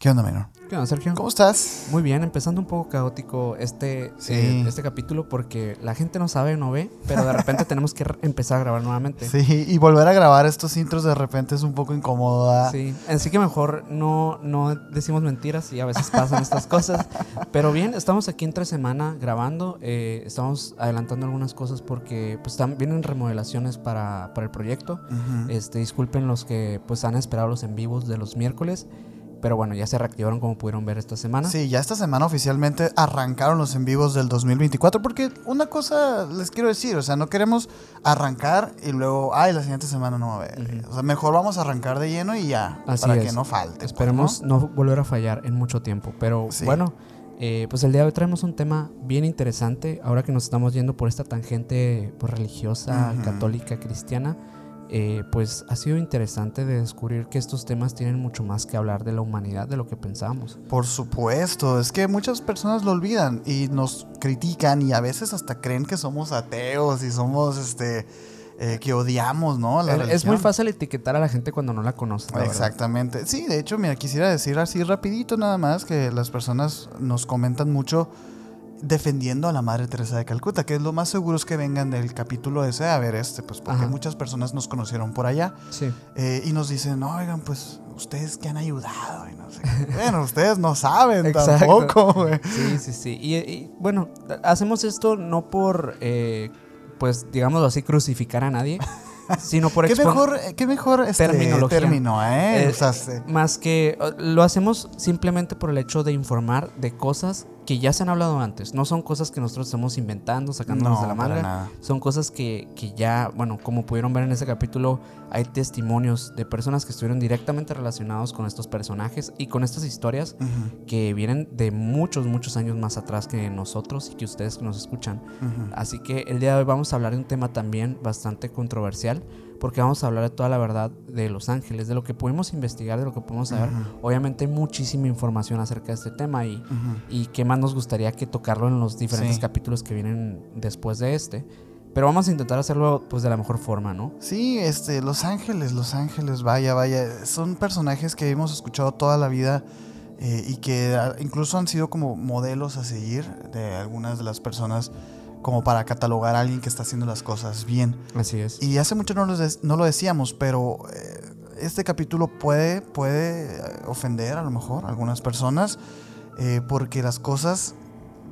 ¿Qué onda, menor? ¿Qué onda, Sergio? ¿Cómo estás? Muy bien, empezando un poco caótico este, Sí. eh, este capítulo porque la gente no sabe, no ve, pero de repente tenemos que empezar a grabar nuevamente. Sí, y volver a grabar estos intros de repente es un poco incómodo. ¿ah? Sí, así que mejor no, no decimos mentiras y a veces pasan estas cosas. Pero bien, estamos aquí entre semana grabando, eh, estamos adelantando algunas cosas porque pues tam- vienen remodelaciones para, para el proyecto. Ujú. Este, disculpen los que pues han esperado los en vivos de los miércoles, pero bueno, ya se reactivaron como pudieron ver esta semana. Sí, ya esta semana oficialmente arrancaron los en vivos del 2024 porque una cosa les quiero decir, o sea, no queremos arrancar y luego, ay, la siguiente semana no va a haber. O sea, mejor vamos a arrancar de lleno y ya, Así para es. que no falte. pues, Esperemos ¿no? no volver a fallar en mucho tiempo. Pero Sí. bueno, eh, pues el día de hoy traemos un tema bien interesante. Ahora que nos estamos yendo por esta tangente pues, religiosa, católica, cristiana, eh, pues ha sido interesante de descubrir que estos temas tienen mucho más que hablar de la humanidad de lo que pensábamos. Por supuesto, es que muchas personas lo olvidan y nos critican y a veces hasta creen que somos ateos y somos, este, eh, que odiamos, ¿no? La es muy fácil etiquetar a la gente cuando no la conoce. la verdad. Exactamente. Sí, de hecho, mira, quisiera decir así rapidito nada más que las personas nos comentan mucho defendiendo a la Madre Teresa de Calcuta, que es lo más seguro es que vengan del capítulo ese a ver este, pues porque Ajá. muchas personas nos conocieron por allá Sí. eh, y nos dicen, oigan, pues ustedes que han ayudado y no sé. qué". bueno, ustedes no saben tampoco, güey. Sí, sí, sí. Y, y, bueno, hacemos esto no por, eh, pues, digámoslo así, crucificar a nadie, sino por ¿Qué mejor, eh, qué mejor este Terminología. término, eh? Eh, Usaste. Más que eh, lo hacemos simplemente por el hecho de informar de cosas que ya se han hablado antes. No son cosas que nosotros estamos inventando, sacándonos No, de la manga. Son cosas que, que ya, bueno, como pudieron ver en ese capítulo, hay testimonios de personas que estuvieron directamente relacionados con estos personajes y con estas historias Ujú, que vienen de muchos, muchos años más atrás que nosotros y que ustedes que nos escuchan. ujú. Así que el día de hoy vamos a hablar de un tema también bastante controversial, porque vamos a hablar de toda la verdad de Los Ángeles, de lo que pudimos investigar, de lo que podemos saber. Obviamente hay muchísima información acerca de este tema y, y qué más nos gustaría que tocarlo en los diferentes Sí. capítulos que vienen después de este. Pero vamos a intentar hacerlo pues de la mejor forma, ¿no? Sí, este, Los Ángeles, Los Ángeles, vaya, vaya, son personajes que hemos escuchado toda la vida eh, y que ah, incluso han sido como modelos a seguir de algunas de las personas como para catalogar a alguien que está haciendo las cosas bien. Así es. Y hace mucho no lo, no lo decíamos, pero eh, este capítulo puede, puede eh, ofender a lo mejor a algunas personas eh, porque las cosas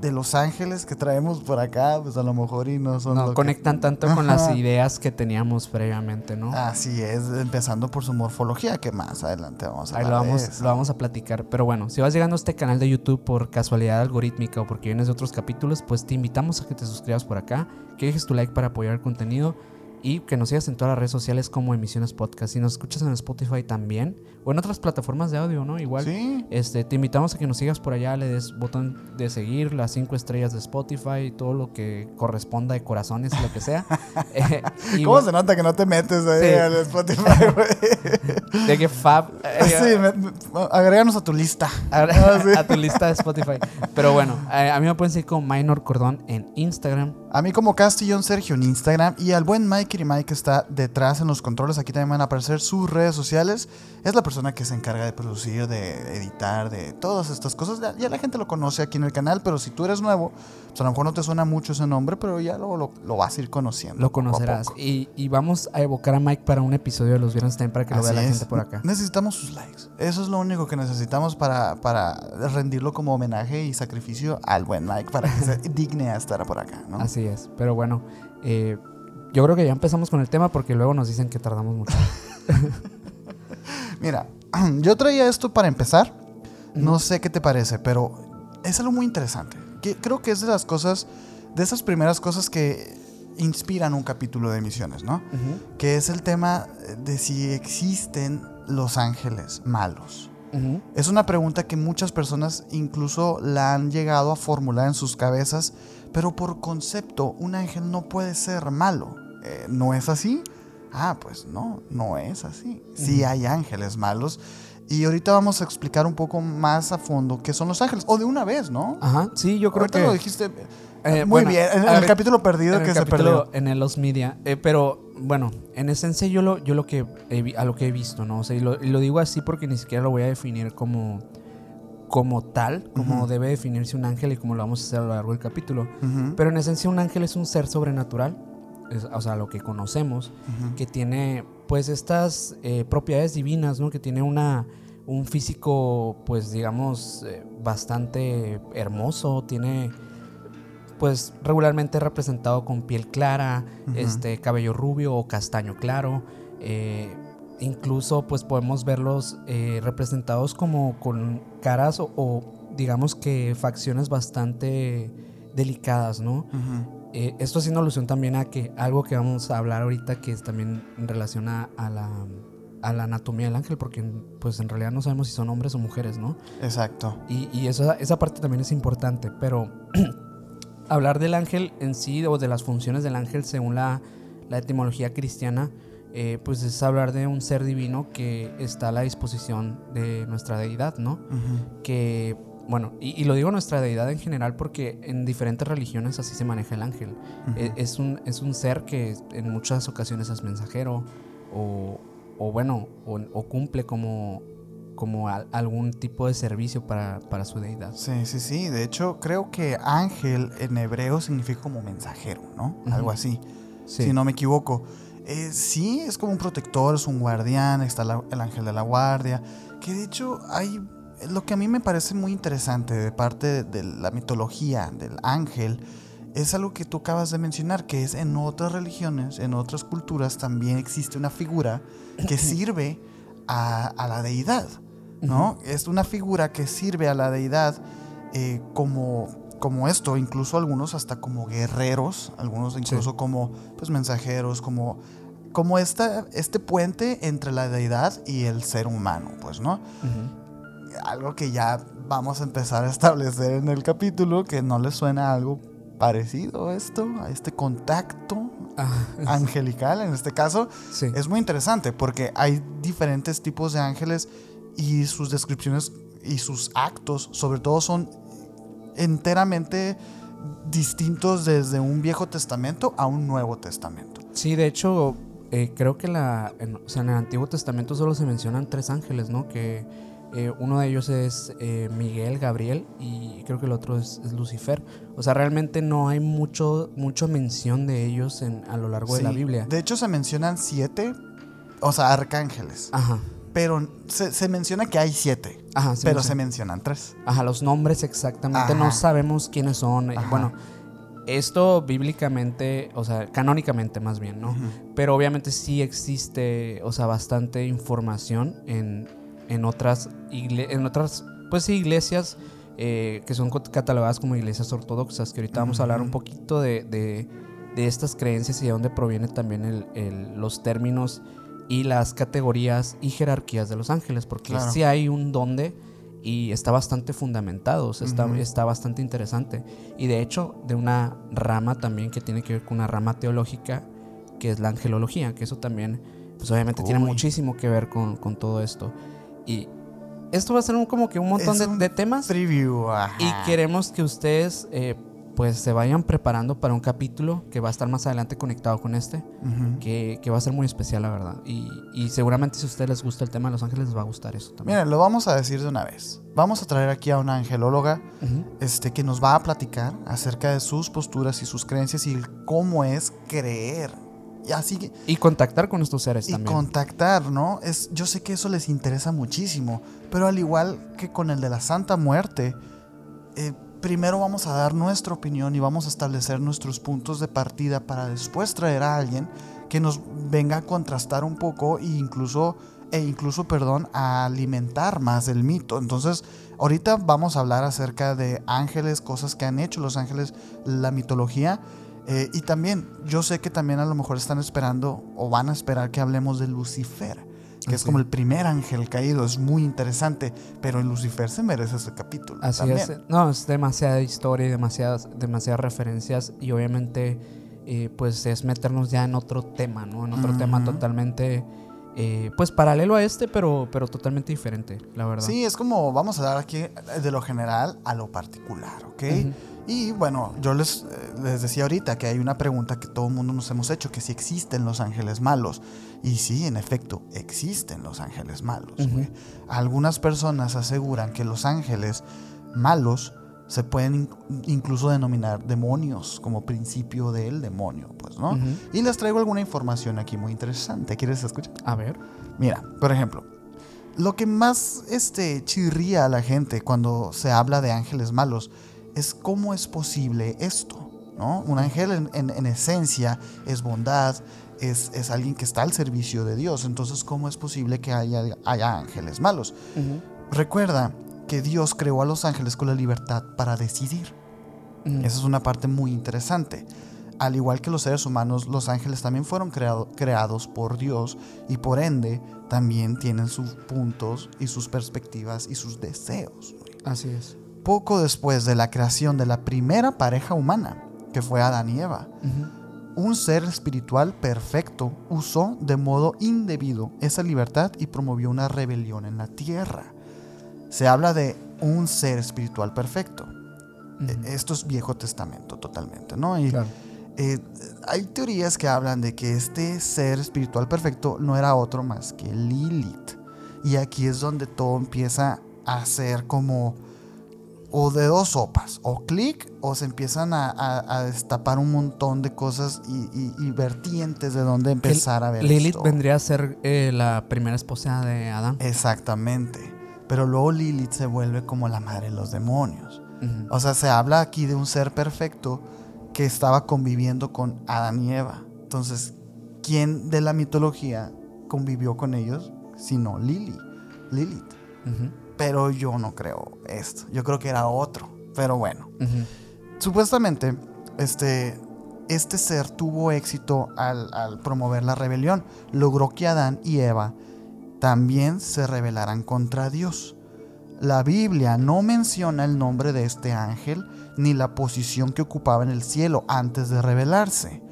de Los Ángeles que traemos por acá, pues a lo mejor y no son... lo no que- conectan tanto con las ideas que teníamos previamente, ¿no? Así es, empezando por su morfología, que más adelante vamos a Ahí vamos, lo vamos a platicar. Pero bueno, si vas llegando a este canal de YouTube por casualidad algorítmica o porque vienes de otros capítulos, pues te invitamos a que te suscribas por acá, que dejes tu like para apoyar el contenido y que nos sigas en todas las redes sociales como Emisiones Podcast. Si nos escuchas en Spotify también o en otras plataformas de audio, ¿no? Igual. Sí, Este, te invitamos a que nos sigas por allá, le des botón de seguir, las cinco estrellas de Spotify, todo lo que corresponda de corazones, lo que sea. Eh, y ¿cómo bueno, se nota que no te metes ahí Sí. al Spotify, güey? de que Fab eh, sí, me- me- agréganos a tu lista. a, Ah, a tu lista de Spotify. Pero bueno, eh, a mí me pueden seguir como Minor Cordón en Instagram. A mí como Castillón Sergio en Instagram y al buen Mike y Mike que está detrás en los controles. Aquí también van a aparecer sus redes sociales. Es la persona que se encarga de producir, de editar, de todas estas cosas. Ya, ya la gente lo conoce aquí en el canal, pero si tú eres nuevo, pues a lo mejor no te suena mucho ese nombre, pero ya lo, lo vas a ir conociendo. Lo conocerás. Y, y vamos a evocar a Mike para un episodio de los viernes también para que lo vea la es. gente por acá. Necesitamos sus likes. Eso es lo único que necesitamos para, para rendirlo como homenaje y sacrificio al buen Mike para que se digne a estar por acá, ¿no? Así es. Pero bueno, eh, yo creo que ya empezamos con el tema porque luego nos dicen que tardamos mucho. Mira, yo traía esto para empezar. No sé qué te parece, pero es algo muy interesante. Que creo que es de las cosas, de esas primeras cosas que inspiran un capítulo de misiones, ¿no? Ujú, Que es el tema de si existen los ángeles malos. ujú. Es una pregunta que muchas personas incluso la han llegado a formular en sus cabezas, pero por concepto un ángel no puede ser malo. Eh, ¿No es así? Ah, pues no, no es así. Sí hay ángeles malos. Y ahorita vamos a explicar un poco más a fondo qué son los ángeles. O de una vez, ¿no? Ajá, sí, yo creo ahorita que... lo dijiste Eh, muy bueno, bien. En, el ver, capítulo perdido que se perdió. En el Los Media. Eh, pero bueno, en esencia yo lo, yo lo que he a lo que he visto, ¿no? O sea, y lo, y lo digo así porque ni siquiera lo voy a definir como como tal, como debe definirse un ángel y como lo vamos a hacer a lo largo del capítulo. Pero en esencia un ángel es un ser sobrenatural, o sea, lo que conocemos, que tiene pues estas eh, propiedades divinas, ¿no? Que tiene una, un físico pues digamos eh, bastante hermoso, tiene pues regularmente representado con piel clara, este cabello rubio o castaño claro. Eh, incluso pues podemos verlos eh, representados como con caras o, digamos que facciones bastante delicadas, ¿no? Eh, esto haciendo alusión también a que algo que vamos a hablar ahorita que es también en relación a, la, a la anatomía del ángel, porque pues en realidad no sabemos si son hombres o mujeres, ¿no? Exacto. Y, y eso, esa parte también es importante, pero hablar del ángel en sí o de las funciones del ángel según la, la etimología cristiana, eh, pues es hablar de un ser divino que está a la disposición de nuestra deidad, ¿no? Que, bueno, y, lo digo nuestra deidad en general porque en diferentes religiones así se maneja el ángel. E, es, un, es un ser que en muchas ocasiones es mensajero o, o bueno, o, cumple como como algún tipo de servicio para, para, su deidad. Sí, sí, sí. De hecho, creo que ángel en hebreo significa como mensajero, ¿no? Algo así. Si no me equivoco. Eh, sí, es como un protector, es un guardián, está el ángel de la guardia, que de hecho hay lo que a mí me parece muy interesante de parte de la mitología del ángel es algo que tú acabas de mencionar, que es en otras religiones, en otras culturas también existe una figura que sirve a, la deidad, ¿no? Es una figura que sirve a la deidad eh, como como esto, incluso algunos hasta como guerreros, algunos incluso como pues mensajeros, como como esta, este puente entre la deidad y el ser humano, pues, ¿no? Algo que ya vamos a empezar a establecer en el capítulo, que no le suena algo parecido a esto, a este contacto ah, angelical en este caso. Es muy interesante porque hay diferentes tipos de ángeles y sus descripciones y sus actos, sobre todo, son enteramente distintos desde un Viejo Testamento a un Nuevo Testamento. Sí, de hecho, eh, creo que la, en, o sea, en el Antiguo Testamento solo se mencionan tres ángeles, ¿no? Que eh, uno de ellos es eh, Miguel, Gabriel y creo que el otro es, Lucifer. O sea, realmente no hay mucho, mucho mención de ellos en, a lo largo de la Biblia. De hecho, se mencionan siete, o sea, arcángeles. Ajá. Pero se, menciona que hay siete. Ajá, pero se mencionan tres. Ajá, los nombres exactamente. No sabemos quiénes son. Bueno esto bíblicamente, o sea, canónicamente más bien, ¿no? Pero obviamente sí existe, o sea, bastante información en, en otras, en otras, pues sí, iglesias eh, que son catalogadas como iglesias ortodoxas, que ahorita vamos a hablar un poquito de, de, estas creencias y de dónde provienen también el, los términos y las categorías y jerarquías de los ángeles, porque sí hay un dónde y está bastante fundamentado, está, está bastante interesante. Y de hecho, de una rama también que tiene que ver con una rama teológica, que es la angelología, que eso también, pues obviamente tiene muchísimo que ver con, con, todo esto. Y esto va a ser un, como que un montón de, temas. Preview, Y queremos que ustedes eh, pues se vayan preparando para un capítulo que va a estar más adelante conectado con este, que, va a ser muy especial, la verdad. Y, seguramente si a ustedes les gusta el tema de Los Ángeles, les va a gustar eso también. Miren, lo vamos a decir de una vez. Vamos a traer aquí a una angelóloga este, que nos va a platicar acerca de sus posturas y sus creencias y cómo es creer. Y, así y contactar con estos seres también. Y contactar, ¿no? Es, yo sé que eso les interesa muchísimo, pero al igual que con el de la Santa Muerte, eh, primero vamos a dar nuestra opinión y vamos a establecer nuestros puntos de partida para después traer a alguien que nos venga a contrastar un poco e incluso, e incluso perdón, a alimentar más el mito. Entonces, ahorita vamos a hablar acerca de ángeles, cosas que han hecho los ángeles, la mitología. Eh, y también, yo sé que también a lo mejor están esperando o van a esperar que hablemos de Lucifer que es como el primer ángel caído, es muy interesante, pero en Lucifer se merece ese capítulo. Así es, no, es demasiada historia y demasiadas, demasiadas referencias y obviamente eh, pues es meternos ya en otro tema, ¿no? En otro tema totalmente eh, pues paralelo a este, pero, pero totalmente diferente, la verdad. Sí, es como vamos a dar aquí de lo general a lo particular, ¿ok? Y bueno, yo les, eh, les decía ahorita que hay una pregunta que todo el mundo nos hemos hecho, que si existen los ángeles malos. Y sí, en efecto, existen los ángeles malos. Algunas personas aseguran que los ángeles malos se pueden incluso denominar demonios como principio del demonio, pues, ¿no? Y les traigo alguna información aquí muy interesante. ¿Quieres escuchar? A ver. Mira, por ejemplo, lo que más este, chirría a la gente cuando se habla de ángeles malos es cómo es posible esto, ¿no? Un ángel en, esencia es bondad, es, es, alguien que está al servicio de Dios, entonces ¿cómo es posible que haya, haya ángeles malos? Recuerda que Dios creó a los ángeles con la libertad para decidir. Mm. Esa es una parte muy interesante. Al igual que los seres humanos, los ángeles también fueron creados por Dios y por ende también tienen sus puntos y sus perspectivas y sus deseos. Así es. Poco después de la creación de la primera pareja humana, que fue Adán y Eva, un ser espiritual perfecto usó de modo indebido esa libertad y promovió una rebelión en la tierra se habla de un ser espiritual perfecto. E, esto es Viejo Testamento totalmente, ¿no? Y eh, hay teorías que hablan de que este ser espiritual perfecto no era otro más que Lilith. Y aquí es donde todo empieza a ser como o de dos sopas, o clic, o se empiezan a, destapar un montón de cosas y, vertientes de donde empezar a ver. Lilith vendría a ser eh, la primera esposa de Adán. Exactamente. Pero luego Lilith se vuelve como la madre de los demonios. O sea, se habla aquí de un ser perfecto que estaba conviviendo con Adán y Eva. Entonces, ¿quién de la mitología convivió con ellos? Sino Lili, Lilith. Pero yo no creo esto. Yo creo que era otro. Pero bueno. Supuestamente, este, este ser tuvo éxito al, al promover la rebelión. Logró que Adán y Eva también se rebelarán contra Dios. La Biblia no menciona el nombre de este ángel ni la posición que ocupaba en el cielo antes de rebelarse.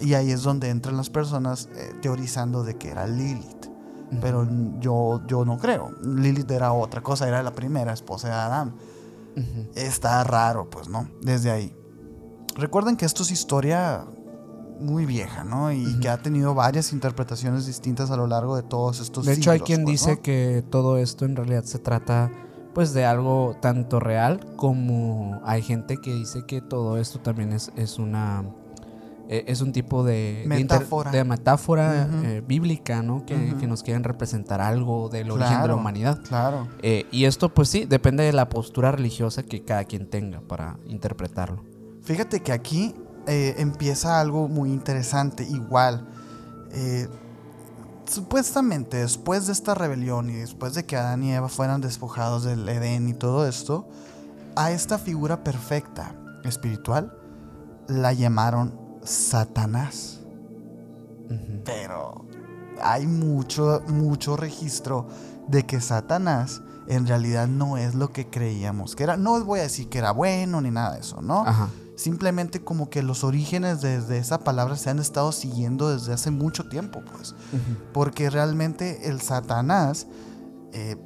Y ahí es donde entran las personas eh, teorizando de que era Lilith. Pero yo, yo no creo. Lilith era otra cosa, era la primera esposa de Adán. Está raro, pues, ¿no? Desde ahí. Recuerden que esto es historia muy vieja, ¿no? Y que ha tenido varias interpretaciones distintas a lo largo de todos estos De hecho, hay quien pues, dice que todo esto en realidad se trata pues de algo tanto real como hay gente que dice que todo esto también es, es una e, es un tipo de metáfora, de, metáfora eh, bíblica, ¿no? Que, nos quieren representar algo del origen de la humanidad. Claro. Eh, y esto, pues sí, depende de la postura religiosa que cada quien tenga para interpretarlo. Fíjate que aquí eh, empieza algo muy interesante. Igual, eh, supuestamente después de esta rebelión y después de que Adán y Eva fueran despojados del Edén y todo esto, a esta figura perfecta espiritual la llamaron Satanás. Pero hay mucho, mucho registro de que Satanás en realidad no es lo que creíamos que era. No voy a decir que era bueno ni nada de eso, ¿no? Ajá. Simplemente como que los orígenes de, esa palabra se han estado siguiendo desde hace mucho tiempo, pues. Porque realmente el Satanás eh,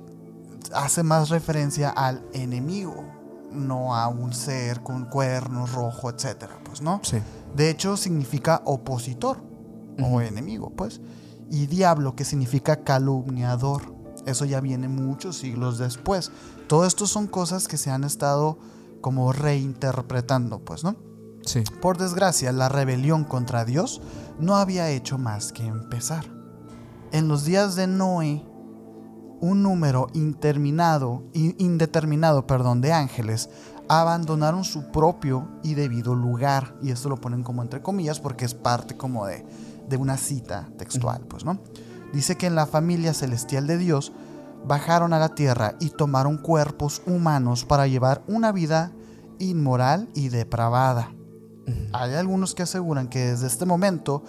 hace más referencia al enemigo, no a un ser con cuernos rojo, etcétera, pues, ¿no? Sí. De hecho, significa opositor o enemigo, pues. Y diablo, que significa calumniador. Eso ya viene muchos siglos después. Todo esto son cosas que se han estado como reinterpretando, pues, ¿no? Sí. Por desgracia, la rebelión contra Dios no había hecho más que empezar. En los días de Noé, un número interminado, indeterminado perdón, de ángeles abandonaron su propio y debido lugar. Y esto lo ponen como entre comillas porque es parte como de, de una cita textual, pues, ¿no? Dice que en la familia celestial de Dios bajaron a la tierra y tomaron cuerpos humanos para llevar una vida inmoral y depravada. Hay algunos que aseguran que desde este momento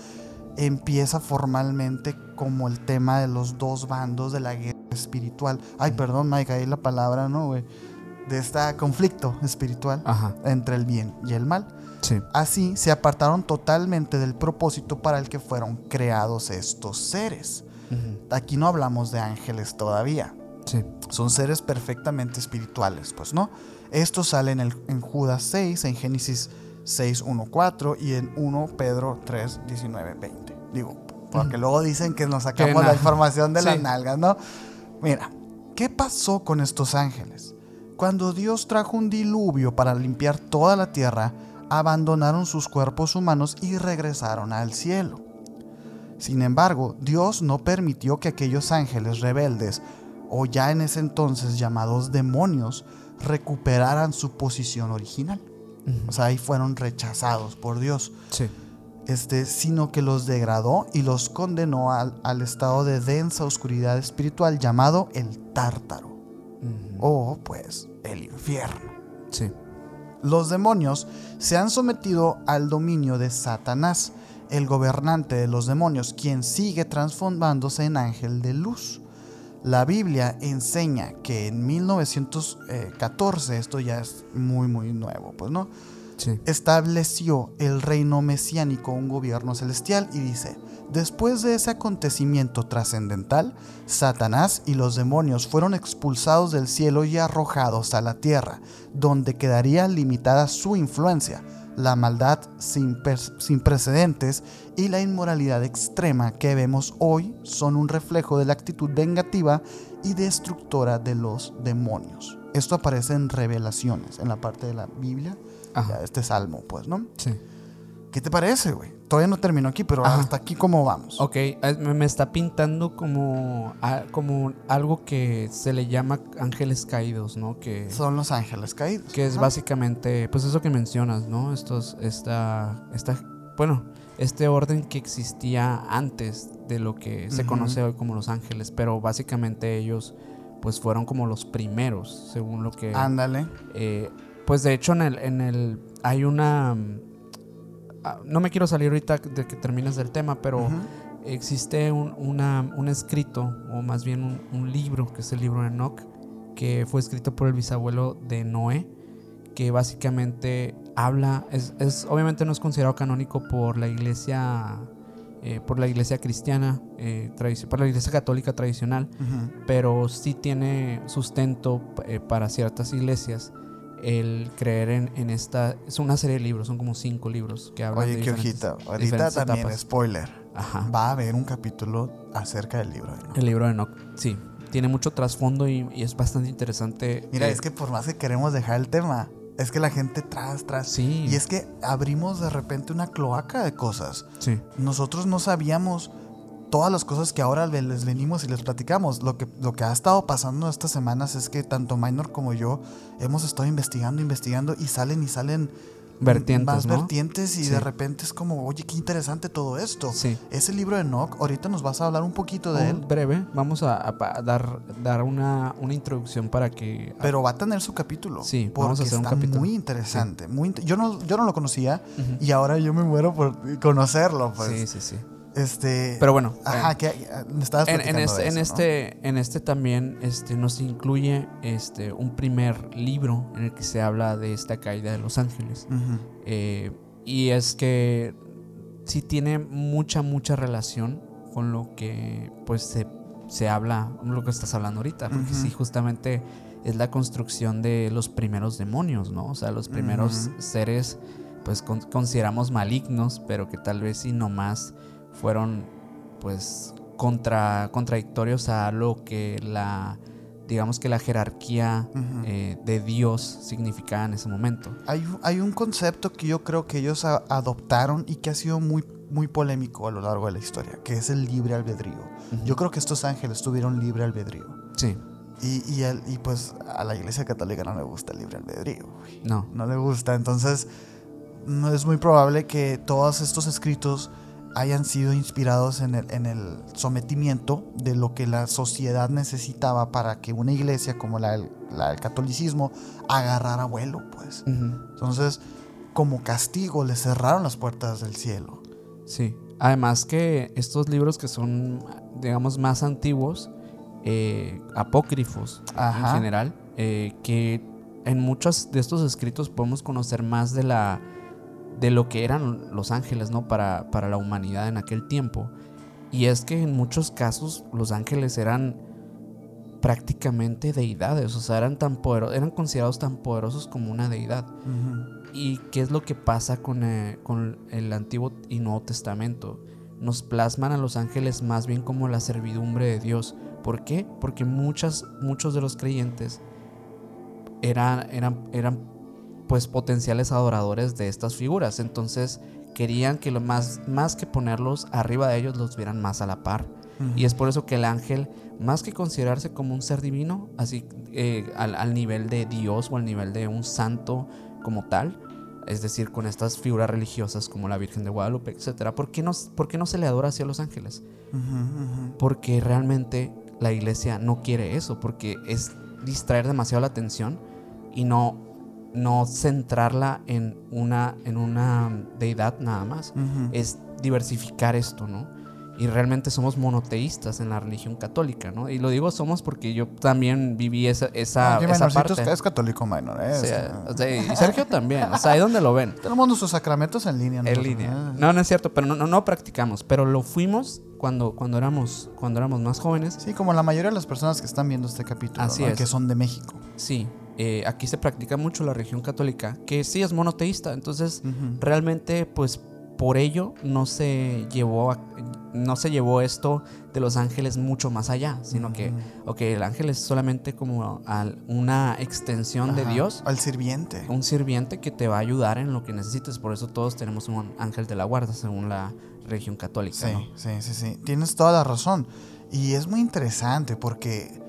empieza formalmente como el tema de los dos bandos de la guerra espiritual. Ay, perdón, Mike, ahí la palabra, ¿no, güey? De este conflicto espiritual entre el bien y el mal. Así se apartaron totalmente del propósito para el que fueron creados estos seres. Aquí no hablamos de ángeles todavía. Sí. Son seres perfectamente espirituales, pues, ¿no? Esto sale en, el, en Judas 6, en Génesis 6, 1, 4 y en 1 Pedro 3, 19, 20. Digo, porque luego dicen que nos sacamos la información de las nalgas, ¿no? Mira, ¿qué pasó con estos ángeles? Cuando Dios trajo un diluvio para limpiar toda la tierra, abandonaron sus cuerpos humanos y regresaron al cielo. Sin embargo, Dios no permitió que aquellos ángeles rebeldes, o ya en ese entonces llamados demonios, recuperaran su posición original. O sea, ahí fueron rechazados por Dios. Sí. Este, sino que los degradó y los condenó al, estado de densa oscuridad espiritual llamado el tártaro. O pues el infierno. Sí. Los demonios se han sometido al dominio de Satanás, el gobernante de los demonios, quien sigue transformándose en ángel de luz. La Biblia enseña que en 1914, esto ya es muy muy nuevo, pues no, estableció el reino mesiánico, un gobierno celestial, y dice, después de ese acontecimiento trascendental, Satanás y los demonios fueron expulsados del cielo y arrojados a la tierra, donde quedaría limitada su influencia la maldad sin, sin, precedentes y la inmoralidad extrema que vemos hoy son un reflejo de la actitud vengativa y destructora de los demonios. Esto aparece en revelaciones, en la parte de la Biblia, este salmo, pues, ¿no? Sí. ¿Qué te parece, güey? Todavía no terminó aquí, pero hasta aquí cómo vamos. Ok, me está pintando como, como algo que se le llama ángeles caídos, ¿no? Que son los ángeles caídos. Que es básicamente, pues eso que mencionas, ¿no? Estos, esta, esta, bueno, este orden que existía antes de lo que se conoce hoy como los ángeles, pero básicamente ellos, pues fueron como los primeros, según lo que. Ándale. Eh, pues de hecho en el, en el hay una no me quiero salir ahorita de que termines del tema, pero existe un, un, escrito, o más bien un, libro, que es el libro de Enoch, que fue escrito por el bisabuelo de Noé, que básicamente habla, es, es obviamente no es considerado canónico por la iglesia, eh, por la iglesia cristiana, eh, por la iglesia católica tradicional, pero sí tiene sustento eh, para ciertas iglesias el creer en, esta. Es una serie de libros, son como cinco libros que hablan Oye, qué ojita. Ahorita también, spoiler. Va a haber un capítulo acerca del libro de Enoch. El libro de Enoch, sí. Tiene mucho trasfondo y, es bastante interesante. Mira, eh, es que por más que queremos dejar el tema, es que la gente tras, tras. Sí. Y es que abrimos de repente una cloaca de cosas. Sí. Nosotros no sabíamos todas las cosas que ahora les venimos y les platicamos. Lo que, lo que ha estado pasando estas semanas es que tanto Minor como yo hemos estado investigando, investigando y salen y salen vertientes, más vertientes y de repente es como, oye, qué interesante todo esto. Sí. Ese libro de Enoch, ahorita nos vas a hablar un poquito de él. Breve, vamos a, dar, dar una, una, introducción para que... Pero va a tener su capítulo. Sí, vamos a hacer un capítulo. muy interesante. Muy yo, no, yo no lo conocía y ahora yo me muero por conocerlo. Pues. Sí, sí, sí. Este, Pero bueno, ajá, que estabas en, en, este, en este, en este también este, nos incluye este, un primer libro en el que se habla de esta caída de los ángeles. Eh, y es que sí tiene mucha, mucha relación con lo que pues se, se habla, lo que estás hablando ahorita, porque sí, justamente es la construcción de los primeros demonios, ¿no? O sea, los primeros seres pues consideramos malignos, pero que tal vez sí nomás fueron pues contra, contradictorios a lo que la digamos que la jerarquía eh, de Dios significaba en ese momento. Hay, hay, un concepto que yo creo que ellos adoptaron y que ha sido muy, muy polémico a lo largo de la historia, que es el libre albedrío. Yo creo que estos ángeles tuvieron libre albedrío. Sí. Y, y, y, pues a la iglesia católica no le gusta el libre albedrío. No. No le gusta. Entonces, no es muy probable que todos estos escritos hayan sido inspirados en el, en el sometimiento de lo que la sociedad necesitaba para que una iglesia como la, del catolicismo agarrara vuelo, pues. Entonces, como castigo, le cerraron las puertas del cielo. Sí. Además que estos libros que son, digamos, más antiguos, eh, apócrifos en general, eh, que en muchos de estos escritos podemos conocer más de la de lo que eran los ángeles, ¿no? Para, para la humanidad en aquel tiempo. Y es que en muchos casos los ángeles eran prácticamente deidades, o sea, eran tan poderosos, eran considerados tan poderosos como una deidad. ¿Y qué es lo que pasa con, eh, con el Antiguo y Nuevo Testamento? Nos plasman a los ángeles más bien como la servidumbre de Dios. ¿Por qué? Porque muchas, muchos de los creyentes eran, eran, eran pues potenciales adoradores de estas figuras. Entonces querían que lo más, más que ponerlos arriba de ellos, los vieran más a la par. Y es por eso que el ángel, más que considerarse como un ser divino, así eh, al, al, nivel de Dios o al nivel de un santo como tal, es decir, con estas figuras religiosas como la Virgen de Guadalupe, etc. ¿Por qué no, por qué no se le adora hacia los ángeles? Uh -huh, uh Porque realmente la iglesia no quiere eso, porque es distraer demasiado la atención y no, no centrarla en una, en una deidad nada más. uh -huh. Es diversificar esto, ¿no? Y realmente somos monoteístas en la religión católica, ¿no? Y lo digo somos porque yo también viví esa, esa, no, esa parte. Es católico minor, ¿eh? O sea, o sea, y Sergio también. O sea, ahí donde lo ven. Tenemos nuestros sacramentos en línea. En línea. No, no es cierto, pero no, no, no practicamos. Pero lo fuimos cuando, cuando, éramos, cuando éramos más jóvenes. Sí, como la mayoría de las personas que están viendo este capítulo, Así ¿no? es. que son de México. Sí, eh, aquí se practica mucho la religión católica, que sí es monoteísta. Entonces, Uh -huh. realmente, pues por ello no se llevó a- no se llevó esto de los ángeles mucho más allá, sino que, ok, el ángel es solamente como al- una extensión de Dios, Al sirviente. un sirviente que te va a ayudar en lo que necesites. Por eso todos tenemos un ángel de la guarda, según la religión católica. Sí, ¿no? sí, sí, sí. Tienes toda la razón. Y es muy interesante porque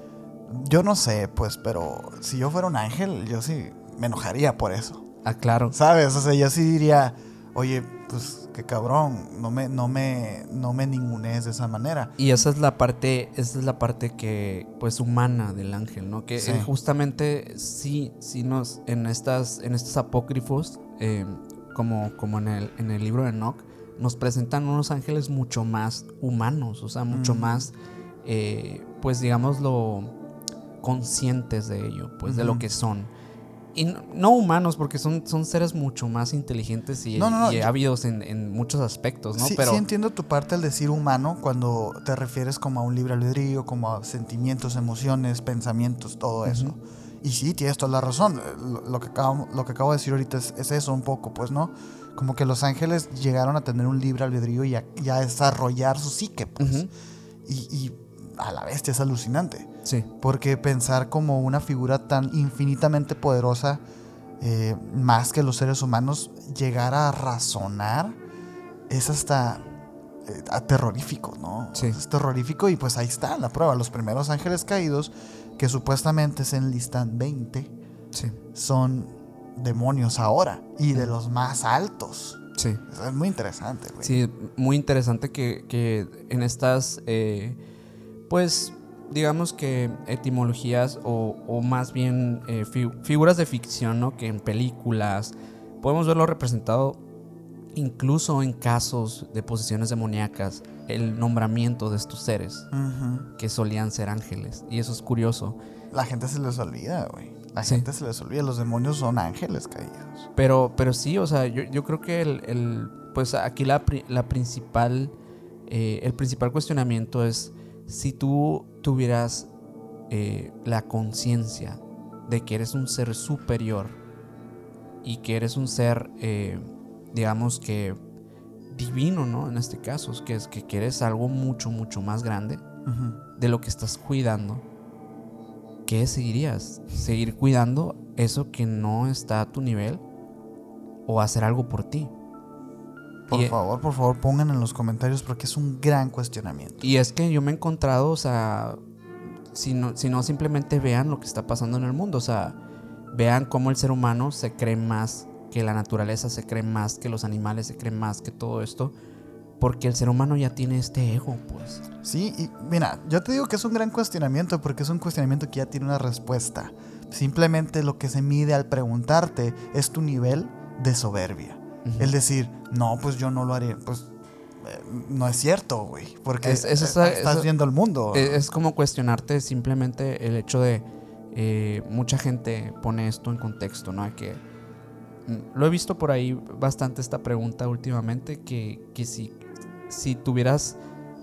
yo no sé, pues, pero si yo fuera un ángel, yo sí me enojaría por eso. Ah, claro. ¿Sabes? O sea, yo sí diría, oye, pues qué cabrón, no me, no me, no me ningunees de esa manera. Y esa es la parte, esa es la parte que, pues, humana del ángel, ¿no? Que Sí. eh, justamente sí, sí nos, en estas, en estos apócrifos, eh, como, como en el, en el libro de Enoch, nos presentan unos ángeles mucho más humanos, o sea, mucho Mm. más, eh, pues, digámoslo, conscientes de ello, pues, de lo que son. Y no, no humanos, porque son, son seres mucho más inteligentes y, No, y ávidos en, en muchos aspectos, ¿no? sí, Pero sí entiendo tu parte al decir humano cuando te refieres como a un libre albedrío, como a sentimientos, emociones, pensamientos, todo eso. Y sí, tienes toda la razón. Lo, que, acabo, lo que acabo de decir ahorita es, es eso un poco, pues, ¿no? Como que los ángeles llegaron a tener un libre albedrío y a, y a desarrollar su psique, pues. Y, y a la bestia es alucinante. Sí. Porque pensar como una figura tan infinitamente poderosa, eh, más que los seres humanos, llegar a razonar es hasta eh, terrorífico, ¿no? Sí. Es terrorífico y pues ahí está la prueba. Los primeros ángeles caídos, que supuestamente se enlistan 20, Sí. son demonios ahora y de los más altos. Sí. Es muy interesante, güey. Sí, muy interesante que, que en estas, eh, pues, digamos que etimologías o, o más bien eh, fi- figuras de ficción, ¿no? Que en películas podemos verlo representado incluso en casos de posesiones demoníacas, el nombramiento de estos seres que solían ser ángeles. Y eso es curioso. La gente se les olvida, güey. La Sí. gente se les olvida. Los demonios son ángeles caídos. Pero, pero sí, o sea, yo, yo creo que el, el- pues aquí la, la principal, eh, el principal cuestionamiento es si tú tuvieras eh, la conciencia de que eres un ser superior y que eres un ser, eh, digamos que divino, ¿no? En este caso, que es que, que eres algo mucho, mucho más grande de lo que estás cuidando, ¿qué seguirías? ¿Seguir cuidando eso que no está a tu nivel o hacer algo por ti? Por Y- favor, por favor, pongan en los comentarios porque es un gran cuestionamiento. Y es que yo me he encontrado, o sea, si no, si no simplemente vean lo que está pasando en el mundo, o sea, vean cómo el ser humano se cree más que la naturaleza, se cree más que los animales, se cree más que todo esto, porque el ser humano ya tiene este ego, pues. Sí, y mira, yo te digo que es un gran cuestionamiento porque es un cuestionamiento que ya tiene una respuesta. Simplemente lo que se mide al preguntarte es tu nivel de soberbia. El decir, no, pues yo no lo haré. Pues eh, no es cierto, güey. Porque Es- es esa- estás viendo el mundo. Eh, Es como cuestionarte simplemente el hecho de. eh, mucha gente pone esto en contexto, ¿no? Que. mm, Lo he visto por ahí bastante esta pregunta últimamente: que, que si, si tuvieras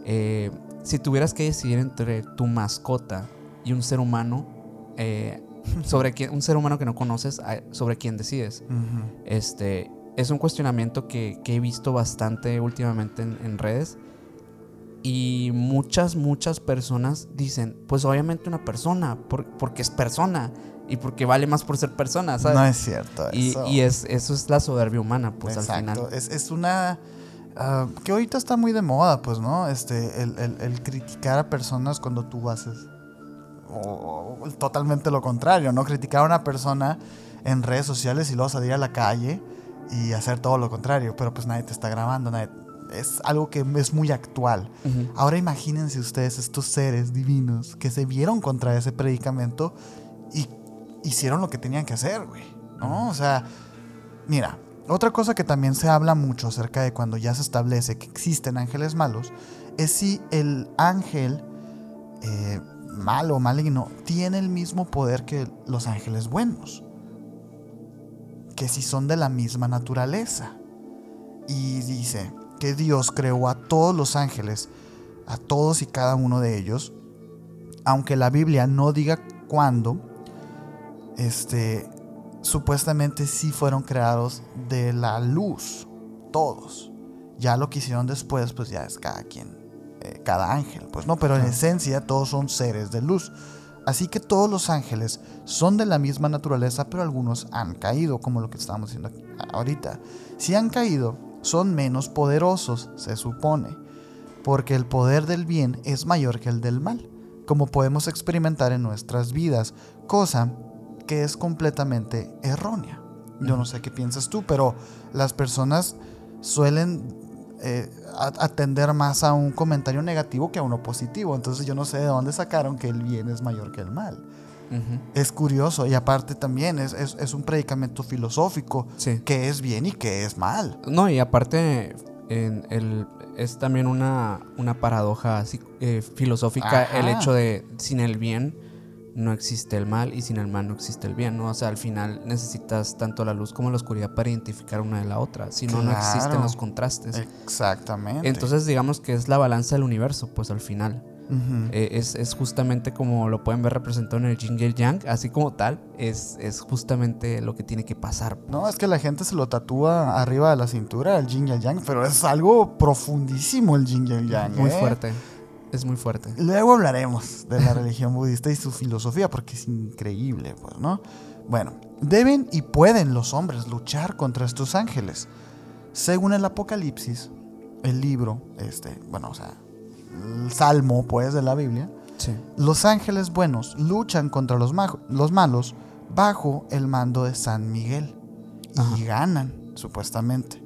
Eh, si tuvieras que decidir entre tu mascota y un ser humano, eh, sobre quién, un ser humano que no conoces, sobre quién decides. Este, es un cuestionamiento que, que he visto bastante últimamente en, en redes. Y muchas, muchas personas dicen, pues obviamente una persona, por- porque es persona y porque vale más por ser persona, ¿sabes? No es cierto y eso. y es, eso es la soberbia humana, pues al final. Es, es una. ah, que ahorita está muy de moda, pues, ¿no? Este, el, el- el criticar a personas cuando tú haces. O, o totalmente lo contrario, ¿no? Criticar a una persona en redes sociales y luego salir a la calle y hacer todo lo contrario. Pero pues nadie te está grabando, nadie. Es algo que es muy actual. Ahora imagínense ustedes estos seres divinos que se vieron contra ese predicamento y hicieron lo que tenían que hacer, güey. ¿No? O sea, mira, otra cosa que también se habla mucho acerca de cuando ya se establece que existen ángeles malos es si el ángel eh, malo, maligno, tiene el mismo poder que los ángeles buenos. Que si son de la misma naturaleza. Y dice que Dios creó a todos los ángeles, a todos y cada uno de ellos, aunque la Biblia no diga cuándo, este, supuestamente sí fueron creados de la luz, todos. Ya lo que hicieron después, pues ya es cada quien, eh, cada ángel, pues no, pero en esencia todos son seres de luz. Así que todos los ángeles son de la misma naturaleza, pero algunos han caído, como lo que estamos diciendo aquí- ahorita. Si han caído, son menos poderosos, se supone, porque el poder del bien es mayor que el del mal, como podemos experimentar en nuestras vidas, cosa que es completamente errónea. Yo no sé qué piensas tú, pero las personas suelen eh, atender más a un comentario negativo que a uno positivo. Entonces yo no sé de dónde sacaron que el bien es mayor que el mal. Es curioso y aparte también es, es- es un predicamento filosófico Sí. que es bien y que es mal. No, y aparte en el, es también una, una paradoja así, eh, filosófica Ajá. el hecho de sin el bien no existe el mal y sin el mal no existe el bien, ¿no? O sea, al final necesitas tanto la luz como la oscuridad para identificar una de la otra, si no, no existen los contrastes. Exactamente. Entonces digamos que es la balanza del universo, pues al final. Eh, es, es justamente como lo pueden ver representado en el y el Yang, así como tal, es, es justamente lo que tiene que pasar. No, es que la gente se lo tatúa arriba de la cintura, el yin y el yang, pero es algo profundísimo el yin y el yang. Muy ¿eh? fuerte, es muy fuerte. Luego hablaremos de la religión budista y su filosofía, porque es increíble, pues, ¿no? Bueno, deben y pueden los hombres luchar contra estos ángeles. Según el Apocalipsis, el libro, este, bueno, o sea, el salmo, pues, de la Biblia, Sí. los ángeles buenos luchan contra los, los malos bajo el mando de San Miguel y Ajá. ganan, supuestamente.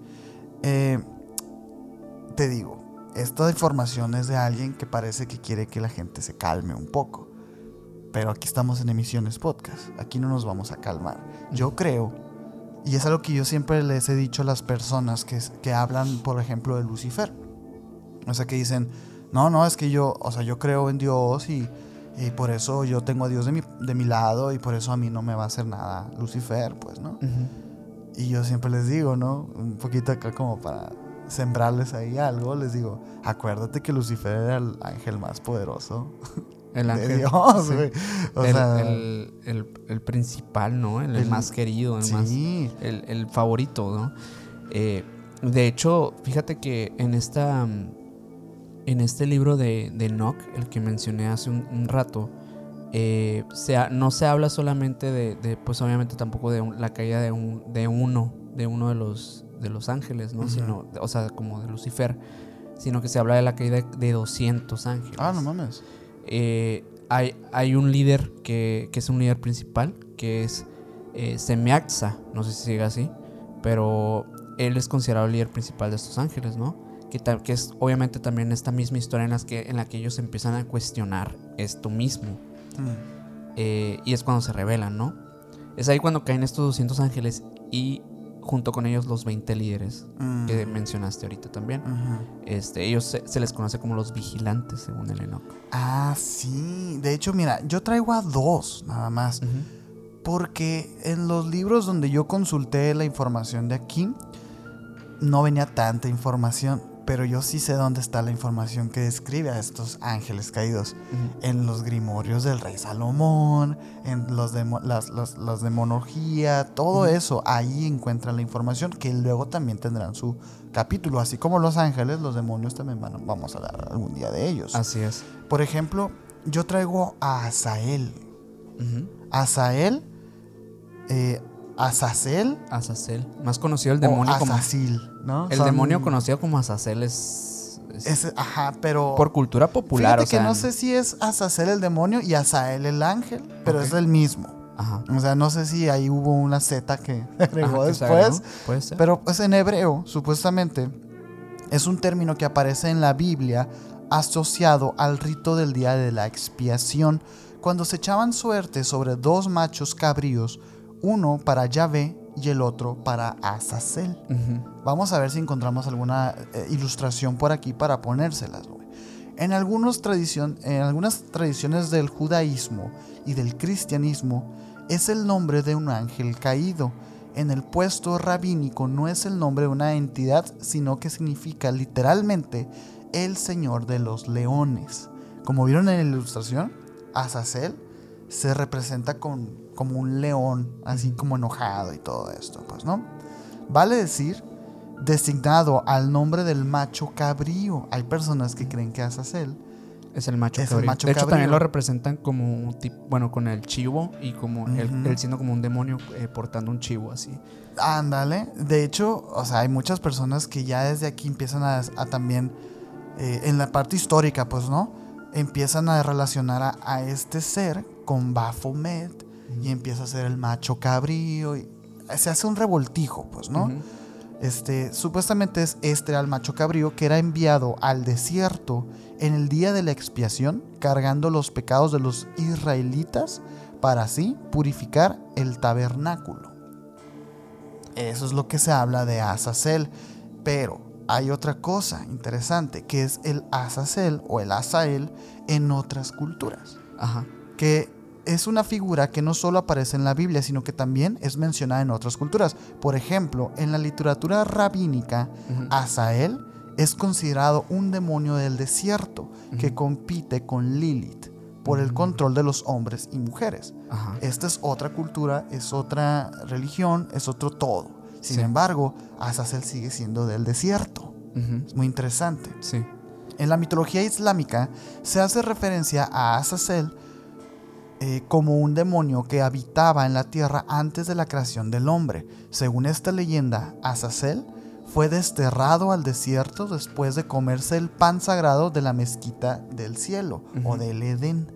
Eh, te digo, esta información es de alguien que parece que quiere que la gente se calme un poco. Pero aquí estamos en emisiones podcast. Aquí no nos vamos a calmar. Yo creo, y es algo que yo siempre les he dicho a las personas que, que hablan, por ejemplo, de Lucifer. O sea, que dicen, no, no, es que yo, o sea, yo creo en Dios y, y por eso yo tengo a Dios de mi, de mi lado y por eso a mí no me va a hacer nada Lucifer, pues, ¿no? Y yo siempre les digo, ¿no? Un poquito acá como para sembrarles ahí algo, les digo, acuérdate que Lucifer era el ángel más poderoso El de ángel. Dios, sí. güey. O el, sea, el- el- el principal, ¿no? El, más querido, el más. sí. El, el favorito, ¿no? Eh, de hecho, fíjate que en esta. mm, En este libro de, de Enoch, el que mencioné hace un, un rato, eh, se no se habla solamente de, de, pues obviamente tampoco de un- la caída de, un, de uno, de uno de los, de los ángeles, ¿no? Sino, o sea, como de Lucifer, sino que se habla de la caída de 200 ángeles. Ah, no mames. Eh, hay, hay un líder que, que es un líder principal, que es eh, Semiaxa, no sé si sigue así, pero él es considerado el líder principal de estos ángeles, ¿no? Que, que es obviamente también esta misma historia en, las que, en la que ellos empiezan a cuestionar esto mismo. Mm. Eh, y es cuando se revelan, ¿no? Es ahí cuando caen estos 200 ángeles y junto con ellos los 20 líderes que mencionaste ahorita también. Ujú. Este, ellos se, se les conoce como los vigilantes, según el Enoch. Ah, sí. De hecho, mira, yo traigo a dos nada más. Porque en los libros donde yo consulté la información de aquí, no venía tanta información. Pero yo sí sé dónde está la información que describe a estos ángeles caídos. En los grimorios del rey Salomón, en los de, las, las- las demonología, todo eso, ahí encuentran la información que luego también tendrán su capítulo. Así como los ángeles, los demonios también van, vamos a hablar algún día de ellos. Así es. Por ejemplo, yo traigo a Asael. Ujú. Asael, eh, Azazel Azazel. Más conocido el o demonio como. Azasil, ¿no? El Son- demonio conocido como Azazel es. es es- ajá, pero... por cultura popular. Fíjate o sea, que no sé si es Azazel el demonio y Azael el ángel, pero es el mismo. Ajá. O sea, no sé si ahí hubo una Z que agregó que se después. agregó, Puede ser. Pero pues en hebreo, supuestamente, es un término que aparece en la Biblia asociado al rito del día de la expiación, cuando se echaban suerte sobre dos machos cabríos, uno para Yahvé y el otro para Azazel. Vamos a ver si encontramos alguna eh, ilustración por aquí para ponérselas. En, algunos en algunas tradiciones del judaísmo y del cristianismo es el nombre de un ángel caído. En el puesto rabínico no es el nombre de una entidad, sino que significa literalmente el señor de los leones. Como vieron en la ilustración, Azazel se representa con, como un león, así como enojado y todo esto, pues, ¿no? Vale decir, designado al nombre del macho cabrío. Hay personas que creen que Azazel Es el macho Es el cabrío. macho de hecho, también cabrío. lo representan como un tipo, bueno, con el chivo y como él, siendo como un demonio eh, portando un chivo así. Ándale. De hecho, o sea, hay muchas personas que ya desde aquí empiezan a, a también, eh, en la parte histórica, pues, ¿no? Empiezan a relacionar a, a este ser con Baphomet y empieza a ser el macho cabrío. Y se hace un revoltijo, pues, ¿no? Este, supuestamente es este al macho cabrío que era enviado al desierto en el día de la expiación, cargando los pecados de los israelitas para así purificar el tabernáculo. Eso es lo que se habla de Azazel. Pero hay otra cosa interesante, que es el Azazel o el Azael en otras culturas Ajá. que es una figura que no solo aparece en la Biblia, sino que también es mencionada en otras culturas. Por ejemplo, en la literatura rabínica. Asael es considerado un demonio del desierto que compite con Lilith por el Mm. control de los hombres y mujeres. Ajá. Esta es otra cultura, es otra religión, es otro todo. Sin Sí. embargo, Azazel sigue siendo del desierto. Es muy interesante. Sí. En la mitología islámica se hace referencia a Azazel eh, como un demonio que habitaba en la tierra antes de la creación del hombre. Según esta leyenda, Azazel fue desterrado al desierto después de comerse el pan sagrado de la mezquita del cielo o del Edén.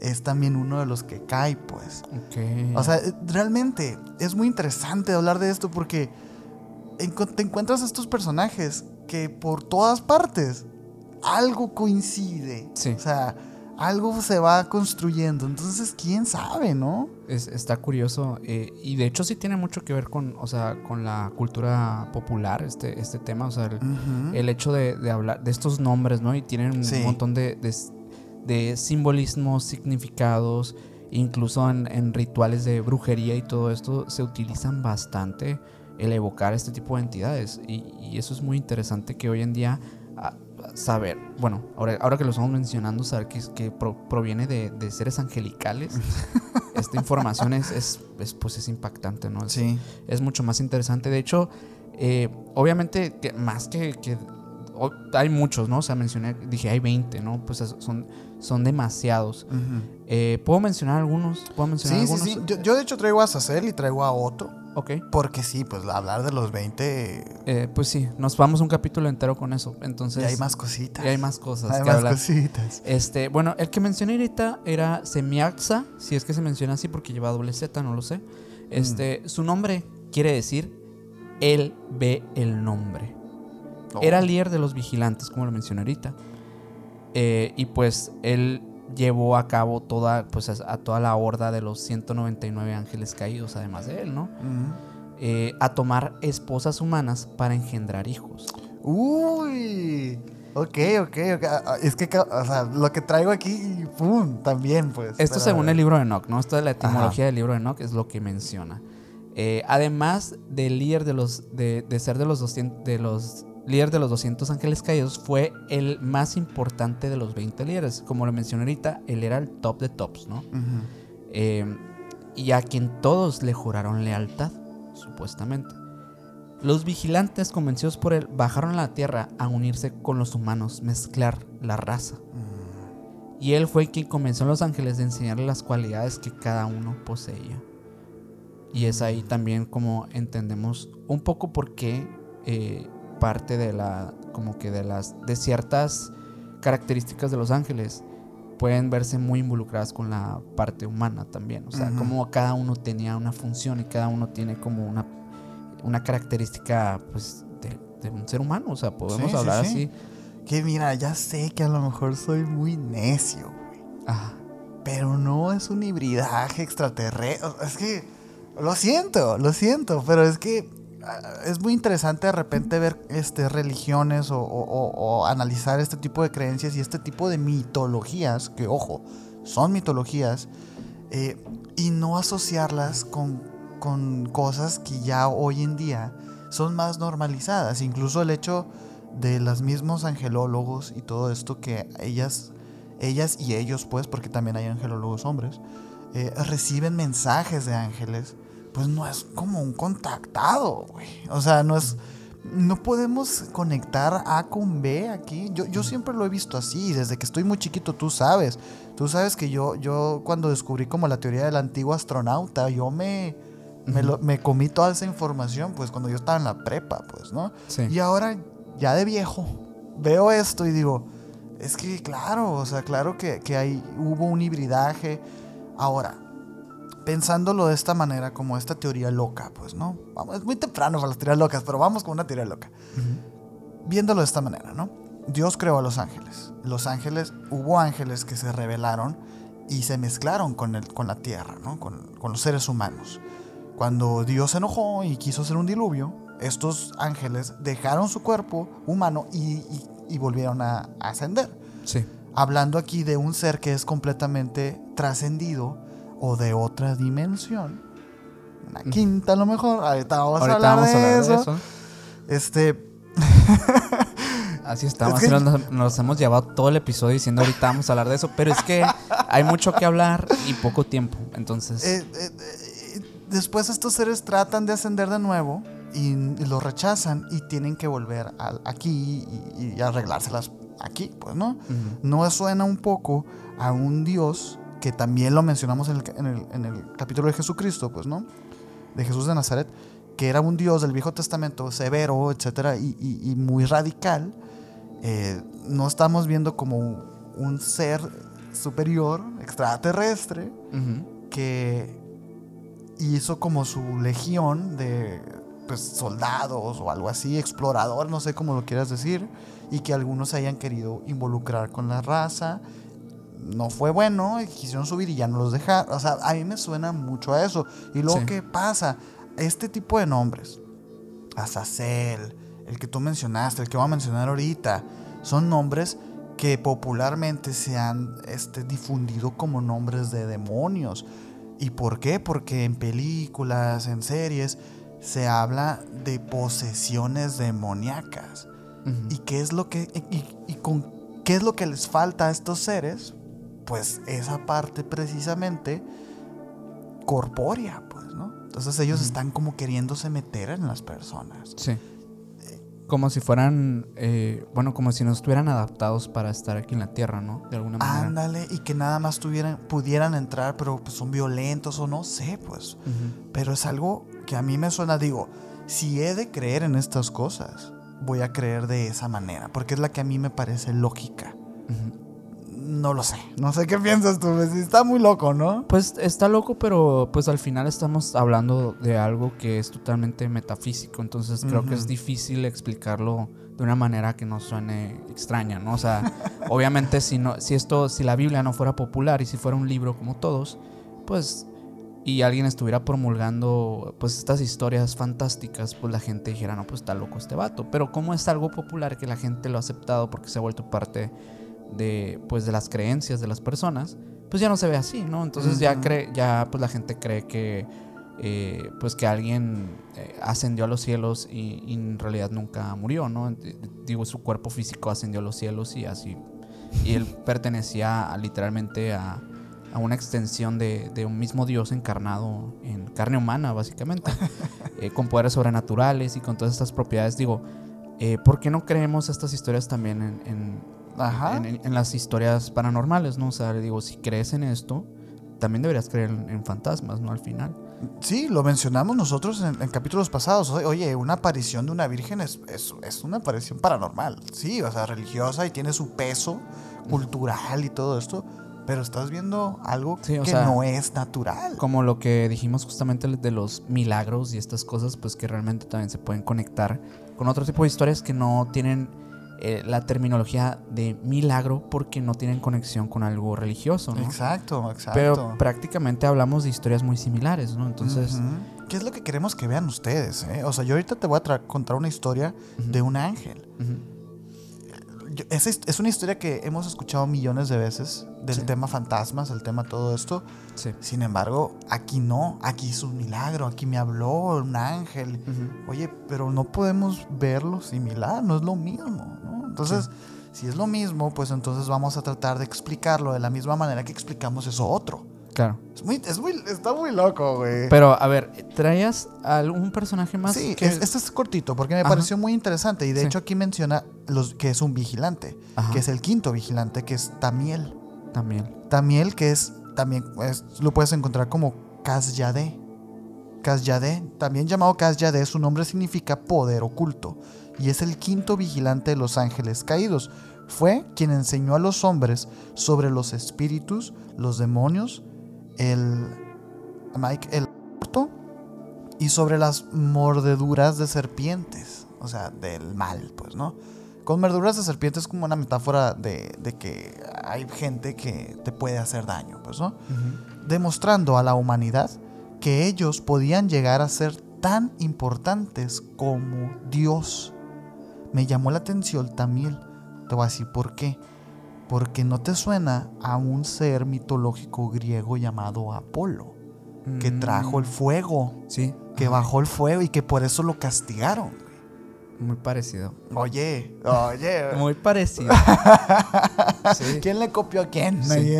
Es también uno de los que cae, pues. O sea, eh, realmente es muy interesante hablar de esto porque te encuentras estos personajes que por todas partes algo coincide. Sí. O sea, algo se va construyendo. Entonces, quién sabe, ¿no? Es- está curioso eh, y de hecho sí tiene mucho que ver con, o sea, con la cultura popular este, este tema, o sea, el, el hecho de, de hablar de estos nombres, ¿no? Y tienen un Sí. montón de, de, de simbolismos, significados, incluso en, en rituales de brujería y todo esto se utilizan bastante el evocar este tipo de entidades y, y eso es muy interesante que hoy en día saber, bueno, ahora, ahora que lo estamos mencionando, saber que, que pro- proviene de, de seres angelicales, esta información es, es, es, pues es impactante, ¿no? Es, Sí. es mucho más interesante. De hecho, eh, obviamente, que más que, que- hay muchos, ¿no? O sea, mencioné, dije, hay 20, ¿no? Pues es- son, son demasiados. Eh, ¿Puedo mencionar algunos? ¿Puedo mencionar Sí, sí, algunos? sí. Yo, yo, de hecho traigo a Sacer y traigo a otro. Ok. Porque sí, pues hablar de los 20 Eh, pues sí, nos vamos un capítulo entero con eso. Entonces, y hay más cositas. y hay más cosas Hay que más hablar. cositas. Este, bueno, el que mencioné ahorita era Semiaxa, si es que se menciona así porque lleva doble Z, no lo sé. Este, su nombre quiere decir él ve el nombre. Era Oh. líder de los vigilantes, como lo mencioné ahorita. Eh, y pues él llevó a cabo toda, pues, a, a toda la horda de los 199 ángeles caídos, además de él, ¿no? Eh, a tomar esposas humanas para engendrar hijos. Uy. Ok, ok, ok. Ah, ah, Es que, o sea, lo que traigo aquí, pum, también, pues. Esto pero- según el libro de Enoch, ¿no? Esto de la etimología del libro de Enoch es lo que menciona. Eh, además del líder de los de, de ser de los 200, de los líder de los 200 ángeles caídos, fue el más importante de los 20 líderes. Como lo mencioné ahorita, él era el top de tops, ¿no? Eh, y a quien todos le juraron lealtad, supuestamente. Los vigilantes, convencidos por él, bajaron a la tierra a unirse con los humanos, mezclar la raza. Y él fue quien convenció a los ángeles de enseñarle las cualidades que cada uno poseía. Y es ahí también como entendemos un poco por qué eh, parte de la, como que de las, de ciertas características de los ángeles pueden verse muy involucradas con la parte humana también. O sea, como cada uno tenía una función y cada uno tiene como una, una característica, pues, de, de un ser humano. O sea, podemos Sí, hablar sí. así. Que mira, ya sé que a lo mejor soy muy necio, güey. Ajá. Pero no es un hibridaje extraterrestre. Es que lo siento, lo siento, pero es que ah, es muy interesante de repente ver este, religiones o analizar este tipo de creencias y este tipo de mitologías, que ojo, son mitologías, eh, y no asociarlas con, con cosas que ya hoy en día son más normalizadas. Incluso el hecho de los mismos angelólogos y todo esto que ellas, ellas y ellos, pues, porque también hay angelólogos hombres, eh, reciben mensajes de ángeles, pues no es como un contactado, güey. O sea, no es... No podemos conectar A con B aquí. Yo, yo siempre lo he visto así, desde que estoy muy chiquito, tú sabes. Tú sabes que yo, yo cuando descubrí como la teoría del antiguo astronauta, yo me, me, lo- me comí toda esa información, pues cuando yo estaba en la prepa, pues, ¿no? Sí. Y ahora, ya de viejo, veo esto y digo, es que claro, o sea, claro que, que hay, hubo un hibridaje. Ahora, pensándolo de esta manera, como esta teoría loca, pues, ¿no? Vamos, es muy temprano para las teorías locas, pero vamos con una teoría loca. Viéndolo de esta manera, ¿no? Dios creó a los ángeles. Los ángeles, hubo ángeles que se rebelaron y se mezclaron con, el, con la tierra, ¿no? Con, con los seres humanos. Cuando Dios se enojó y quiso hacer un diluvio, estos ángeles dejaron su cuerpo humano y, y- y volvieron a, a ascender. Sí. Hablando aquí de un ser que es completamente trascendido o de otra dimensión. Una quinta a lo mejor. Ahorita vamos a Ahorita hablar, vamos a de, hablar eso. de eso. Este, Así estamos. Es que- nos, nos hemos llevado todo el episodio diciendo ahorita vamos a hablar de eso. Pero es que hay mucho que hablar y poco tiempo. Entonces, eh, eh, eh, después estos seres tratan de ascender de nuevo y, y lo rechazan y tienen que volver al- aquí y, y arreglárselas aquí, pues, ¿no? ujú, ¿No suena un poco a un Dios que también lo mencionamos en el, en el- en el capítulo de Jesucristo, pues, ¿no? De Jesús de Nazaret, que era un Dios del Viejo Testamento severo, etcétera, y, y- y muy radical. Eh, no estamos viendo como un ser superior, extraterrestre, que hizo como su legión de pues, soldados o algo así, explorador, no sé cómo lo quieras decir, y que algunos se hayan querido involucrar con la raza. No fue bueno, y quisieron subir y ya no los dejaron. O sea, a mí me suena mucho a eso. Y luego, Sí. ¿qué pasa? Este tipo de nombres, Azazel, el que tú mencionaste, el que voy a mencionar ahorita, son nombres que popularmente se han este, difundido como nombres de demonios. ¿Y por qué? Porque en películas, en series, se habla de posesiones demoníacas. ¿Y qué es lo que y, y con qué es lo que les falta a estos seres? Pues esa parte precisamente corpórea, pues, ¿no? Entonces ellos están como queriéndose meter en las personas. Sí. Como si fueran, eh, bueno, como si no estuvieran adaptados para estar aquí en la Tierra, ¿no? De alguna manera. Ándale, y que nada más tuvieran, pudieran entrar, pero pues son violentos o no sé, pues. Pero es algo que a mí me suena, digo, si he de creer en estas cosas, voy a creer de esa manera, porque es la que a mí me parece lógica. Ujú. No lo sé, no sé qué piensas tú, está muy loco, ¿no? Pues está loco, pero pues al final estamos hablando de algo que es totalmente metafísico, entonces creo que es difícil explicarlo de una manera que no suene extraña, ¿no? O sea, obviamente si no si esto si la Biblia no fuera popular y si fuera un libro como todos, pues y alguien estuviera promulgando pues estas historias fantásticas, pues la gente dijera, "No, pues está loco este vato", pero como es algo popular que la gente lo ha aceptado porque se ha vuelto parte de pues de las creencias de las personas, pues ya no se ve así, ¿no? Entonces ya cree, ya pues la gente cree que eh, pues que alguien eh, ascendió a los cielos y, y en realidad nunca murió, ¿no? Eh, Digo, su cuerpo físico ascendió a los cielos y así. Y él pertenecía a- literalmente a, a una extensión de, de un mismo Dios encarnado en carne humana, básicamente, eh, con poderes sobrenaturales y con todas estas propiedades. Digo, eh, ¿por qué no creemos estas historias también en, en, Ajá. en- en las historias paranormales, ¿no? O sea, digo, si crees en esto, también deberías creer en, en fantasmas, ¿no? Al final. Sí, lo mencionamos nosotros en, en capítulos pasados. Oye, una aparición de una virgen es, es, es una aparición paranormal. Sí, o sea, religiosa y tiene su peso cultural y todo esto. Pero estás viendo algo Sí, que sea, no es natural. Como lo que dijimos justamente de los milagros y estas cosas, pues que realmente también se pueden conectar con otro tipo de historias que no tienen eh, la terminología de milagro porque no tienen conexión con algo religioso, ¿no? Exacto, exacto. Pero prácticamente hablamos de historias muy similares, ¿no? Entonces. ¿Qué es lo que queremos que vean ustedes? eh? O sea, yo ahorita te voy a contar una historia de un ángel. ujú, Yo- es, es una historia que hemos escuchado millones de veces del Sí. tema fantasmas, el tema todo esto. sí. Sin embargo, aquí no, aquí es un milagro, aquí me habló un ángel. Oye, pero no podemos verlo similar, no es lo mismo, ¿no? Entonces, si es lo mismo, pues entonces vamos a tratar de explicarlo de la misma manera que explicamos eso otro. Claro. Es muy, es muy, está muy loco, güey. Pero, a ver, ¿traías algún personaje más? sí, que- es- este es cortito porque me Ajá. pareció muy interesante y de Sí. hecho aquí menciona los, que es un vigilante, Ajá. que es el quinto vigilante, que es Tamiel. También. Tamiel, que es también es- lo puedes encontrar como Kazyade. Kazyade, también llamado Kazyade, su nombre significa poder oculto y es el quinto vigilante de los ángeles caídos. Fue quien enseñó a los hombres sobre los espíritus, los demonios, el Mike, el y sobre las mordeduras de serpientes, o sea, del mal, pues, ¿no? Con mordeduras de serpientes es como una metáfora de, de que hay gente que te puede hacer daño, pues, ¿no? Demostrando a la humanidad que ellos podían llegar a ser tan importantes como Dios. Me llamó la atención Tamiel. Te voy a decir por qué. Porque no te suena a un ser mitológico griego llamado Apolo, que Mm, trajo el fuego, Sí. que ajá, bajó el fuego y que por eso lo castigaron. Muy parecido. Oye, oye. Muy parecido. sí. ¿Quién le copió a quién? Sí.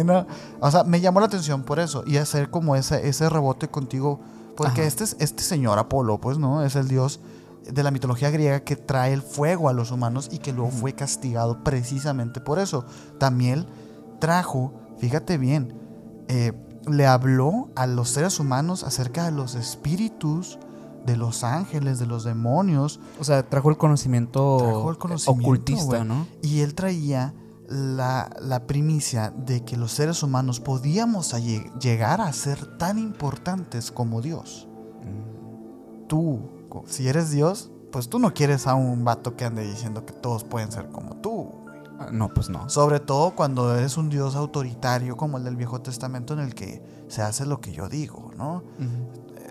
O sea, me llamó la atención por eso y hacer como ese, ese rebote contigo. Porque Ajá. este, es- este señor Apolo, pues, ¿no? Es el dios de la mitología griega que trae el fuego a los humanos y que luego fue castigado precisamente por eso. También trajo, fíjate bien, eh, le habló a los seres humanos acerca de los espíritus, de los ángeles, de los demonios, O sea, trajo el conocimiento, Trajo el conocimiento, ocultista. ¿no? Y él traía la, la primicia de que los seres humanos podíamos a llegar a ser tan importantes como Dios. Tú, si eres Dios, pues tú no quieres a un vato que ande diciendo que todos pueden ser como tú. No, pues no. Sobre todo cuando eres un Dios autoritario como el del Viejo Testamento en el que se hace lo que yo digo, ¿no?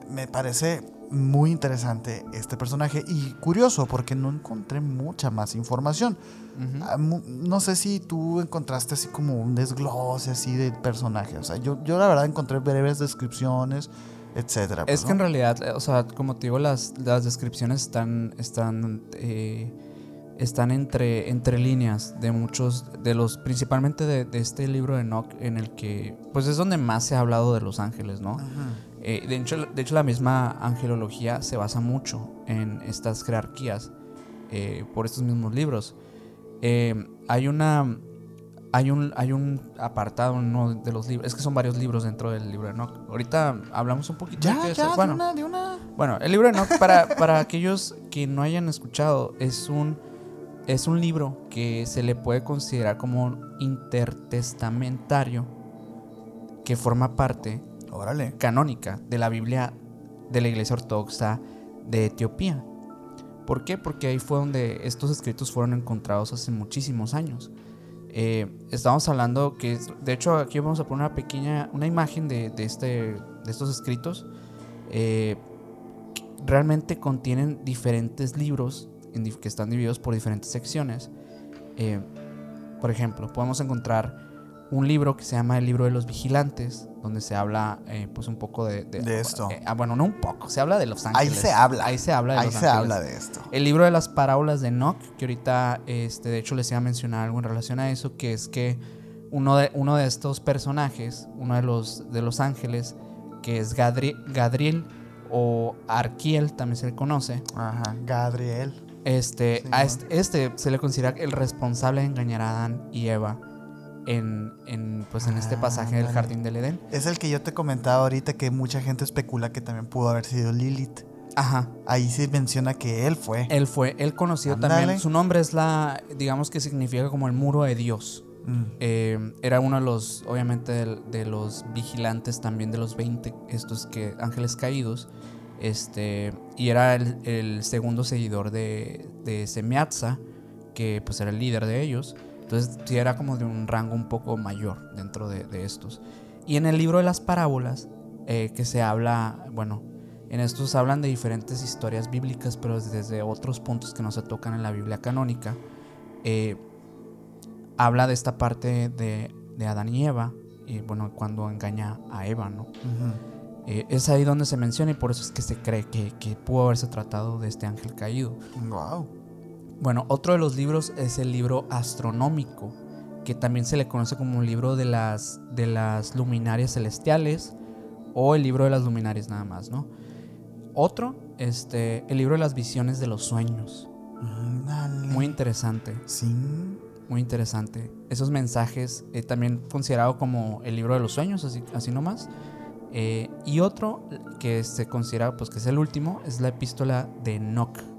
Me parece muy interesante este personaje y curioso porque no encontré mucha más información. Ah, No sé si tú encontraste así como un desglose así del personaje. O sea, yo, yo la verdad encontré breves descripciones, etcétera. pues, Es que en realidad, eh, o sea, como te digo, las, las descripciones están, están, eh, están entre, entre líneas de muchos, de los, principalmente de, de este libro de Enoch, en el que, pues es donde más se ha hablado de los ángeles, ¿no? Eh, de, hecho, de hecho, la misma angelología se basa mucho en estas jerarquías eh, por estos mismos libros. Hay una. Hay un, hay un apartado en uno de los libros. Es que son varios libros dentro del libro de Enoch. Ahorita hablamos un poquito de Ya, de bueno, una, de una. bueno, el libro de Enoch, para, para aquellos que no hayan escuchado, es un, es un libro que se le puede considerar como intertestamentario que forma parte Órale. canónica de la Biblia de la Iglesia Ortodoxa de Etiopía. ¿Por qué? Porque ahí fue donde estos escritos fueron encontrados hace muchísimos años. Eh, estamos hablando que, de hecho, aquí vamos a poner una pequeña, una imagen de, de este, de estos escritos. Eh, realmente contienen diferentes libros que están divididos por diferentes secciones. Eh, por ejemplo, podemos encontrar un libro que se llama El libro de los vigilantes, donde se habla eh, pues un poco de, De esto. eh, ah, bueno, no un poco, se habla de los Ahí ángeles. se habla. Ahí se habla de Ahí los se ángeles. habla de esto. El libro de las parábolas de Enoch, que ahorita, este, de hecho, les iba a mencionar algo en relación a eso, que es que uno de, uno de estos personajes, uno de los, de los ángeles, que es Gadri- Gadriel o Arquiel, también se le conoce, Ajá. Gabriel. este, Sí, a este, este se le considera el responsable de engañar a Adán y Eva en, en, pues, en este Ah, pasaje del jardín del Edén. Es el que yo te comentaba ahorita que mucha gente especula que también pudo haber sido Lilith. Ajá. Ahí sí menciona que él fue. Él fue, él conocido también. Su nombre es la, digamos que significa como el muro de Dios. Mm. Eh, era uno de los, obviamente, de, los vigilantes también de los 20, estos que ángeles caídos. Este, y era el, el segundo seguidor de, de Semiatza, que pues era el líder de ellos. Entonces, sí era como de un rango un poco mayor dentro de, de estos. Y en el libro de las parábolas, eh, que se habla, bueno, en estos hablan de diferentes historias bíblicas, pero desde otros puntos que no se tocan en la Biblia canónica. Eh, habla de esta parte de, de Adán y Eva, y bueno, cuando engaña a Eva, ¿no? Ujú. Eh, es ahí donde se menciona y por eso es que se cree que, que pudo haberse tratado de este ángel caído. Wow. Bueno, otro de los libros es el libro astronómico, que también se le conoce como un libro de las, de las luminarias celestiales o el libro de las luminarias nada más, ¿no? Otro, este, el libro de las visiones de los sueños. Dale. Muy interesante. Sí. Muy interesante. Esos mensajes, eh, también considerado como el libro de los sueños, así, así nomás. Eh, y otro que se considera, pues que es el último, es la epístola de Enoch.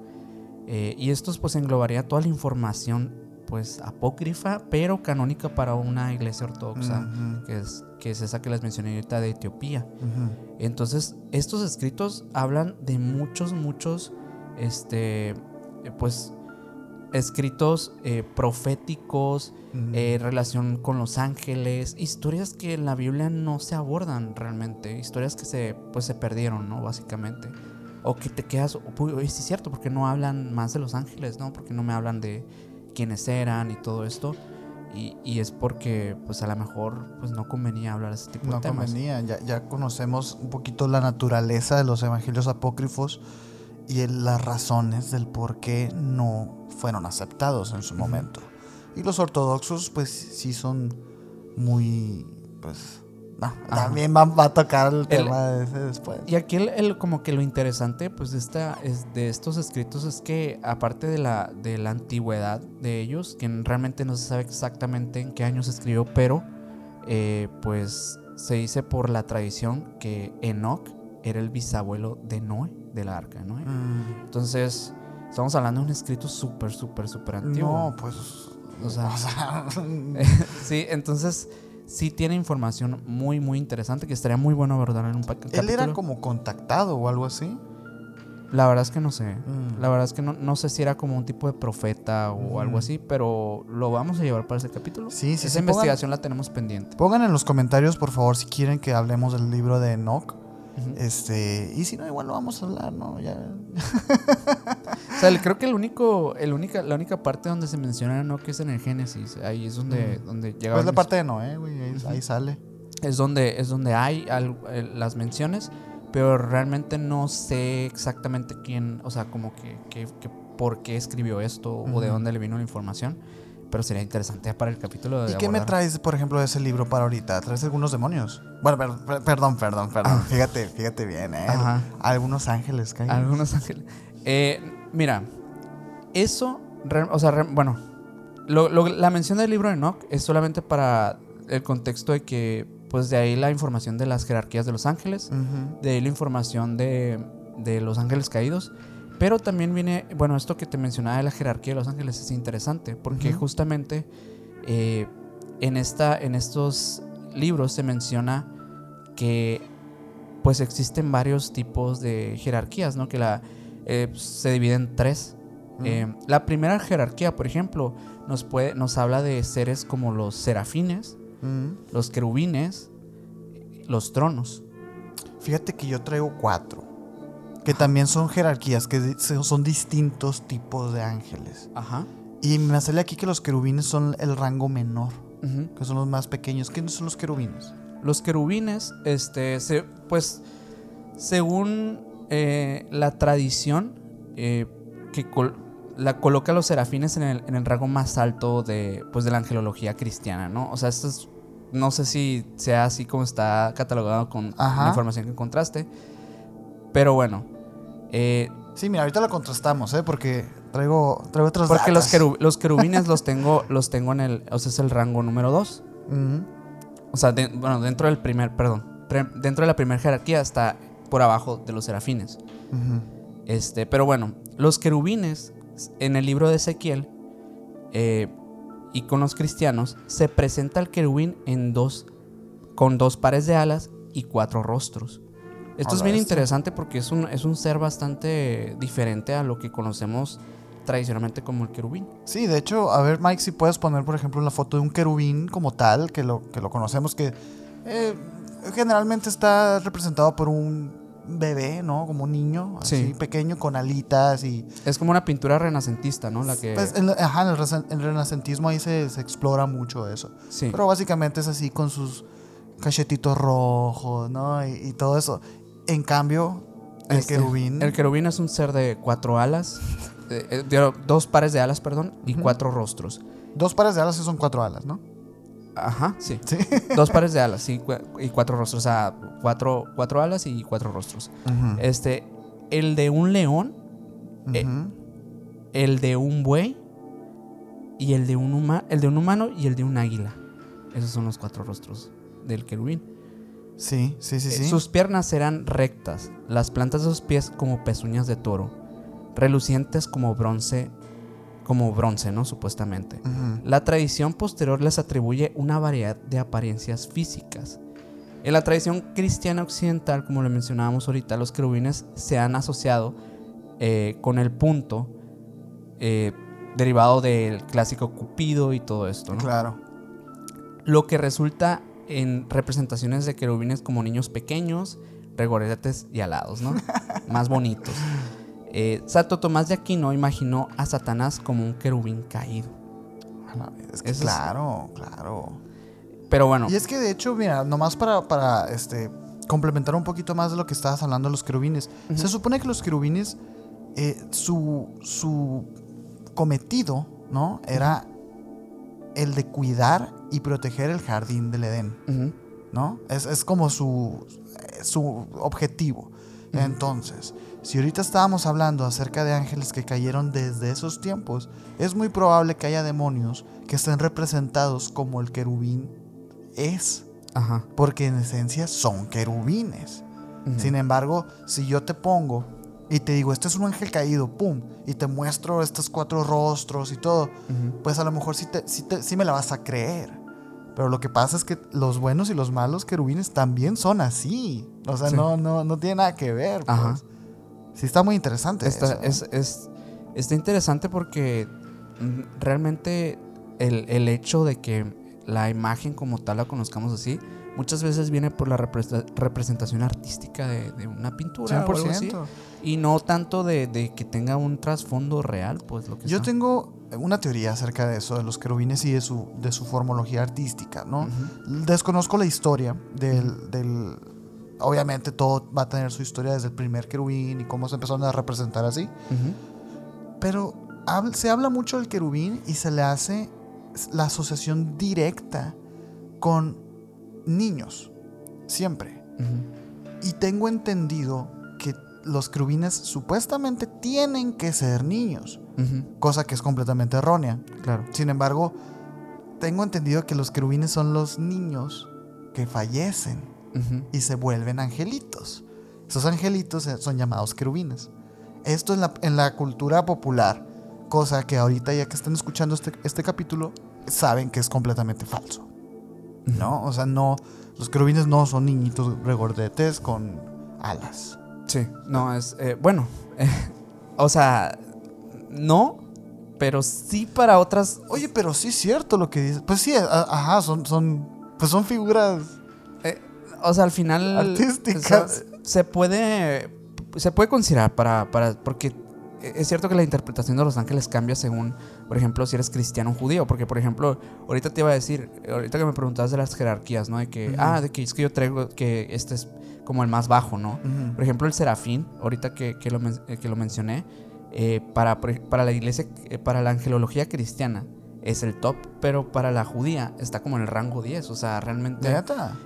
Eh, y estos pues englobaría toda la información pues apócrifa, pero canónica para una iglesia ortodoxa, que, es, que es esa que les mencioné ahorita de Etiopía. Entonces, estos escritos hablan de muchos, muchos, este, eh, pues, escritos eh, proféticos, eh, relación con los ángeles, historias que en la Biblia no se abordan realmente, historias que se, pues, se perdieron, ¿no? Básicamente. O que te quedas, "Uy, oye, sí es cierto, porque no hablan más de los ángeles, ¿no? Porque no me hablan de quiénes eran y todo esto. Y, y es porque, pues, a lo mejor, pues, no convenía hablar de ese tipo No de temas. convenía, ya, ya conocemos un poquito la naturaleza de los evangelios apócrifos y el- las razones del por qué no fueron aceptados en su momento. Y los ortodoxos, pues sí son muy, pues, no, Ajá. también va, va a tocar el tema de ese después. Y aquí el, el- como que lo interesante pues de, esta, es de estos escritos es que aparte de la, de la antigüedad de ellos, que realmente no se sabe exactamente en qué año se escribió, pero eh, pues se dice por la tradición que Enoch era el bisabuelo de Noé, de la arca de Noé. Mm, Entonces, estamos hablando de un escrito súper, súper, súper antiguo. no, pues, O sea, o sea, sí, entonces sí tiene información muy, muy interesante que estaría muy bueno abordar en un capítulo. él era como contactado o algo así. La verdad es que no sé. Mm. La verdad es que no, no sé si era como un tipo de profeta o Ujú. algo así, pero lo vamos a llevar para ese capítulo. Sí, sí, Esa sí, investigación la tenemos pendiente. Pongan en los comentarios, por favor, si quieren que hablemos del libro de Enoch. Este, y si no, igual lo vamos a hablar, ¿no? Ya. O sea, creo que el único, el única, la única parte donde se menciona no que es en el Génesis. Ahí es donde, Mm. donde llega. Pues la parte de Noé, güey, ahí, sale. Es donde, es donde hay al- las menciones, pero realmente no sé exactamente quién, o sea, como que, que- que por qué escribió esto o de dónde le vino la información. Pero sería interesante para el capítulo de ¿Y qué me traes, por ejemplo, de ese libro para ahorita? ¿Traes algunos demonios? Bueno, per- per- perdón, perdón, perdón. Ah. Fíjate, fíjate bien, ¿eh? Ajá. Algunos ángeles caen. Algunos ángeles. Eh, mira, eso, o sea, bueno, lo- lo- la mención del libro de Enoch es solamente para el contexto de que, pues de ahí la información de las jerarquías de los ángeles, de ahí la información de, de los ángeles caídos, pero también viene, bueno, esto que te mencionaba de la jerarquía de los ángeles es interesante, porque justamente eh, en, esta, en estos libros se menciona que pues existen varios tipos de jerarquías, ¿no? Que la, eh, se divide en tres. Eh, la primera jerarquía, por ejemplo, nos, puede, nos habla de seres como los serafines, los querubines, los tronos. Fíjate que yo traigo cuatro. Que también son jerarquías, que son distintos tipos de ángeles. Ajá. Y me sale aquí que los querubines son el rango menor. Que son los más pequeños. ¿Quiénes son los querubines? Los querubines, este, se, pues, según eh, la tradición, eh, que col- la coloca a los serafines en el, en el rango más alto de, pues, de la angelología cristiana, ¿no? O sea, esto es, no sé si sea así como está catalogado con Ajá. la información que encontraste, pero bueno, eh, Sí, mira, ahorita lo contrastamos, ¿eh? Porque traigo, traigo otros porque los, querubines los tengo, los tengo en el, o sea, es el rango número 2. Ujú. O sea, de- bueno, dentro del primer, perdón, pre- dentro de la primera jerarquía está por abajo de los serafines. Este, pero bueno, los querubines en el libro de Ezequiel eh, y con los cristianos se presenta el querubín en dos, con dos pares de alas y cuatro rostros. Esto es bien interesante porque es un, es un ser bastante diferente a lo que conocemos tradicionalmente como el querubín. Sí, de hecho, a ver, Mike, si puedes poner, por ejemplo, la foto de un querubín como tal, que lo, que lo conocemos, que eh, generalmente está representado por un bebé, ¿no? Como un niño, así Sí. pequeño, con alitas y... Es como una pintura renacentista, ¿no? La que... Pues, en, ajá, en el, resen- en el renacentismo ahí se, se explora mucho eso. sí. Pero básicamente es así con sus cachetitos rojos, ¿no? Y, y todo eso. En cambio, el Este, querubín... El querubín es un ser de cuatro alas, de- eh, de- dos pares de alas, perdón, y cuatro rostros. Dos pares de alas son cuatro alas, ¿no? Ajá, sí. Sí. Dos pares de alas y, cua- y cuatro rostros. O sea, cuatro, cuatro alas y cuatro rostros. Este, el de un león, eh, el de un buey y el de un, huma- el de un humano y el de un águila. Esos son los cuatro rostros del querubín. Sí, sí, sí, Eh, sí. Sus piernas eran rectas, las plantas de sus pies como pezuñas de toro, relucientes como bronce, como bronce, ¿no? Supuestamente. La tradición posterior les atribuye una variedad de apariencias físicas. En la tradición cristiana occidental, como le mencionábamos ahorita, los querubines se han asociado eh, con el punto eh, derivado del clásico Cupido y todo esto, ¿no? Claro. Lo que resulta en representaciones de querubines como niños pequeños, regordetes y alados, ¿no? Más bonitos. Eh, Santo Tomás de Aquino imaginó a Satanás como un querubín caído. A la vez, Es que Eso es- claro, claro. Pero bueno, Y es que de hecho, mira, nomás para, para este, complementar un poquito más de lo que estabas hablando de los querubines. Se supone que los querubines, eh, su, su cometido, ¿no? Era el de cuidar y proteger el jardín del Edén, ¿no? Es, es como su, su objetivo. Entonces, si ahorita estábamos hablando acerca de ángeles que cayeron desde esos tiempos, es muy probable que haya demonios que estén representados como el querubín es, ajá. porque en esencia son querubines. Sin embargo, si yo te pongo y te digo, este es un ángel caído, pum, y te muestro estos cuatro rostros y todo, pues a lo mejor sí, te, sí, te- sí me la vas a creer. Pero lo que pasa es que los buenos y los malos querubines también son así. O sea, Sí. no, no, no tiene nada que ver. Pues. Ajá. Sí, está muy interesante. Está, eso, es, es- está interesante porque mm, realmente el, el hecho de que la imagen como tal la conozcamos así, muchas veces viene por la representación artística de, de una pintura o algo así. 100%. Y no tanto de, de que tenga un trasfondo real, pues lo que Yo tengo una teoría acerca de eso, de los querubines y de su, de su formología artística, ¿no? Desconozco la historia del, del- Obviamente todo va a tener su historia desde el primer querubín y cómo se empezaron a representar así. Pero hab- se habla mucho del querubín y se le hace la asociación directa con niños. Siempre. Y tengo entendido los querubines supuestamente tienen que ser niños. Cosa que es completamente errónea. Claro. Sin embargo, tengo entendido que los querubines son los niños que fallecen y se vuelven angelitos. Esos angelitos eh, son llamados querubines. Esto en la, en la cultura popular, cosa que ahorita ya que están escuchando este, este capítulo, saben que es completamente falso. ¿No? O sea, no, los querubines no son niñitos regordetes con alas. Sí, no, es. eh, bueno, o sea, no, pero sí para otras. Oye, pero sí es cierto lo que dices. Pues sí, a- ajá, son, son, pues son figuras O sea, al final. Artísticas. o sea, se puede. Se puede considerar para. para porque es cierto que la interpretación de los ángeles cambia según, por ejemplo, si eres cristiano o judío. Porque, por ejemplo, ahorita te iba a decir, ahorita que me preguntabas de las jerarquías, ¿no? De que, ah, de que es que yo traigo que este es como el más bajo, ¿no? Por ejemplo, el serafín, ahorita que, que lo, men- eh, que lo mencioné, eh, para, para la iglesia, eh, para la angelología cristiana es el top, pero para la judía está como en el rango 10. O sea, realmente ¿Neta?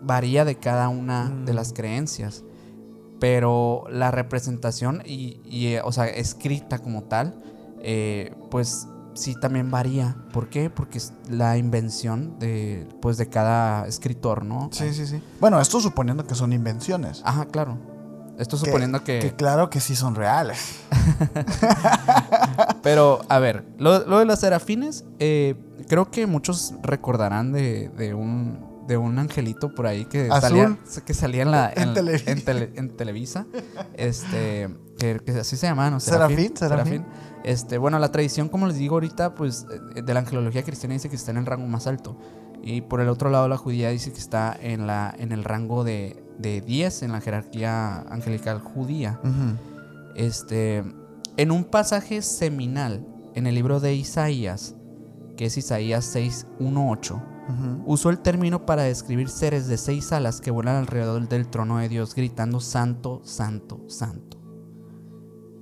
varía de cada una de Mm. las creencias. Pero la representación y, y, eh, o sea, escrita como tal, eh, pues sí también varía. ¿Por qué? Porque es la invención de, pues, de cada escritor, ¿no? Sí, sí, sí. Bueno, esto suponiendo que son invenciones. Ajá, claro. Esto Que- suponiendo que... Que claro que sí son reales. Pero, a ver, lo, lo de los serafines, eh, creo que muchos recordarán de, de un, de un angelito por ahí que Azul. salía, que salía en, la, En en, Televisa. en tele- en Televisa. Este, que, que así se llamaba, ¿no? Serafín, Serafín. Este, bueno, la tradición, como les digo ahorita, pues eh, de la angelología cristiana dice que está en el rango más alto. Y por el otro lado, la judía dice que está en, la, en el rango de, de 10 en la jerarquía angelical judía. Este, en un pasaje seminal en el libro de Isaías, que es Isaías 6, 1, 8, Usó el término para describir seres de seis alas que vuelan alrededor del trono de Dios gritando Santo, Santo, Santo.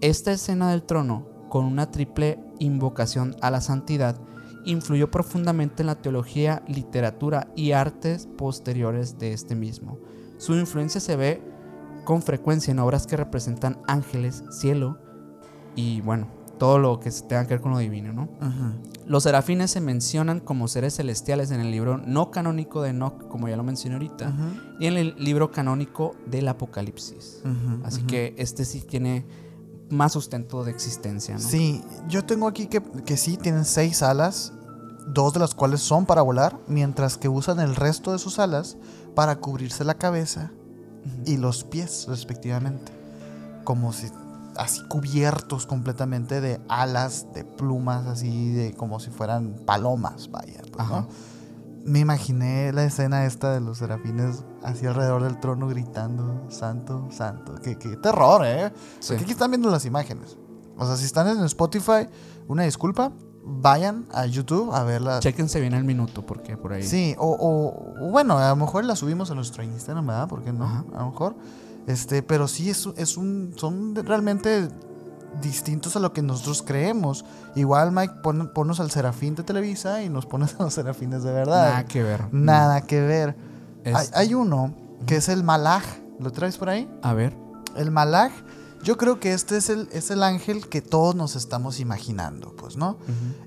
Esta escena del trono, con una triple invocación a la santidad, influyó profundamente en la teología, literatura y artes posteriores de este mismo. Su influencia se ve con frecuencia en obras que representan ángeles, cielo y bueno, todo lo que tenga que ver con lo divino, ¿no? Los serafines se mencionan como seres celestiales en el libro no canónico de Enoch, como ya lo mencioné ahorita, y en el libro canónico del Apocalipsis. Así que este sí tiene más sustento de existencia, ¿no? Sí, yo tengo aquí que, que sí, tienen seis alas, dos de las cuales son para volar, mientras que usan el resto de sus alas para cubrirse la cabeza y los pies, respectivamente. Como si así cubiertos completamente de alas, de plumas, así de como si fueran palomas, vaya. pues, Ajá. ¿no? Me imaginé la escena esta de los serafines así alrededor del trono gritando, santo, santo. Qué, qué terror, ¿eh? Sí. Porque aquí están viendo las imágenes. O sea, si están en Spotify, una disculpa, vayan a YouTube a verlas. Chéquense bien el minuto, porque por ahí. Sí, o, o- bueno, a lo mejor la subimos a nuestro Instagram, ¿verdad? ¿Por qué no? Ajá. A lo mejor. Este, pero sí es, es un. son realmente distintos a lo que nosotros creemos. Igual, Mike, pon, ponnos al serafín de Televisa y nos pones a los serafines de verdad. Nada que ver. Nada que ver. Es- Hay, hay uno que es el malaj. ¿Lo traes por ahí? A ver. El malaj. Yo creo que este es el, es el ángel que todos nos estamos imaginando, pues, ¿no?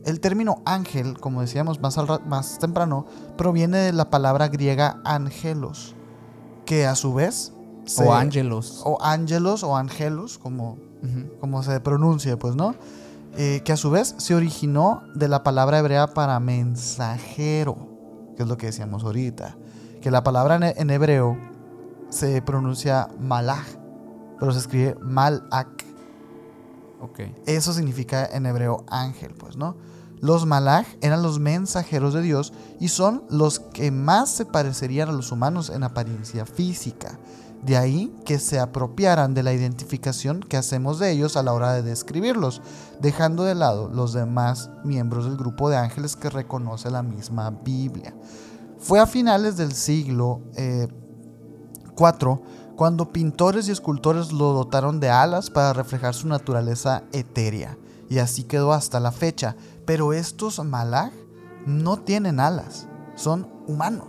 El término ángel, como decíamos más, al más temprano, proviene de la palabra griega angelos, que a su vez... se- O ángelos. O ángelos o angelos, como, como se pronuncia, pues, ¿no? Eh, que a su vez se originó de la palabra hebrea para mensajero, que es lo que decíamos ahorita. Que la palabra en, hebreo se pronuncia malach, pero se escribe malak. Ok. Eso significa en hebreo ángel, pues, ¿no? Los malach eran los mensajeros de Dios y son los que más se parecerían a los humanos en apariencia física. De ahí que se apropiaran de la identificación que hacemos de ellos a la hora de describirlos, dejando de lado los demás miembros del grupo de ángeles que reconoce la misma Biblia. Fue a finales del siglo eh, IV cuando pintores y escultores lo dotaron de alas para reflejar su naturaleza etérea. Y así quedó hasta la fecha. Pero estos malaj no tienen alas. Son humanos.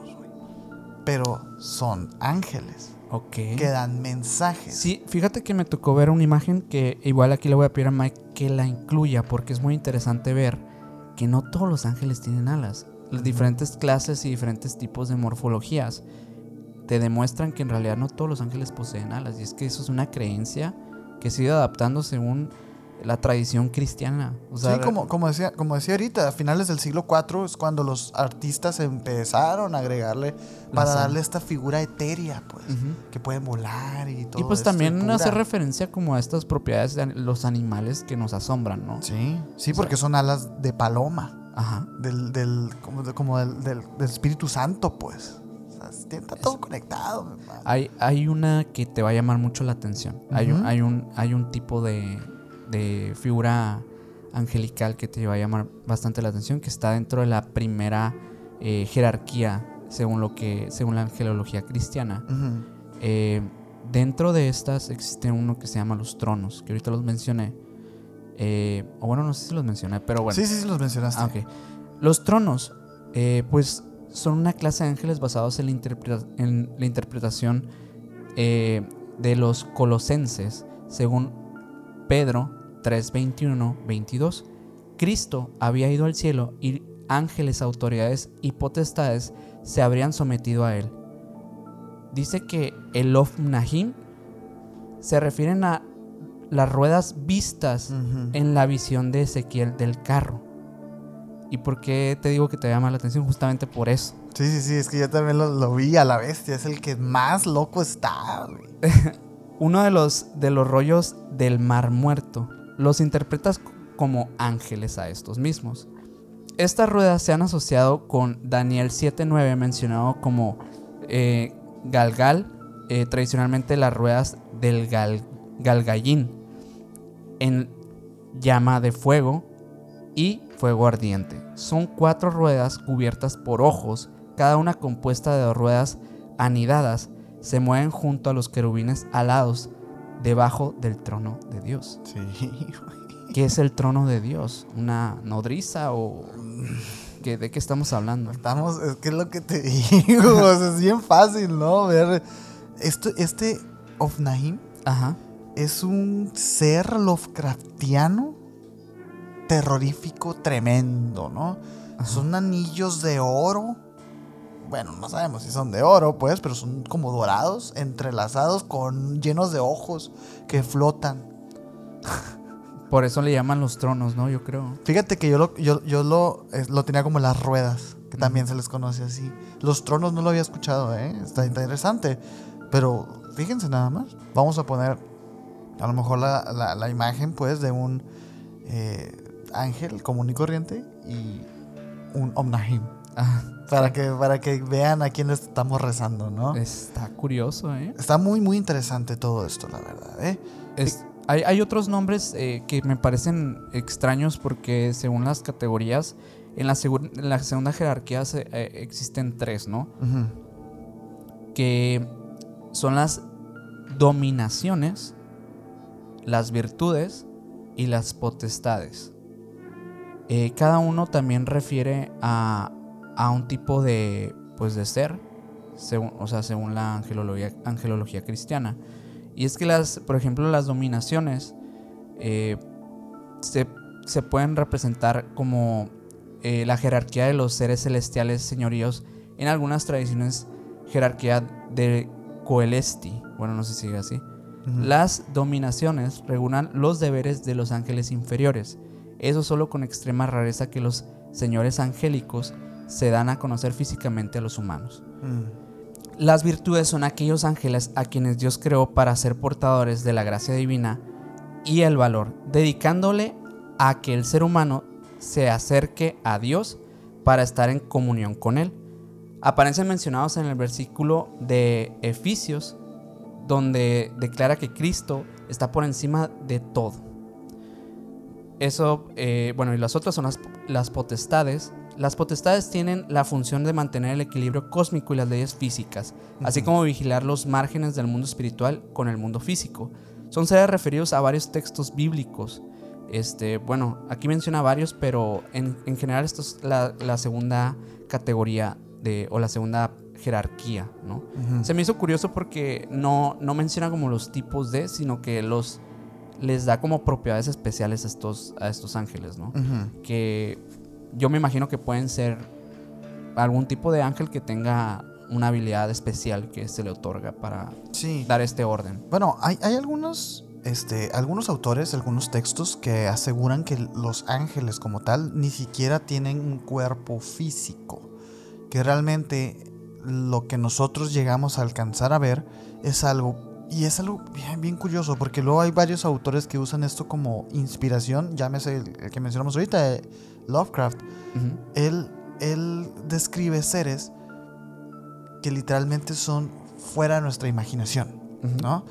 Pero son ángeles Ok. que dan mensajes. Sí, fíjate que me tocó ver una imagen que igual aquí le voy a pedir a Mike que la incluya porque es muy interesante ver que no todos los ángeles tienen alas. Las diferentes clases y diferentes tipos de morfologías te demuestran que en realidad no todos los ángeles poseen alas. Y es que eso es una creencia que se ha ido adaptando según la tradición cristiana. O sea, sí, como, como, decía, como decía ahorita, a finales del siglo IV es cuando los artistas empezaron a agregarle para darle esta figura etérea, pues, que pueden volar y todo. Y pues esto, también pura. hace referencia como a estas propiedades de los animales que nos asombran, ¿no? Sí, sí, porque son alas de paloma. Ajá. del, del como, de- como del, del- del Espíritu Santo, pues. O sea, está todo conectado. Hay, hay una que te va a llamar mucho la atención. hay, un, hay, un, hay un tipo de, de figura angelical que te va a llamar bastante la atención, que está dentro de la primera eh, jerarquía según lo que según la angelología cristiana. Eh, dentro de estas existe uno que se llama los tronos, que ahorita los mencioné. Eh, o bueno, no sé si los mencioné, pero bueno. Sí, sí, sí, los mencionaste. Ah. Los tronos, pues, son una clase de ángeles basados en la, interpreta- en la interpretación de los colosenses, según Pedro 3, 21, 22. Cristo había ido al cielo y ángeles, autoridades y potestades se habrían sometido a él. Dice que el Of Nahim se refieren a las ruedas vistas en la visión de Ezequiel del carro. ¿Y por qué te digo que te llama la atención? Justamente por eso. Sí, sí, sí, es que yo también lo, lo vi a la bestia. Es el que más loco está. Uno de los, de los rollos del mar muerto los interpretas como ángeles a estos mismos. Estas ruedas se han asociado con Daniel 7.9 mencionado como eh, Galgal, eh, tradicionalmente las ruedas del gal, Galgallín, en llama de fuego y fuego ardiente. Son cuatro ruedas cubiertas por ojos, cada una compuesta de dos ruedas anidadas, se mueven junto a los querubines alados debajo del trono de Dios. Sí. ¿Qué es el trono de Dios? ¿Una nodriza o qué, de qué estamos hablando? Estamos, es que es lo que te digo. o sea, es bien fácil, ¿no? Ver. Esto, este Ofnahim Ajá. es un ser Lovecraftiano terrorífico tremendo, ¿no? Ajá. Son anillos de oro. Bueno, no sabemos si son de oro, pues, pero son como dorados, entrelazados con llenos de ojos que flotan. Por eso le llaman los tronos, ¿no? Yo creo. Fíjate que yo lo, yo, yo lo, lo tenía como las ruedas, que también se les conoce así. Los tronos no lo había escuchado, ¿eh? Está interesante. Pero fíjense nada más. Vamos a poner a lo mejor la, la- la imagen, pues, de un eh, ángel común y corriente y un Omnahim. Ah, Para que, para que vean a quién le estamos rezando, ¿no? está curioso, ¿eh? Está muy, muy interesante todo esto, la verdad, ¿eh? Es- hay, hay otros nombres eh, que me parecen extraños porque según las categorías, en la, segun- en la segunda jerarquía se- eh, existen tres, ¿no? Que son las dominaciones, las virtudes y las potestades. Eh, cada uno también refiere a, a un tipo de, pues, de ser, según, o sea, según la angelología, angelología cristiana. Y es que las, por ejemplo, las dominaciones eh, se, se pueden representar como eh, la jerarquía de los seres celestiales señoríos en algunas tradiciones jerarquía de Coelesti. Bueno, no sé si sigue así. Las dominaciones regulan los deberes de los ángeles inferiores. Eso solo con extrema rareza que los señores angélicos se dan a conocer físicamente a los humanos. Mm. Las virtudes son aquellos ángeles a quienes Dios creó para ser portadores de la gracia divina y el valor, dedicándole a que el ser humano se acerque a Dios para estar en comunión con Él. Aparecen mencionados en el versículo de Efesios, donde declara que Cristo está por encima de todo. Eso, eh, bueno, y las otras son las, las potestades. Las potestades tienen la función de mantener el equilibrio cósmico y las leyes físicas, así como vigilar los márgenes del mundo espiritual con el mundo físico. Son seres referidos a varios textos bíblicos. Este, bueno, aquí menciona varios, pero en, en general esto es la, la segunda categoría de, o la segunda jerarquía, ¿no? Se me hizo curioso porque no, no menciona como los tipos de, sino que los les da como propiedades especiales a estos, a estos ángeles, ¿no? Que yo me imagino que pueden ser algún tipo de ángel que tenga una habilidad especial que se le otorga para Sí. dar este orden. Bueno, hay, hay algunos, este, algunos autores, algunos textos que aseguran que los ángeles como tal ni siquiera tienen un cuerpo físico. Que realmente lo que nosotros llegamos a alcanzar a ver es algo... Y es algo bien, bien curioso, porque luego hay varios autores que usan esto como inspiración, llámese el, el que mencionamos ahorita, Lovecraft. Él, él describe seres que literalmente son fuera de nuestra imaginación. ¿no?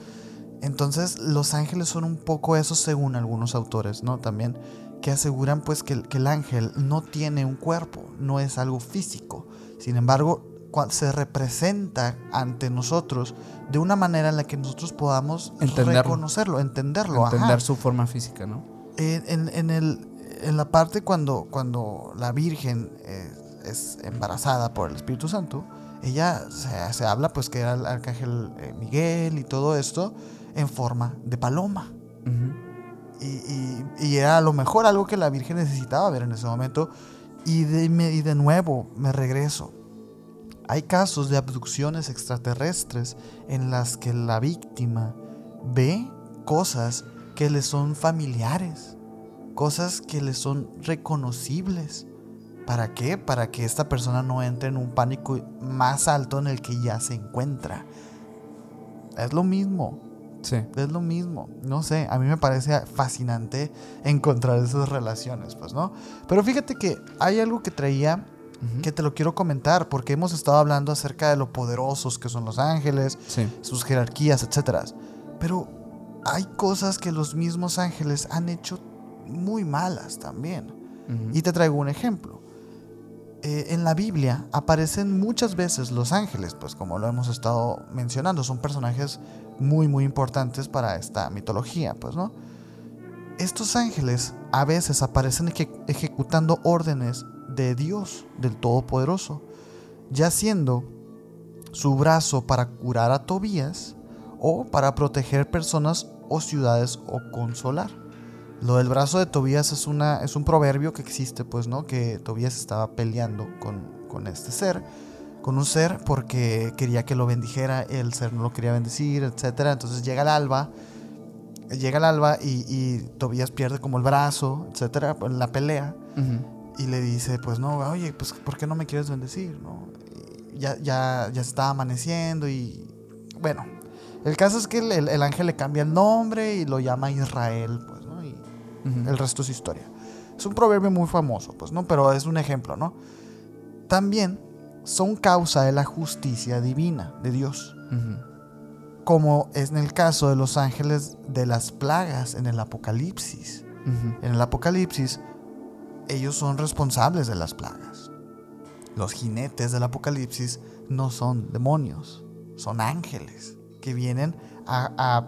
Entonces, los ángeles son un poco eso según algunos autores, ¿no? También que aseguran pues que, que el ángel no tiene un cuerpo, no es algo físico. Sin embargo, se representa ante nosotros de una manera en la que nosotros podamos reconocerlo, entenderlo. Entender su forma física, ¿no? En, en, el, en la parte cuando, cuando la Virgen eh, es embarazada por el Espíritu Santo, ella se, se habla pues que era el arcángel eh, Miguel y todo esto en forma de paloma. y, y, y, era a lo mejor algo que la Virgen necesitaba ver en ese momento. Y de, y de nuevo me regreso hay casos de abducciones extraterrestres en las que la víctima ve cosas que le son familiares, cosas que le son reconocibles. ¿Para qué? Para que esta persona no entre en un pánico más alto en el que ya se encuentra. Es lo mismo. Sí. Es lo mismo. No sé, a mí me parece fascinante encontrar esas relaciones, pues, ¿no? Pero fíjate que hay algo que traía que te lo quiero comentar porque hemos estado hablando acerca de lo poderosos que son los ángeles, sus jerarquías, etc. Pero hay cosas que los mismos ángeles han hecho muy malas también. Y te traigo un ejemplo. Eh, en la Biblia aparecen muchas veces los ángeles, pues como lo hemos estado mencionando, son personajes muy muy importantes para esta mitología, pues, ¿no? Estos ángeles a veces aparecen ejecutando órdenes de Dios, del Todopoderoso, ya siendo su brazo para curar a Tobías o para proteger personas o ciudades o consolar. Lo del brazo de Tobías es, una, es un proverbio que existe, pues, ¿no? Que Tobías estaba peleando con, con este ser, con un ser porque quería que lo bendijera, el ser no lo quería bendecir, etc. Entonces llega el alba, llega el alba y, Tobías pierde como el brazo, etc. en la pelea y le dice, pues no, oye, pues ¿por qué no me quieres bendecir? ¿no? Ya, ya, ya está amaneciendo y bueno, el caso es que el, ángel le cambia el nombre y lo llama Israel, pues, Y el resto es historia. Es un proverbio muy famoso, pues, ¿no? Pero es un ejemplo, ¿no? También son causa de la justicia divina de Dios. Como es en el caso de los ángeles de las plagas en el Apocalipsis. En el Apocalipsis ellos son responsables de las plagas. Los jinetes del Apocalipsis no son demonios, son ángeles que vienen a,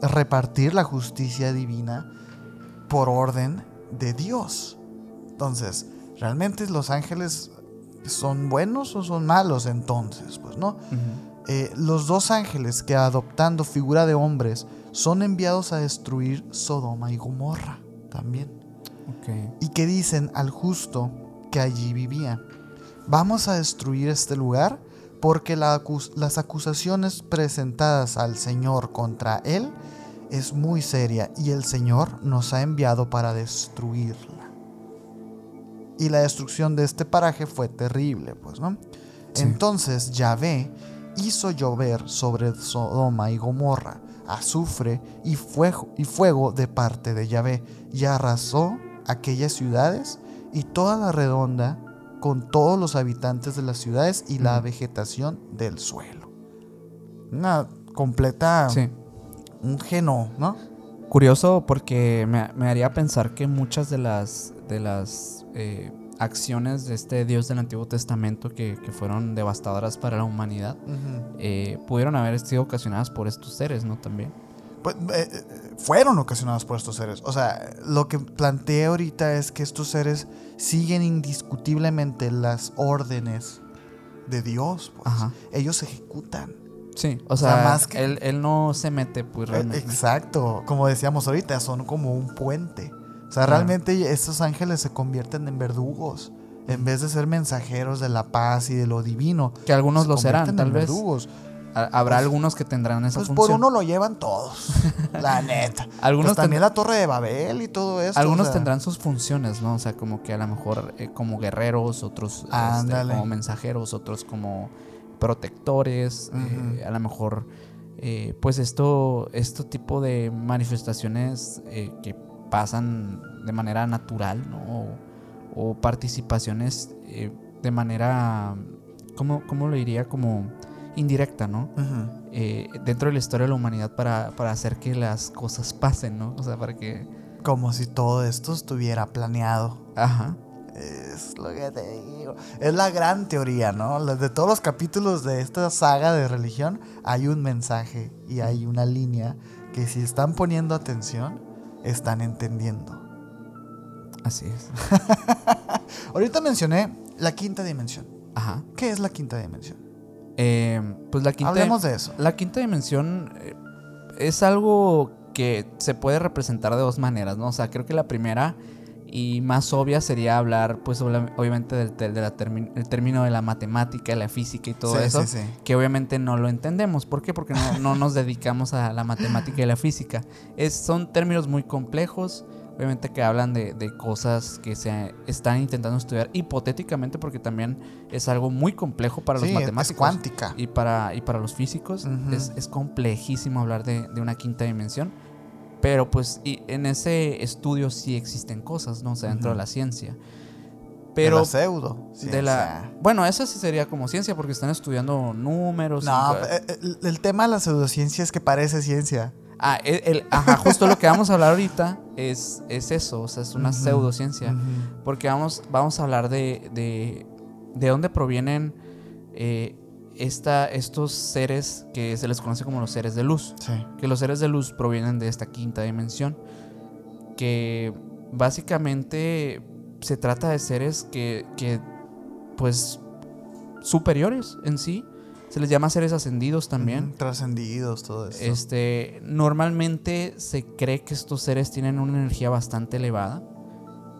repartir la justicia divina por orden de Dios. Entonces, ¿realmente los ángeles son buenos o son malos entonces? Pues no. Eh, los dos ángeles que adoptando figura de hombres son enviados a destruir Sodoma y Gomorra también. Y que dicen al justo que allí vivía, vamos a destruir este lugar porque las acusaciones presentadas al Señor contra él es muy seria y el Señor nos ha enviado para destruirla. Y la destrucción de este paraje fue terrible, pues, ¿no? Entonces Yahvé hizo llover sobre Sodoma y Gomorra azufre y fuego, y fuego de parte de Yahvé y arrasó aquellas ciudades y toda la redonda con todos los habitantes de las ciudades y la vegetación del suelo. Una completa... Un geno, ¿no? Curioso porque me, haría pensar que muchas de las, de las eh, acciones de este Dios del Antiguo Testamento que, fueron devastadoras para la humanidad eh, pudieron haber sido ocasionadas por estos seres, ¿no? También. Pues, eh, fueron ocasionados por estos seres. O sea, lo que planteé ahorita es que estos seres siguen indiscutiblemente las órdenes de Dios. Pues. Ellos ejecutan. Sí, o sea, más que, él, no se mete, pues realmente. Exacto, como decíamos ahorita, son como un puente. O sea, realmente estos ángeles se convierten en verdugos. En vez de ser mensajeros de la paz y de lo divino. Que algunos lo serán, tal vez. Verdugos. Habrá pues, algunos que tendrán esa pues función. por uno lo llevan todos, la neta. algunos pues también la Torre de Babel y todo eso. Algunos tendrán sus funciones, ¿no? O sea, como que a lo mejor eh, como guerreros, otros este, como mensajeros, otros como protectores. Eh, a lo mejor, eh, pues esto, este tipo de manifestaciones que pasan de manera natural, ¿no? O, o participaciones de manera, ¿cómo, ¿cómo lo diría? Como indirecta, ¿no? Eh, dentro de la historia de la humanidad para, para hacer que las cosas pasen, ¿no? O sea, para que... Como si todo esto estuviera planeado. Ajá. Es lo que te digo. Es la gran teoría, ¿no? De todos los capítulos de esta saga de religión, hay un mensaje y hay una línea que si están poniendo atención, están entendiendo. Así es. Ahorita mencioné la quinta dimensión. Ajá. ¿Qué es la quinta dimensión? Eh, pues la quinta... Hablemos de eso. La quinta dimensión eh, es algo que se puede representar de dos maneras, ¿no? O sea, creo que la primera y más obvia sería hablar, pues, obviamente del de la el término de la matemática, la física y todo Sí, eso, sí, sí. que obviamente no lo entendemos. ¿Por qué? Porque no, no nos dedicamos a la matemática y la física. Es, son términos muy complejos, obviamente que hablan de, de cosas que se están intentando estudiar hipotéticamente, porque también es algo muy complejo para los matemáticos es cuántica. y para, y para los físicos es, es complejísimo hablar de, de una quinta dimensión. Pero pues y en ese estudio sí existen cosas, ¿no? O sea, dentro de la ciencia. de Pero la pseudo. de la... Bueno, eso sí sería como ciencia porque están estudiando números. No, eh, eh, el, el tema de la pseudociencia es que parece ciencia. Ah, el, el- ajá, justo lo que vamos a hablar ahorita es, es eso, o sea, es una Ujú, pseudociencia. ujú. Porque vamos, vamos a hablar de, de, de dónde provienen eh, esta, estos seres que se les conoce como los seres de luz. Sí. Que los seres de luz provienen de esta quinta dimensión. Que básicamente se trata de seres que, que pues, superiores en sí. Se les llama seres ascendidos también. Trascendidos, todo eso. Este, normalmente se cree que estos seres tienen una energía bastante elevada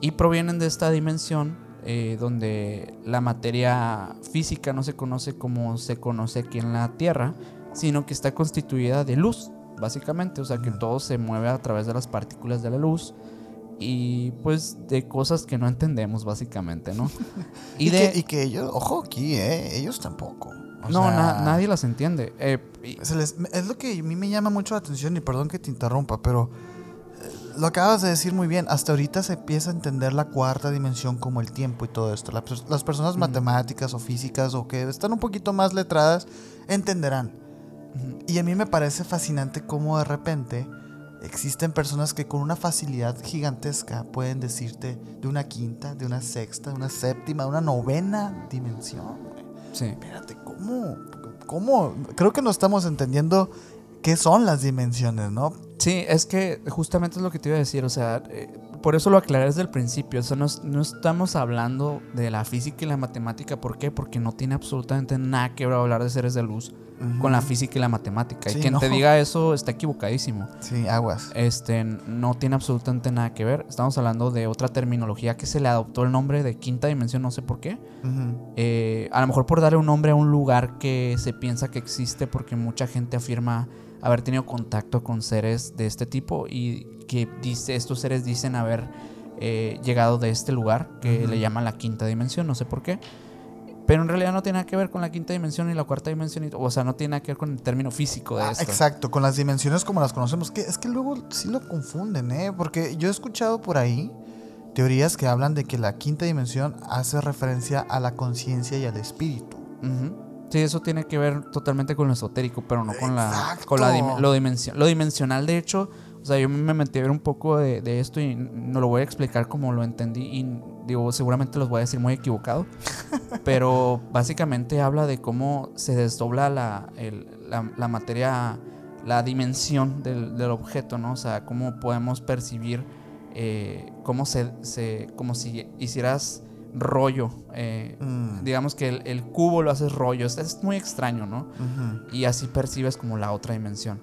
y provienen de esta dimensión eh, donde la materia física no se conoce como se conoce aquí en la Tierra, sino que está constituida de luz, básicamente. O sea, que todo se mueve a través de las partículas de la luz y pues de cosas que no entendemos, básicamente, ¿no? Y, de... que, y que ellos, ojo aquí, ¿eh? Ellos tampoco. O no, na- nadie las entiende. Eh, y- les- es lo que a mí me llama mucho la atención y perdón que te interrumpa, pero lo acabas de decir muy bien. Hasta ahorita se empieza a entender la cuarta dimensión como el tiempo y todo esto. Las personas matemáticas o físicas o que están un poquito más letradas entenderán. Y a mí me parece fascinante cómo de repente existen personas que con una facilidad gigantesca pueden decirte de una quinta, de una sexta, de una séptima, de una novena dimensión. sí. Espérate, ¿cómo? ¿Cómo? Creo que no estamos entendiendo qué son las dimensiones, ¿no? Sí, es que justamente es lo que te iba a decir, o sea, eh, por eso lo aclaré desde el principio, o sea, no, no estamos hablando de la física y la matemática, ¿por qué? Porque no tiene absolutamente nada que ver hablar de seres de luz con la física y la matemática, Sí, y quien no. te diga eso está equivocadísimo, Sí, aguas. este, no tiene absolutamente nada que ver, estamos hablando de otra terminología que se le adoptó el nombre de quinta dimensión, no sé por qué, eh, a lo mejor por darle un nombre a un lugar que se piensa que existe porque mucha gente afirma haber tenido contacto con seres de este tipo y que dice, estos seres dicen haber eh, llegado de este lugar que le llaman la quinta dimensión, no sé por qué. Pero en realidad no tiene nada que ver con la quinta dimensión y la cuarta dimensión, y- o sea, no tiene nada que ver con el término físico de Ah, esto. exacto, con las dimensiones como las conocemos. Que es que luego sí lo confunden, ¿eh? Porque yo he escuchado por ahí teorías que hablan de que la quinta dimensión hace referencia a la conciencia y al espíritu. Ujú. Sí, eso tiene que ver totalmente con lo esotérico, pero no con la, con la dim- lo, dimension- lo dimensional. De hecho, o sea, yo me metí a ver un poco de, de esto y no lo voy a explicar como lo entendí y digo, seguramente los voy a decir muy equivocado, pero básicamente habla de cómo se desdobla la, el- la, la materia, la dimensión del, del objeto, ¿no? O sea, cómo podemos percibir, eh, cómo se, se, como si hicieras rollo, eh, Mm, digamos que el, el cubo lo haces rollo. Es, es muy extraño, ¿no? Y así percibes como la otra dimensión.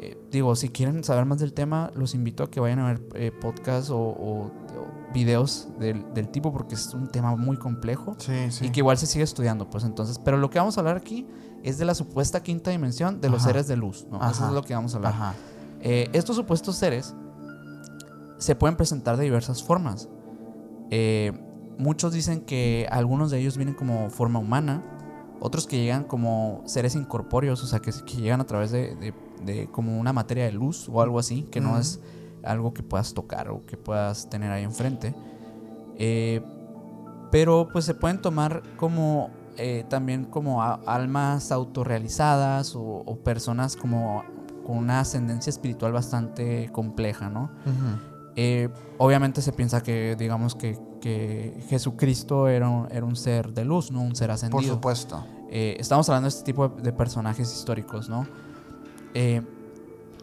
Eh, digo, si quieren saber más del tema, los invito a que vayan a ver eh, podcasts o, o- o videos del, del tipo porque es un tema muy complejo Sí, sí. y que igual se sigue estudiando, pues entonces. Pero lo que vamos a hablar aquí es de la supuesta quinta dimensión de los seres de luz, ¿no? Eso es lo que vamos a hablar. Ajá. Eh, estos supuestos seres se pueden presentar de diversas formas. Eh, muchos dicen que algunos de ellos vienen como forma humana, otros que llegan como seres incorpóreos, o sea, que, que llegan a través de, de- de como una materia de luz o algo así, que no es algo que puedas tocar o que puedas tener ahí enfrente. Eh, pero pues se pueden tomar como eh, también como a- almas autorrealizadas o, o personas como con una ascendencia espiritual bastante compleja, ¿no? Eh, obviamente se piensa que, digamos, que, que Jesucristo era un, era un ser de luz, ¿no? Un ser ascendido. Por supuesto. Eh, estamos hablando de este tipo de, de personajes históricos, ¿no? Eh,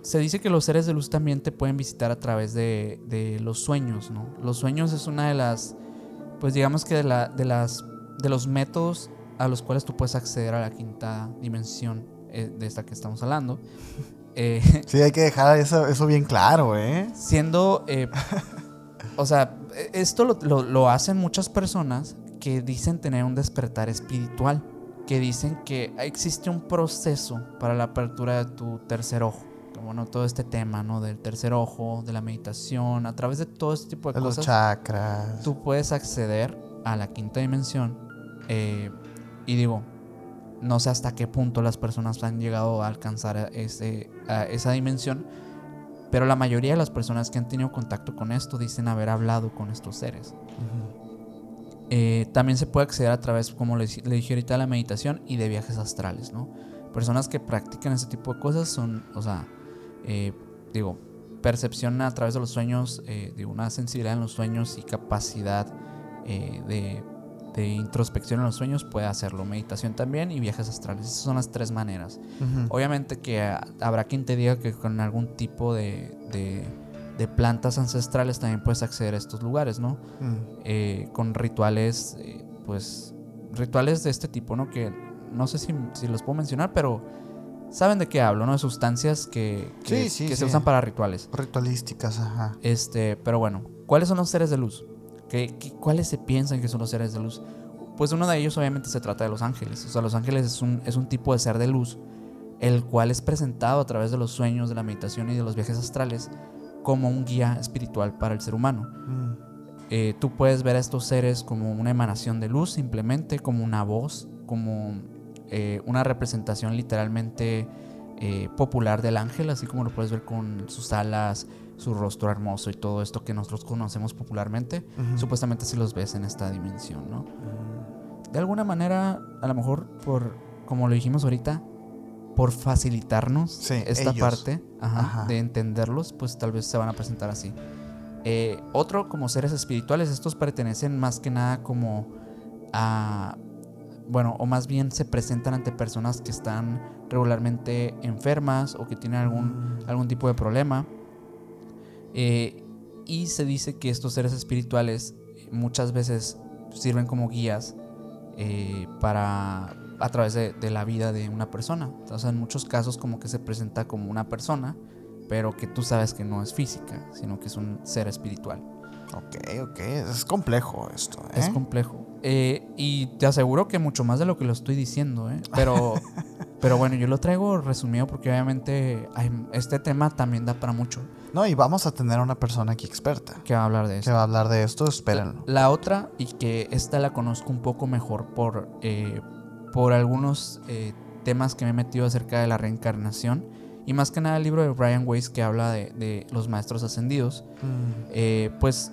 se dice que los seres de luz también te pueden visitar a través de, de los sueños, ¿no? Los sueños es una de las, pues digamos que de, la, de, las, de los métodos a los cuales tú puedes acceder a la quinta dimensión eh, de esta que estamos hablando. Eh, Sí, hay que dejar eso, eso bien claro, ¿eh? siendo, eh, o sea, esto lo, lo- lo hacen muchas personas que dicen tener un despertar espiritual, que dicen que existe un proceso para la apertura de tu tercer ojo. Bueno, todo este tema, ¿no? Del tercer ojo, de la meditación, a través de todo este tipo de, De los cosas, chakras. tú puedes acceder a la quinta dimensión. eh, y digo, no sé hasta qué punto las personas han llegado a alcanzar ese, a esa dimensión, pero la mayoría de las personas que han tenido contacto con esto dicen haber hablado con estos seres. Eh, también se puede acceder a través, como le, le dije ahorita, de la meditación y de viajes astrales, ¿no? Personas que practican ese tipo de cosas son, o sea, eh, digo, percepción a través de los sueños, eh, digo, una sensibilidad en los sueños y capacidad de, de introspección en los sueños puede hacerlo. Meditación también y viajes astrales. Esas son las tres maneras. Obviamente que ah, habrá quien te diga que con algún tipo de, de- de plantas ancestrales también puedes acceder a estos lugares, ¿no? Mm. eh, con rituales, eh, pues, rituales de este tipo, ¿no? Que no sé si, si los puedo mencionar, pero saben de qué hablo, ¿no? De sustancias que, que, Sí, sí, que se usan para rituales. Ritualísticas, ajá. Este, pero bueno, ¿cuáles son los seres de luz? ¿Qué, qué- cuáles se piensan que son los seres de luz? Pues uno de ellos obviamente se trata de los ángeles. O sea, los ángeles es un, es un tipo de ser de luz, el cual es presentado a través de los sueños, de la meditación y de los viajes astrales como un guía espiritual para el ser humano. Mm. Eh, tú puedes ver a estos seres como una emanación de luz, simplemente como una voz, como eh, una representación literalmente eh, popular del ángel, así como lo puedes ver con sus alas, su rostro hermoso y todo esto que nosotros conocemos popularmente. Supuestamente si los ves en esta dimensión, ¿no? De alguna manera, a lo mejor por, como lo dijimos ahorita, por facilitarnos Sí, esta ellos. parte ajá, Ajá. de entenderlos, pues tal vez se van a presentar así. Eh, otro, como seres espirituales, estos pertenecen más que nada como a, bueno, o más bien se presentan ante personas que están regularmente enfermas o que tienen algún, Mm. algún tipo de problema. Eh, y se dice que estos seres espirituales eh, muchas veces sirven como guías eh, para a través de, de la vida de una persona. O sea, en muchos casos como que se presenta como una persona, pero que tú sabes que no es física, sino que es un ser espiritual. Ok, ok. Es complejo esto, ¿eh? Es complejo. Eh, y te aseguro que mucho más de lo que lo estoy diciendo, ¿eh? Pero, pero bueno, yo lo traigo resumido porque obviamente este tema también da para mucho No, y vamos a tener a una persona aquí experta que va a hablar de que esto. va a hablar de esto. Espérenlo. La otra, y que esta la conozco un poco mejor por, eh, por algunos eh, temas que me he metido acerca de la reencarnación, y más que nada el libro de Brian Weiss que habla de, de los maestros ascendidos, Mm. eh, pues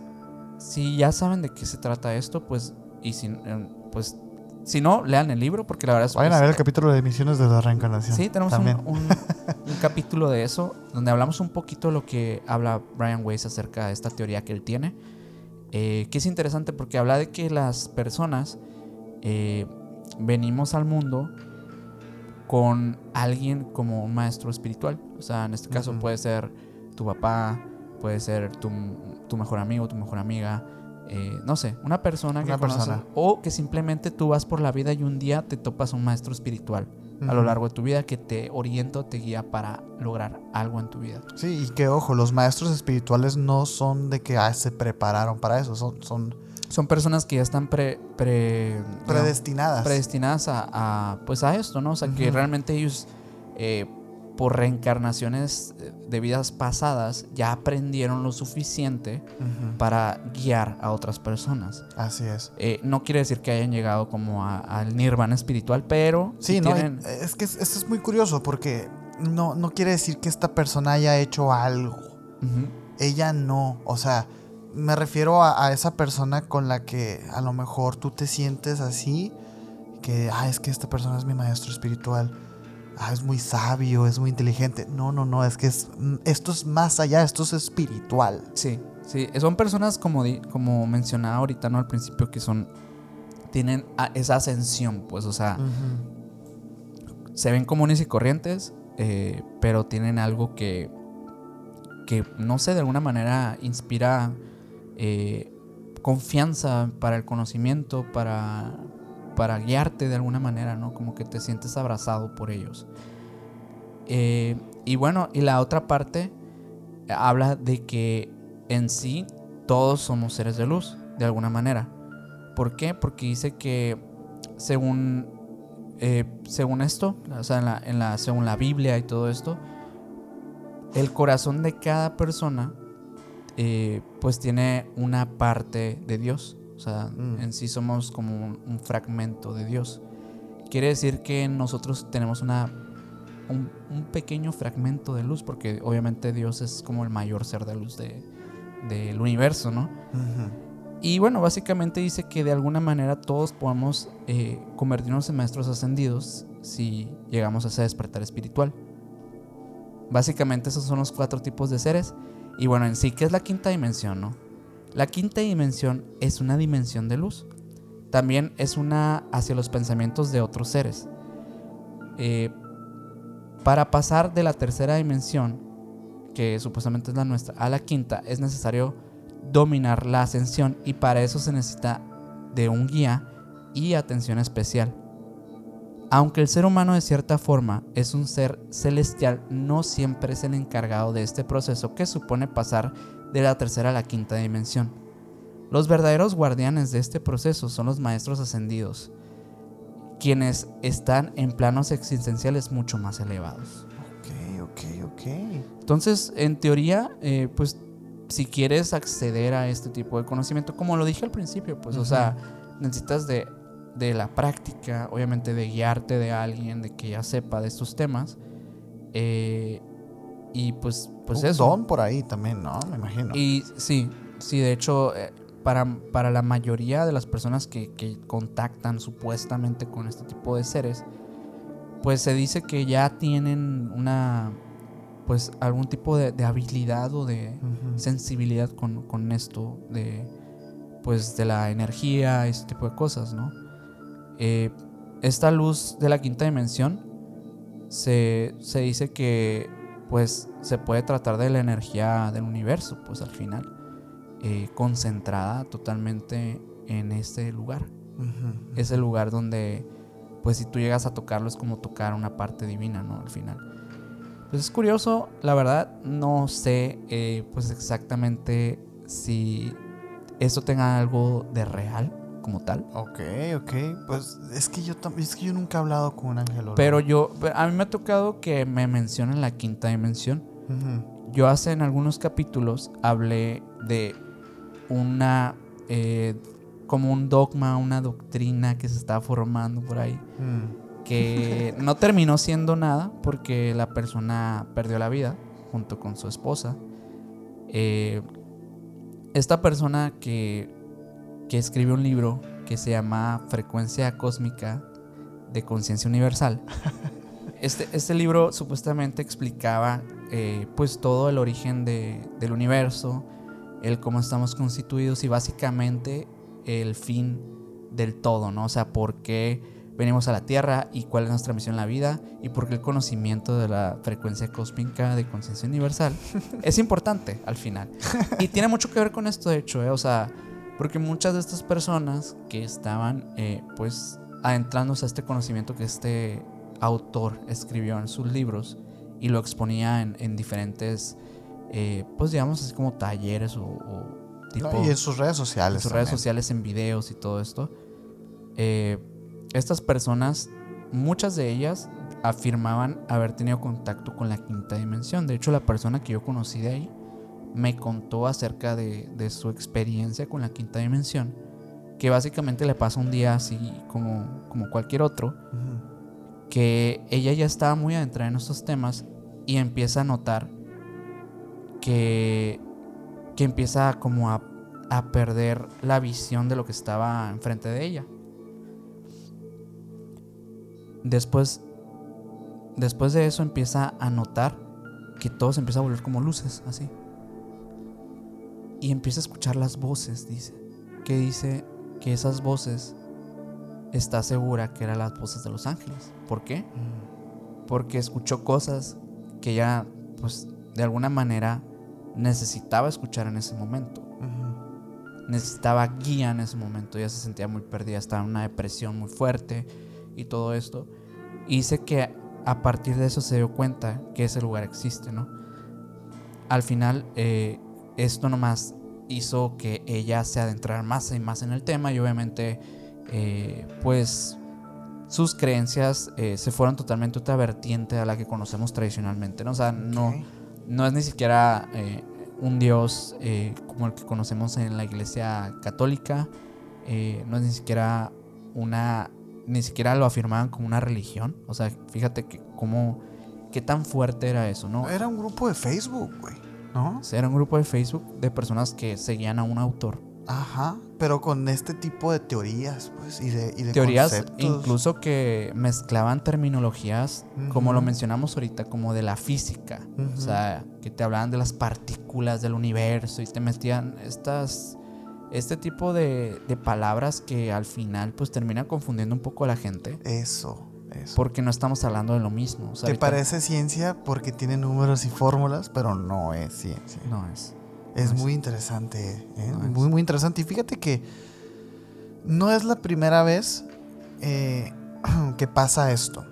si ya saben de qué se trata esto, pues, y si, eh, pues, si no, lean el libro, porque la verdad es Vayan a ver el capítulo de emisiones de la reencarnación. Sí, tenemos un, también. un- un capítulo de eso, donde hablamos un poquito de lo que habla Brian Weiss acerca de esta teoría que él tiene, eh, que es interesante porque habla de que las personas eh, venimos al mundo con alguien como un maestro espiritual. O sea, en este caso puede ser tu papá, puede ser tu, tu mejor amigo, tu mejor amiga. Eh, no sé, una persona que Una conoces, persona. o que simplemente tú vas por la vida y un día te topas un maestro espiritual a lo largo de tu vida que te orienta o te guía para lograr algo en tu vida. Sí, y que ojo, los maestros espirituales no son de que ah, se prepararon para eso, son, son Son personas que ya están pre, pre- digamos, predestinadas. predestinadas a, a, pues a esto, ¿no? O sea, que realmente ellos, eh, por reencarnaciones eh, de vidas pasadas, ya aprendieron lo suficiente para guiar a otras personas. Así es. Eh, no quiere decir que hayan llegado como a- al nirvana espiritual, pero Sí, sí no, tienen... es que es- esto es muy curioso porque no, no quiere decir que esta persona haya hecho algo. Ella no, o sea, me refiero a, a esa persona con la que a lo mejor tú te sientes así, que, ah, es que esta persona es mi maestro espiritual. Ah, es muy sabio, es muy inteligente. No, no, no, es que es, esto es más allá, esto es espiritual. Sí, sí, son personas como, como mencionaba ahorita, ¿no? Al principio, que son, tienen esa ascensión, pues, o sea, se ven comunes y corrientes, eh, pero tienen algo que, que, no sé, de alguna manera inspira eh, confianza para el conocimiento, para, para guiarte de alguna manera, ¿no? Como que te sientes abrazado por ellos. Eh, y bueno, y la otra parte eh, habla de que en sí todos somos seres de luz, de alguna manera. ¿Por qué? Porque dice que según, eh, según esto, o sea, en la, según la Biblia y todo esto, el corazón de cada persona pues tiene una parte de Dios. O sea, Mm. en sí somos como un, un fragmento de Dios. Quiere decir que nosotros tenemos una, un, un pequeño fragmento de luz, porque obviamente Dios es como el mayor ser de luz de- del universo, ¿no? Y bueno, básicamente dice que de alguna manera todos podemos eh, convertirnos en maestros ascendidos si llegamos a ese despertar espiritual. Básicamente esos son los cuatro tipos de seres. Y bueno, en sí, ¿qué es la quinta dimensión, no? La quinta dimensión es una dimensión de luz. También es una hacia los pensamientos de otros seres. Eh, para pasar de la tercera dimensión, que supuestamente es la nuestra, a la quinta, es necesario dominar la ascensión y para eso se necesita de un guía y atención especial. Aunque el ser humano de cierta forma es un ser celestial, no siempre es el encargado de este proceso que supone pasar de la tercera a la quinta dimensión. Los verdaderos guardianes de este proceso son los maestros ascendidos, quienes están en planos existenciales mucho más elevados. Ok, ok, ok. Entonces, en teoría, eh, pues si quieres acceder a este tipo de conocimiento, como lo dije al principio, pues, o sea, necesitas de, de la práctica, obviamente de guiarte de alguien, de que ya sepa de estos temas. eh, y pues, pues Un eso. don por ahí también, ¿no? Me imagino. Y sí, sí, de hecho, eh, para, para la mayoría de las personas que, que contactan supuestamente con este tipo de seres, pues se dice que ya tienen una, pues algún tipo de, de habilidad o de sensibilidad con, con esto de, pues de la energía, ese tipo de cosas, ¿no? Eh, esta luz de la quinta dimensión se, se dice que pues se puede tratar de la energía del universo, pues al final, eh, concentrada totalmente en este lugar. Ujú. Es el lugar donde, pues si tú llegas a tocarlo es como tocar una parte divina, ¿no? Al final. Pues es curioso, la verdad, no sé eh, pues exactamente si esto tenga algo de real como tal. Ok, ok. Pues es que yo es que yo nunca he hablado con un ángel. ¿no? Pero yo, a mí me ha tocado que me mencionen la quinta dimensión. Yo hace en algunos capítulos hablé de una, eh, como un dogma, una doctrina que se estaba formando por ahí, Mm. que no terminó siendo nada porque la persona perdió la vida junto con su esposa. Eh, esta persona que, que escribió un libro que se llama Frecuencia Cósmica de Conciencia Universal. Este, este libro supuestamente explicaba eh, pues todo el origen de- del universo, el cómo estamos constituidos y básicamente el fin del todo, ¿no? O sea, por qué venimos a la Tierra y cuál es nuestra misión en la vida y por qué el conocimiento de la frecuencia cósmica de conciencia universal es importante al final. Y tiene mucho que ver con esto, de hecho, ¿eh? O sea, porque muchas de estas personas que estaban, eh, pues, adentrándose a este conocimiento que este autor escribió en sus libros y lo exponía en, en diferentes, eh, pues, digamos, así como talleres o, o tipo No, y en sus redes sociales. en sus redes sociales, en videos y todo esto. eh, estas personas, muchas de ellas afirmaban haber tenido contacto con la quinta dimensión. De hecho, la persona que yo conocí de ahí me contó acerca de, de su experiencia con la quinta dimensión, que básicamente le pasa un día así como, como cualquier otro, que ella ya estaba muy adentrada en estos temas y empieza a notar que, que empieza como a, a perder la visión de lo que estaba enfrente de ella. después, después de eso empieza a notar que todo se empieza a volver como luces, así. Y empieza a escuchar las voces, dice. Que dice que esas voces está segura que eran las voces de los ángeles. ¿Por qué? Porque escuchó cosas que ella, pues, de alguna manera necesitaba escuchar en ese momento. Necesitaba guía en ese momento. Ella se sentía muy perdida, estaba en una depresión muy fuerte y todo esto. Y dice que a partir de eso se dio cuenta que ese lugar existe, ¿no? Al final, eh, esto nomás hizo que ella se adentrara más y más en el tema y obviamente, eh, pues, sus creencias eh, se fueron totalmente otra vertiente a la que conocemos tradicionalmente, ¿no? O sea, no, no es ni siquiera eh, un Dios eh, como el que conocemos en la iglesia católica, eh, no es ni siquiera una, ni siquiera lo afirmaban como una religión, o sea, fíjate que cómo, qué tan fuerte era eso, ¿no? Era un grupo de Facebook, güey. ¿No? Era un grupo de Facebook de personas que seguían a un autor. Ajá. Pero con este tipo de teorías, pues, y de, y de Teorías conceptos. incluso que mezclaban terminologías, como lo mencionamos ahorita, como de la física. O sea, que te hablaban de las partículas del universo y te metían estas, este tipo de, de palabras que al final pues terminan confundiendo un poco a la gente. Eso, eso. Porque no estamos hablando de lo mismo. O sea, ahorita parece ciencia porque tiene números y fórmulas, pero no es ciencia. No es. Es No es. muy interesante, ¿eh? No es. muy, muy interesante. Y fíjate que no es la primera vez eh, que pasa esto.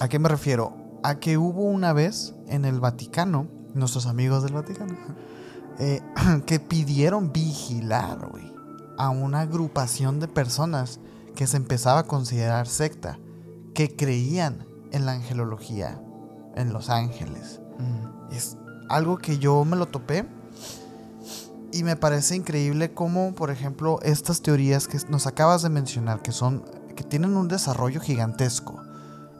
¿A qué me refiero? A que hubo una vez en el Vaticano, nuestros amigos del Vaticano, eh, que pidieron vigilar, a una agrupación de personas que se empezaba a considerar secta, que creían en la angelología, en los ángeles. Mm. Es algo que yo me lo topé. Y me parece increíble cómo, por ejemplo, estas teorías que nos acabas de mencionar, que son, que tienen un desarrollo gigantesco.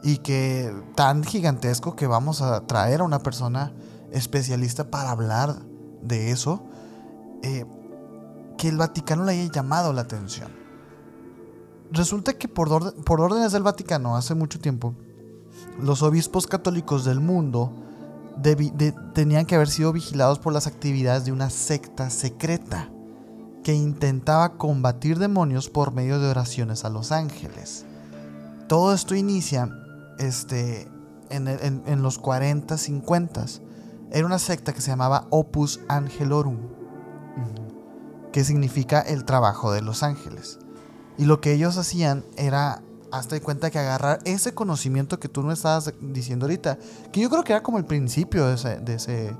Y que tan gigantesco que vamos a traer a una persona especialista para hablar de eso. eh, que el Vaticano le haya llamado la atención. Resulta que por, orde- por órdenes del Vaticano hace mucho tiempo, los obispos católicos del mundo de- tenían que haber sido vigilados por las actividades de una secta secreta que intentaba combatir demonios por medio de oraciones a los ángeles. Todo esto inicia este, en- en los 40, 50. Era una secta que se llamaba Opus Angelorum, que significa el trabajo de los ángeles. Y lo que ellos hacían era, hasta de cuenta que agarrar ese conocimiento que tú me estabas diciendo ahorita, que yo creo que era como el principio de ese, de, ese-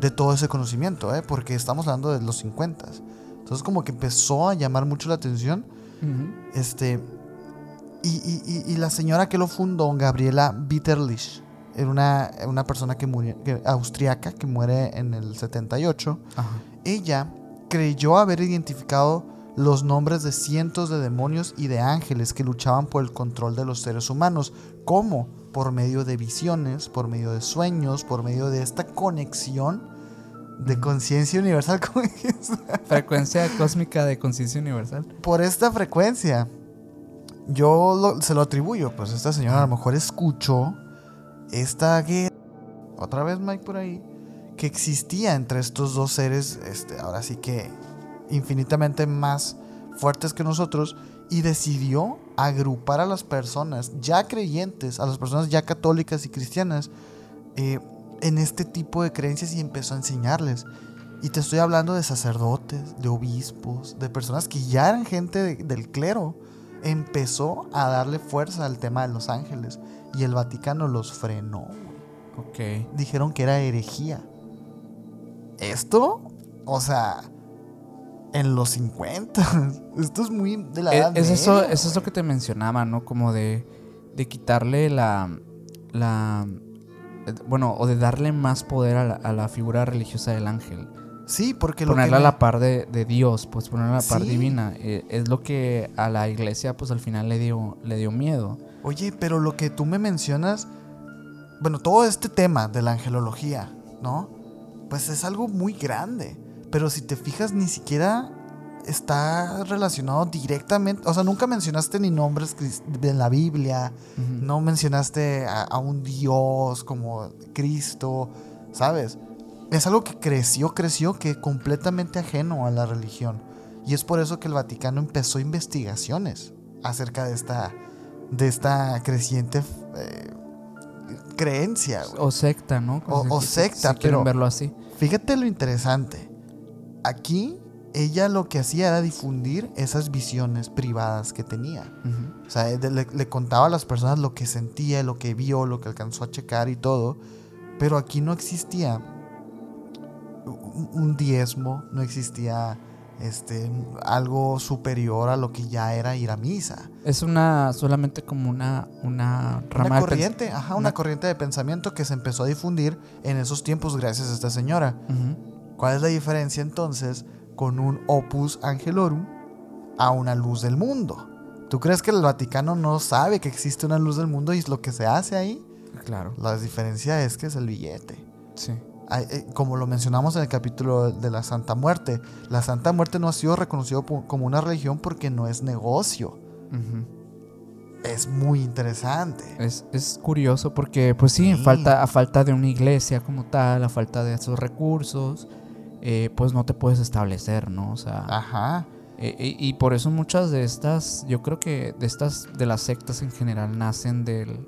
de todo ese conocimiento, ¿eh? porque estamos hablando de los 50. Entonces como que empezó a llamar mucho la atención. Este, y, y- y- y la señora que lo fundó, Gabriela Bitterlich, era una, una persona que murió, que, austriaca que muere en el 78 Ajá. ella creyó haber identificado los nombres de cientos de demonios y de ángeles que luchaban por el control de los seres humanos. ¿Cómo? Por medio de visiones, por medio de sueños, por medio de esta conexión de conciencia universal. ¿cómo es? Frecuencia cósmica de conciencia universal. por esta frecuencia. Yo lo- se lo atribuyo, pues esta señora a lo mejor escuchó esta guerra, otra vez Mike por ahí, que existía entre estos dos seres, este, ahora sí que infinitamente más fuertes que nosotros, y decidió agrupar a las personas ya creyentes, a las personas ya católicas y cristianas, eh, en este tipo de creencias y empezó a enseñarles. Y te estoy hablando de sacerdotes, de obispos, de personas que ya eran gente de- del clero. Empezó a darle fuerza al tema de los ángeles. Y el Vaticano los frenó. Ok. Dijeron que era herejía. Esto, o sea, en los 50. Esto es muy de la Eh, edad Es, eso, es eso que te mencionaba, ¿no? Como de, de quitarle la, la... eh, Bueno, o de darle más poder a la, a la figura religiosa del ángel. Sí, porque lo que Ponerla a la par de, de Dios, pues ponerla a la par Sí. divina. eh, es lo que a la iglesia, pues al final le dio, le dio miedo. Oye, pero lo que tú me mencionas, bueno, todo este tema de la angelología, ¿no? Pues es algo muy grande. Pero si te fijas, ni siquiera está relacionado directamente, o sea, nunca mencionaste ni nombres de la Biblia, no mencionaste a, un Dios como Cristo, ¿sabes? Es algo que creció, creció, que completamente ajeno a la religión. Y es por eso que el Vaticano empezó investigaciones acerca de esta, de esta creciente eh, creencia. O secta, ¿no? O, secta, pero verlo así. Fíjate lo interesante. Aquí ella lo que hacía era difundir esas visiones privadas que tenía. O sea, le, contaba a las personas lo que sentía, lo que vio, lo que alcanzó a checar y todo. Pero aquí no existía un diezmo, no existía este, algo superior a lo que ya era ir a misa. Es una solamente como una una rama corriente, ajá, una, corriente de pensamiento que se empezó a difundir en esos tiempos gracias a esta señora. ¿Cuál es la diferencia entonces con un opus angelorum a una luz del mundo? ¿Tú crees que el Vaticano no sabe que existe una luz del mundo y es lo que se hace ahí? Claro. La diferencia es que es el billete. Sí. Eh, como lo mencionamos en el capítulo de la Santa Muerte, la Santa Muerte no ha sido reconocido como una religión porque no es negocio. Es muy interesante. Es, curioso porque, pues sí, Falta, a falta de una iglesia como tal, a falta de esos recursos, eh, pues no te puedes establecer, ¿no? O sea. Ajá. Eh, y por eso muchas de estas, yo creo que de estas, de las sectas en general, nacen del,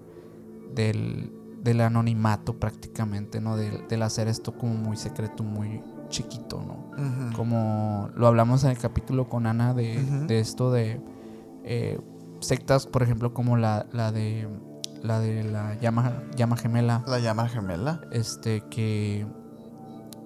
del del anonimato prácticamente, ¿no? Del, hacer esto como muy secreto, muy chiquito, ¿no? Como lo hablamos en el capítulo con Ana de, esto de eh, sectas, por ejemplo, como la, la de la de la llama, llama gemela. La llama gemela. Este, que,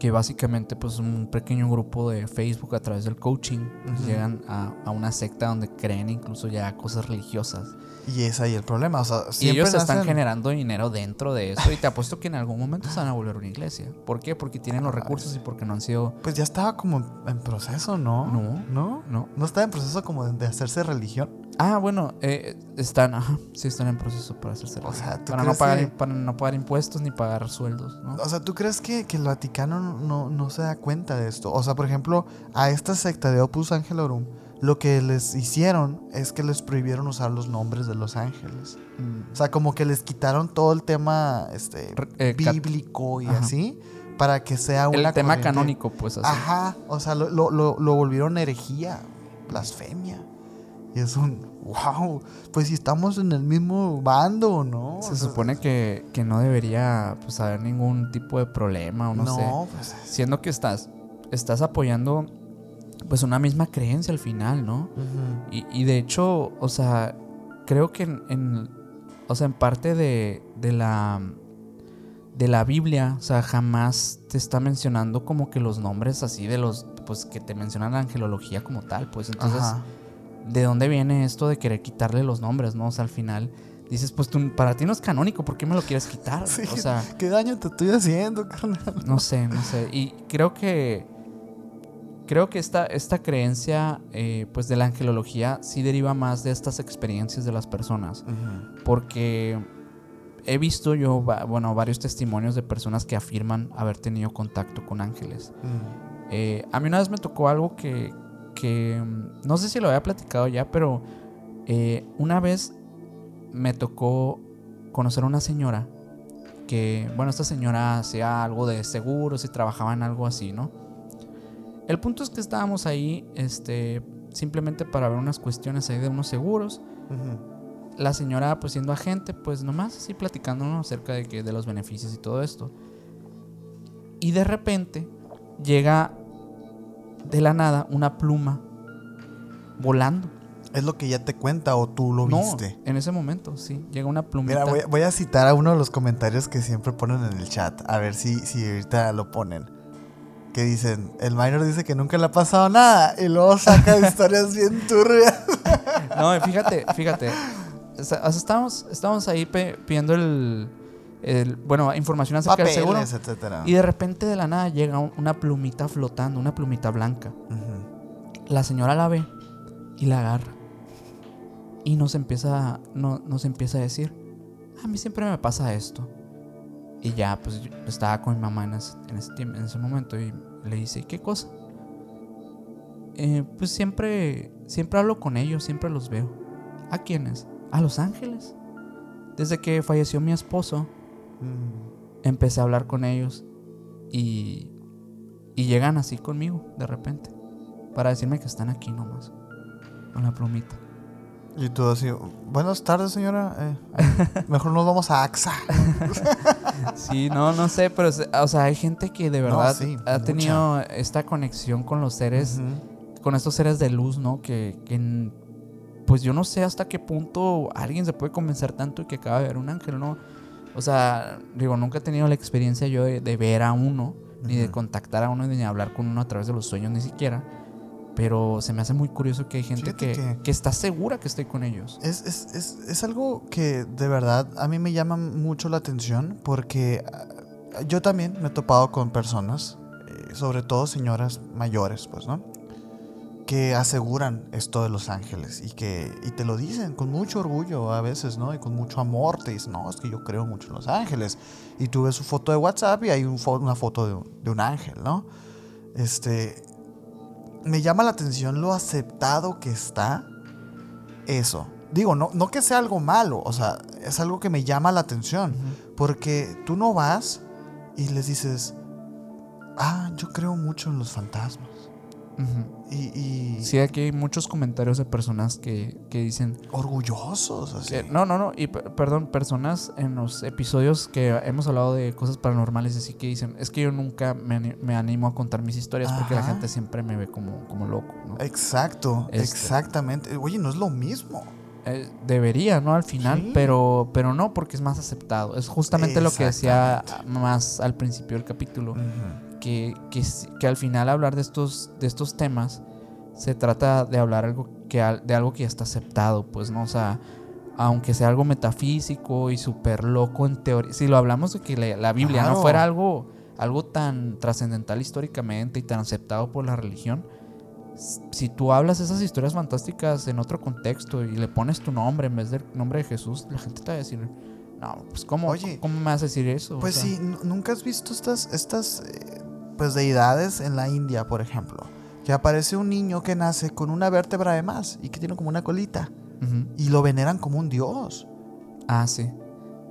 que básicamente pues un pequeño grupo de Facebook a través del coaching llegan a, a, una secta donde creen incluso ya cosas religiosas. Y es ahí el problema. O sea, y ellos están generando dinero dentro de eso. Y te apuesto que en algún momento se van a volver una iglesia. ¿Por qué? Porque tienen los recursos y porque no han sido. Pues ya estaba como en proceso, ¿no? No. ¿No? No. ¿No estaba en proceso como de, hacerse religión? Ah, bueno, eh, están, ajá, sí están en proceso para hacerse religión. O sea, ¿tú para, no pagar, para no pagar impuestos ni pagar sueldos, ¿no? O sea, ¿tú crees que, que el Vaticano no, no se da cuenta de esto? O sea, por ejemplo, a esta secta de Opus Angelorum lo que les hicieron es que les prohibieron usar los nombres de los ángeles. Mm. O sea, como que les quitaron todo el tema este, eh, bíblico y así para que sea. El tema canónico, pues así. Ajá, o sea, lo, lo, lo, volvieron herejía, blasfemia. Y es un, wow, pues si estamos en el mismo bando, ¿no? Se supone que, que, no debería pues, haber ningún tipo de problema o no, sé. Pues, Siendo que estás, estás apoyando pues una misma creencia al final, ¿no? y, de hecho, o sea, creo que en, o sea, en parte de, de, la de la Biblia, o sea, jamás te está mencionando como que los nombres así de los, pues que te mencionan la angelología como tal, pues entonces, ¿de dónde viene esto de querer quitarle los nombres, no? O sea, al final dices, pues tú, para ti no es canónico, ¿por qué me lo quieres quitar? o sea, ¿qué daño te estoy haciendo, carnal? No sé, no sé. Y creo que Creo que esta, esta creencia eh, pues de la angelología sí deriva más de estas experiencias de las personas. Porque he visto yo bueno, varios testimonios de personas que afirman haber tenido contacto con ángeles. Eh, a mí una vez me tocó algo que, que no sé si lo había platicado ya, pero eh, una vez me tocó conocer a una señora que, bueno, esta señora hacía algo de seguros y trabajaba en algo así, ¿no? El punto es que estábamos ahí, este, simplemente para ver unas cuestiones ahí de unos seguros. La señora, pues siendo agente, pues nomás así platicándonos acerca de, que, de los beneficios y todo esto. Y de repente llega de la nada una pluma volando. ¿Es lo que ya te cuenta o tú lo viste? En ese momento, sí. Llega una plumita. Mira, voy, a citar a uno de los comentarios que siempre ponen en el chat. A ver si, si ahorita lo ponen que dicen, el minor dice que nunca le ha pasado nada y luego saca historias bien turbias. No, fíjate, fíjate. estamos, estamos ahí pidiendo el, bueno, información acerca del seguro. Y de repente de la nada llega una plumita flotando, una plumita blanca. La señora la ve y la agarra. Y nos empieza, no, nos empieza a decir, a mí siempre me pasa esto. Y ya, pues estaba con mi mamá en ese, en ese, momento y le dice, ¿qué cosa? eh, pues siempre, siempre hablo con ellos, siempre los veo. ¿A quiénes? A Los Ángeles. Desde que falleció mi esposo, Mm. empecé a hablar con ellos y, y llegan así conmigo de repente para decirme que están aquí nomás, con la plumita. Y tú así, buenas tardes señora, Eh, mejor nos vamos a AXA. Sí, no, no sé, pero o sea, hay gente que de No, verdad sí, ha mucha. tenido esta conexión con los seres, con estos seres de luz, ¿no? Que, que pues yo no sé hasta qué punto alguien se puede convencer tanto y que acaba de ver un ángel, ¿no? O sea, digo, nunca he tenido la experiencia yo de, de ver a uno, ni de contactar a uno, ni de hablar con uno a través de los sueños, ni siquiera. Pero se me hace muy curioso que hay gente que, que- que está segura que estoy con ellos. Es, es, es, es algo que de verdad a mí me llama mucho la atención porque ah, yo también me he topado con personas, eh, sobre todo señoras mayores, pues, ¿no? Que aseguran esto de los ángeles y que y te lo dicen con mucho orgullo a veces, ¿no? Y con mucho amor te dicen, no, es que yo creo mucho en los ángeles. Y tú ves su foto de WhatsApp y hay un fo- una foto de, un- de un ángel, ¿no? Este, me llama la atención lo aceptado que está eso. Digo, no, no que sea algo malo, o sea, es algo que me llama la atención. Porque tú no vas y les dices, ah, yo creo mucho en los fantasmas. Y, y Sí, aquí hay muchos comentarios de personas que, que dicen, orgullosos, así. que- no, no, no, y per- perdón, personas en los episodios que hemos hablado de cosas paranormales, así que dicen, es que yo nunca me, me animo a contar mis historias porque la gente siempre me ve como, como loco, ¿no? Exacto, Este. exactamente. Oye, no es lo mismo. Eh, debería, ¿no? Al final, Sí. pero, pero no, porque es más aceptado. Es justamente lo que decía más al principio del capítulo. Ujú. Que, que, al final hablar de estos, de estos temas se trata de hablar algo que, de algo que ya está aceptado, pues, ¿no? O sea, aunque sea algo metafísico y súper loco en teoría, si lo hablamos de que la, la Biblia no fuera algo, algo tan trascendental históricamente y tan aceptado por la religión, si tú hablas esas historias fantásticas en otro contexto y le pones tu nombre en vez del nombre de Jesús, la gente te va a decir, no, pues ¿cómo, Oye, ¿cómo me vas a decir eso? O Pues sea, sí, nu- ¿nunca has visto estas, estas eh, pues deidades en la India, por ejemplo? Que aparece un niño que nace con una vértebra de más y que tiene como una colita. Y lo veneran como un dios. Ah, sí.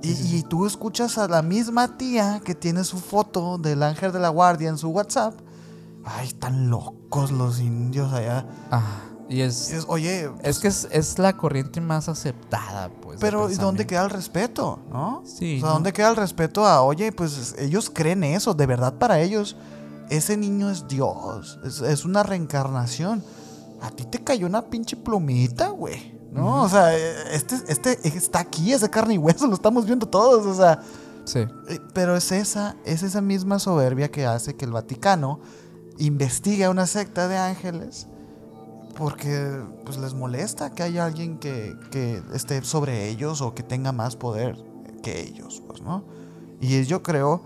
Y, Sí, sí, sí. y tú escuchas a la misma tía que tiene su foto del ángel de la guardia en su WhatsApp. Ay, están locos los indios allá. Ah, y Y es, oye, es que es, es la corriente más aceptada, pues. pero ¿y dónde queda el respeto? ¿No? Sí, O sea, ¿no? ¿dónde queda el respeto a, oye, pues ellos creen eso, de verdad para ellos, ese niño es Dios, es, es una reencarnación. A ti te cayó una pinche plumita, güey. ¿No? O sea, eh, este, este está aquí, ese carne y hueso, lo estamos viendo todos, o sea. Sí. eh, Pero es esa, es esa misma soberbia que hace que el Vaticano investigue a una secta de ángeles porque pues les molesta que haya alguien que, que esté sobre ellos o que tenga más poder que ellos, pues, ¿no? Y es, yo creo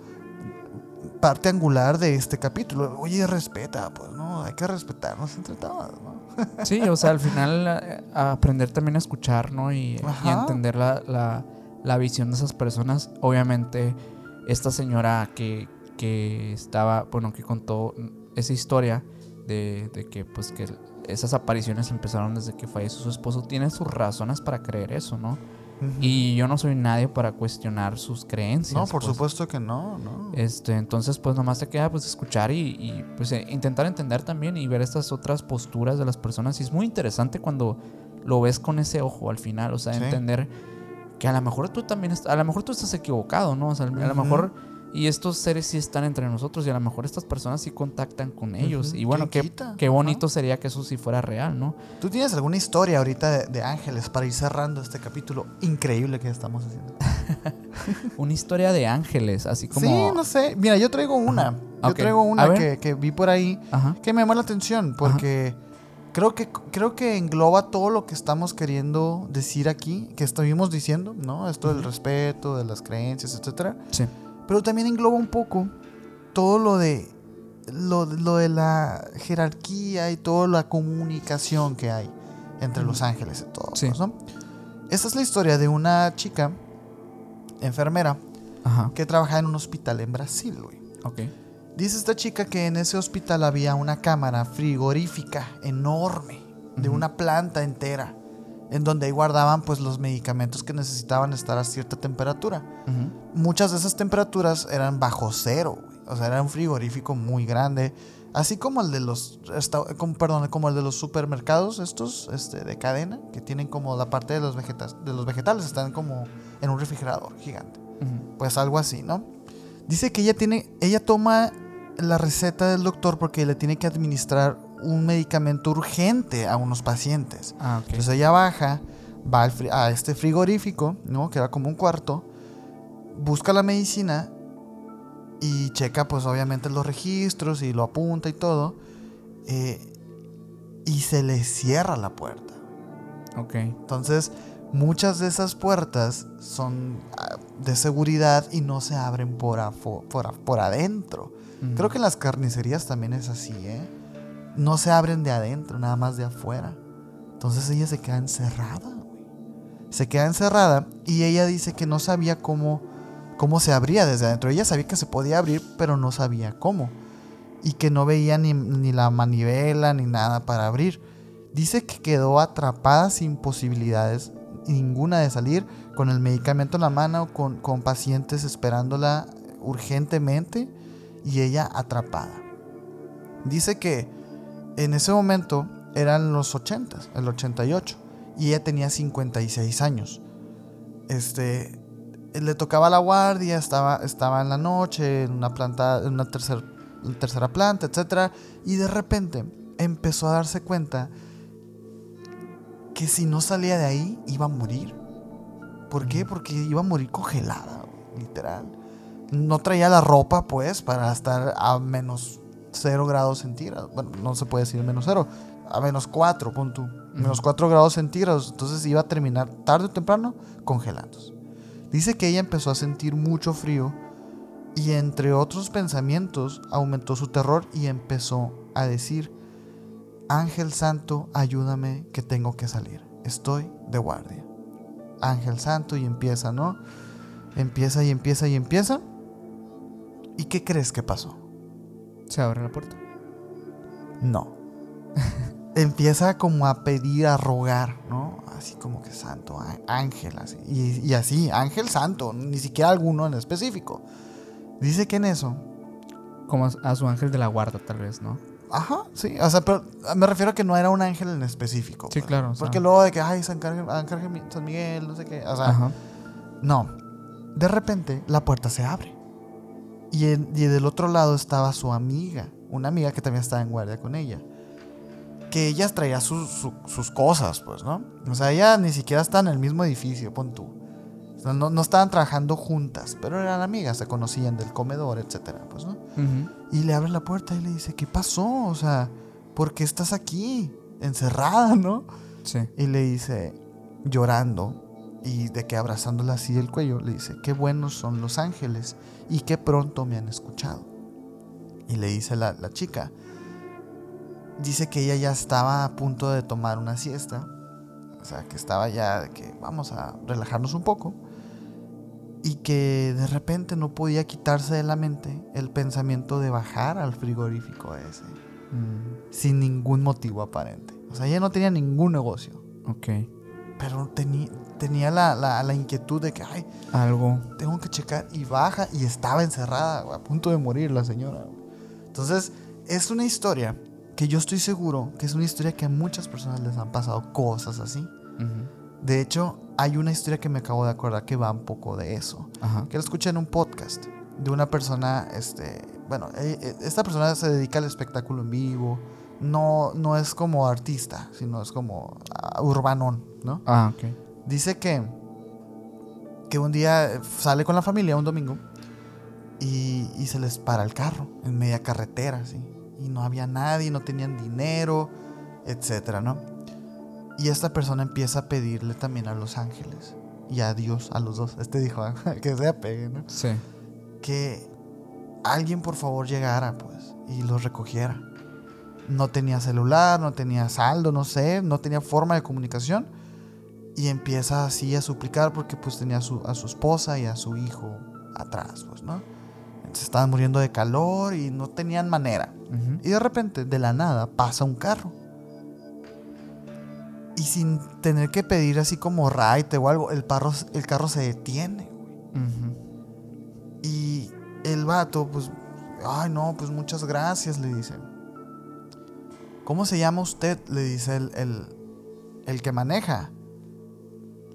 parte angular de este capítulo. Oye, respeta, pues, ¿no? Hay que respetarnos entre todos, ¿no? Sí, o sea, al final eh, a aprender también a escuchar, ¿no? Y, entender la, la- la visión de esas personas. Obviamente, esta señora que, que estaba, bueno, que contó esa historia de, de que, pues, que esas apariciones empezaron desde que falleció su esposo, tiene sus razones para creer eso, ¿no? Y yo no soy nadie para cuestionar sus creencias. no, por pues. supuesto que no, no. Este, entonces, pues nomás te queda pues escuchar y, y, pues eh, intentar entender también y ver estas otras posturas de las personas. Y es muy interesante cuando lo ves con ese ojo al final, o sea, Sí. entender que a lo mejor tú también, a lo mejor tú estás equivocado, ¿no? O sea, a lo mejor, y estos seres sí están entre nosotros y a lo mejor estas personas sí contactan con ellos. Y bueno, ¿Quién qué, qué bonito sería que eso sí fuera real, ¿no? ¿Tú tienes alguna historia ahorita de, de ángeles para ir cerrando este capítulo increíble que estamos haciendo? Una historia de ángeles, así como... Sí, no sé. Mira, yo traigo una. Yo traigo una que, que vi por ahí Ajá. que me llamó la atención porque creo que, creo que engloba todo lo que estamos queriendo decir aquí, que estuvimos diciendo, ¿no? Esto del respeto, de las creencias, etcétera. Sí. Pero también engloba un poco todo lo de lo, lo de la jerarquía y toda la comunicación que hay entre los ángeles y todo. Sí. ¿no? Esta es la historia de una chica enfermera Ajá. que trabajaba en un hospital en Brasil, güey. Dice esta chica que en ese hospital había una cámara frigorífica enorme, de una planta entera, en donde ahí guardaban pues los medicamentos que necesitaban estar a cierta temperatura. Muchas de esas temperaturas eran bajo cero, güey. o sea, era un frigorífico muy grande, así como el de los, como, perdón, como el de los supermercados estos, este, de cadena, que tienen como la parte de los vegetas, de los vegetales están como en un refrigerador gigante pues algo así, ¿no? Dice que ella tiene, ella toma la receta del doctor porque le tiene que administrar un medicamento urgente a unos pacientes. Ah. Entonces ella baja, va al a este frigorífico, ¿no? Que era como un cuarto, busca la medicina y checa, pues obviamente los registros y lo apunta y todo, eh, y se le cierra la puerta. ok. Entonces, muchas de esas puertas son ah, de seguridad y no se abren por, por, por adentro. Creo que en las carnicerías también es así, ¿eh? No se abren de adentro, nada más de afuera. Entonces ella se queda encerrada. Se queda encerrada y ella dice que no sabía cómo, cómo se abría desde adentro. Ella sabía que se podía abrir, pero no sabía cómo. Y que no veía ni, ni la manivela ni nada para abrir. Dice que quedó atrapada sin posibilidades ninguna de salir, con el medicamento en la mano, con, con pacientes esperándola urgentemente y ella atrapada. Dice que en ese momento eran los 80, el 88, y ella tenía 56 años. Este, le tocaba la guardia, estaba, estaba en la noche, en una planta, en una tercer- tercera planta, etcétera, y de repente empezó a darse cuenta que si no salía de ahí iba a morir. ¿Por qué? Porque iba a morir congelada, literal. No traía la ropa, pues, para estar a menos 0 grados centígrados. Bueno, no se puede decir menos 0, a menos 4, pon tú. Menos 4 grados centígrados. Entonces iba a terminar tarde o temprano congelándose. Dice que ella empezó a sentir mucho frío y entre otros pensamientos aumentó su terror y empezó a decir, Ángel Santo, ayúdame que tengo que salir. Estoy de guardia. Ángel Santo y empieza, ¿no? Empieza y empieza y empieza. ¿Y qué crees que pasó? Se abre la puerta. No. empieza como a pedir, a rogar, ¿no? Así como que santo, ángel, así. Y, y así, ángel santo, ni siquiera alguno en específico. Dice que en eso, Como a- su ángel de la guarda, tal vez, ¿no? ajá, sí, o sea, pero me refiero a que no era un ángel en específico. Sí, pues. claro, o sea. Porque luego de que, ay, San, Carge- San Miguel, no sé qué, o sea, Ajá. no. De repente, la puerta se abre. Y, en- y del otro lado estaba su amiga, una amiga que también estaba en guardia con ella. Que ella traía sus, su- sus cosas, pues, ¿no? O sea, ella ni siquiera está en el mismo edificio, pon tú. No, no estaban trabajando juntas, pero eran amigas, se conocían del comedor, etcétera, pues, ¿no? Y le abre la puerta y le dice, ¿qué pasó? O sea, ¿por qué estás aquí? Encerrada, ¿no? Sí. Y le dice, llorando, y de que abrazándola así del cuello, le dice, qué buenos son los ángeles y qué pronto me han escuchado. Y le dice la, la chica, dice que ella ya estaba a punto de tomar una siesta, o sea, que estaba ya de que vamos a relajarnos un poco, y que de repente no podía quitarse de la mente el pensamiento de bajar al frigorífico ese, Mm, sin ningún motivo aparente. O sea, ella no tenía ningún negocio. ok. Pero tenía, tenía la, la- la inquietud de que, ay, Algo. tengo que checar. Y baja y estaba encerrada, a punto de morir la señora. Entonces, es una historia que yo estoy seguro que es una historia que a muchas personas les han pasado cosas así. De hecho, hay una historia que me acabo de acordar que va un poco de eso. Ajá. Que la escuché en un podcast de una persona, este, bueno, eh, eh, esta persona se dedica al espectáculo en vivo. No, no es como artista, sino es como ah, urbanón, ¿no? Ah, ok. Dice que, que un día eh, sale con la familia un domingo y, y se les para el carro en media carretera, así. Y no había nadie, no tenían dinero, etcétera, ¿no? Y esta persona empieza a pedirle también a los ángeles y a Dios, a los dos. Este dijo que se apegue, ¿no? Sí. Que alguien por favor llegara, pues, y los recogiera. No tenía celular, no tenía saldo, no sé, no tenía forma de comunicación. Y empieza así a suplicar porque pues tenía a su, a su esposa y a su hijo atrás, pues, ¿no? se estaban muriendo de calor y no tenían manera. Y de repente, de la nada, pasa un carro. Y sin tener que pedir así como raite o algo, el, parro- el carro se detiene. Ujú. Y el vato, pues, ay no, pues muchas gracias, le dice. ¿Cómo se llama usted? Le dice el, el, el que maneja.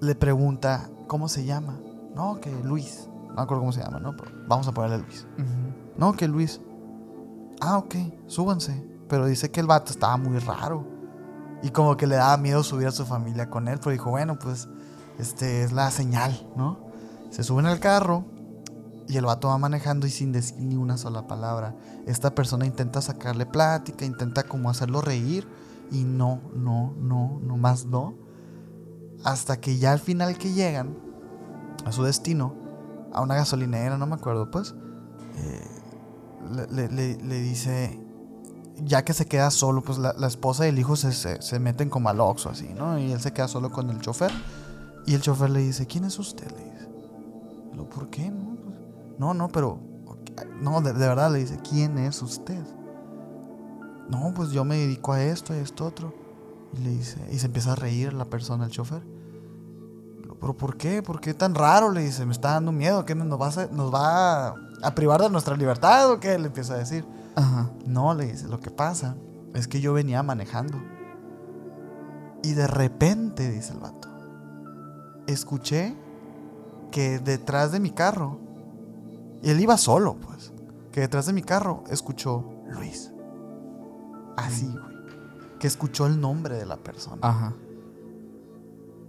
Le pregunta, ¿cómo se llama? No, que Luis. No me acuerdo cómo se llama, ¿no? Pero vamos a ponerle Luis. No, que Luis. Ah, ok, súbanse. Pero dice que el vato estaba muy raro. Y como que le daba miedo subir a su familia con él. Pero dijo, bueno, pues, este es la señal, ¿no? Se suben al carro y el vato va manejando y sin decir ni una sola palabra. Esta persona intenta sacarle plática, intenta como hacerlo reír. Y no, no, no, no más no. Hasta que ya al final que llegan a su destino, a una gasolinera, no me acuerdo, pues, eh, le, le- dice, ya que se queda solo, pues la, esposa y el hijo se, se- meten como al Oxxo así, ¿no? Y él se queda solo con el chofer. Y el chofer le dice, ¿quién es usted? Le dice. "Lo, ¿Por qué? No, pues, no, no, pero... No, de, de verdad le dice, ¿quién es usted? No, pues yo me dedico a esto, a esto, otro. Y le dice, y se empieza a reír la persona, el chofer. ¿Pero por qué? ¿Por qué tan raro? Le dice, me está dando miedo, ¿qué nos va a, nos va a, a privar de nuestra libertad o qué? Le empieza a decir. Ajá. No, le dice, lo que pasa es que yo venía manejando. Y de repente, dice el vato, escuché que detrás de mi carro, y él iba solo, pues, que detrás de mi carro escuchó Luis. Así, güey. Que escuchó el nombre de la persona. Ajá.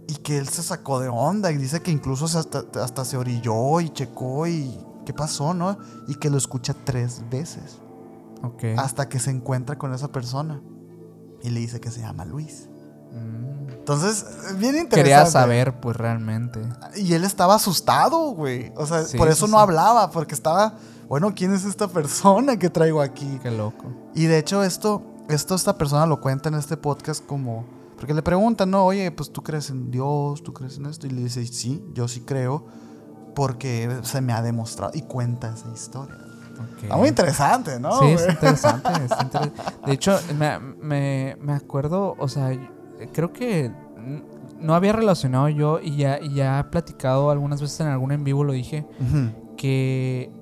Y que él se sacó de onda y dice que incluso hasta, hasta se orilló y checó y qué pasó, ¿no? Y que lo escucha tres veces Ok. hasta que se encuentra con esa persona y le dice que se llama Luis. Mm. Entonces, bien interesante. Quería saber, pues realmente. Y él estaba asustado, güey. O sea, Sí, por eso sí, no sí. hablaba, porque estaba, bueno, ¿quién es esta persona que traigo aquí? Qué loco. Y de hecho esto, esto esta persona lo cuenta en este podcast como, porque le preguntan, no, oye, pues tú crees en Dios, tú crees en esto, y le dice, sí, yo sí creo, porque se me ha demostrado, y cuenta esa historia. Ok. Está muy interesante, ¿no? Sí, es interesante, inter- De hecho, me, me- me acuerdo, o sea, creo que no había relacionado yo y ya, y ya he platicado algunas veces en algún en vivo, lo dije, que,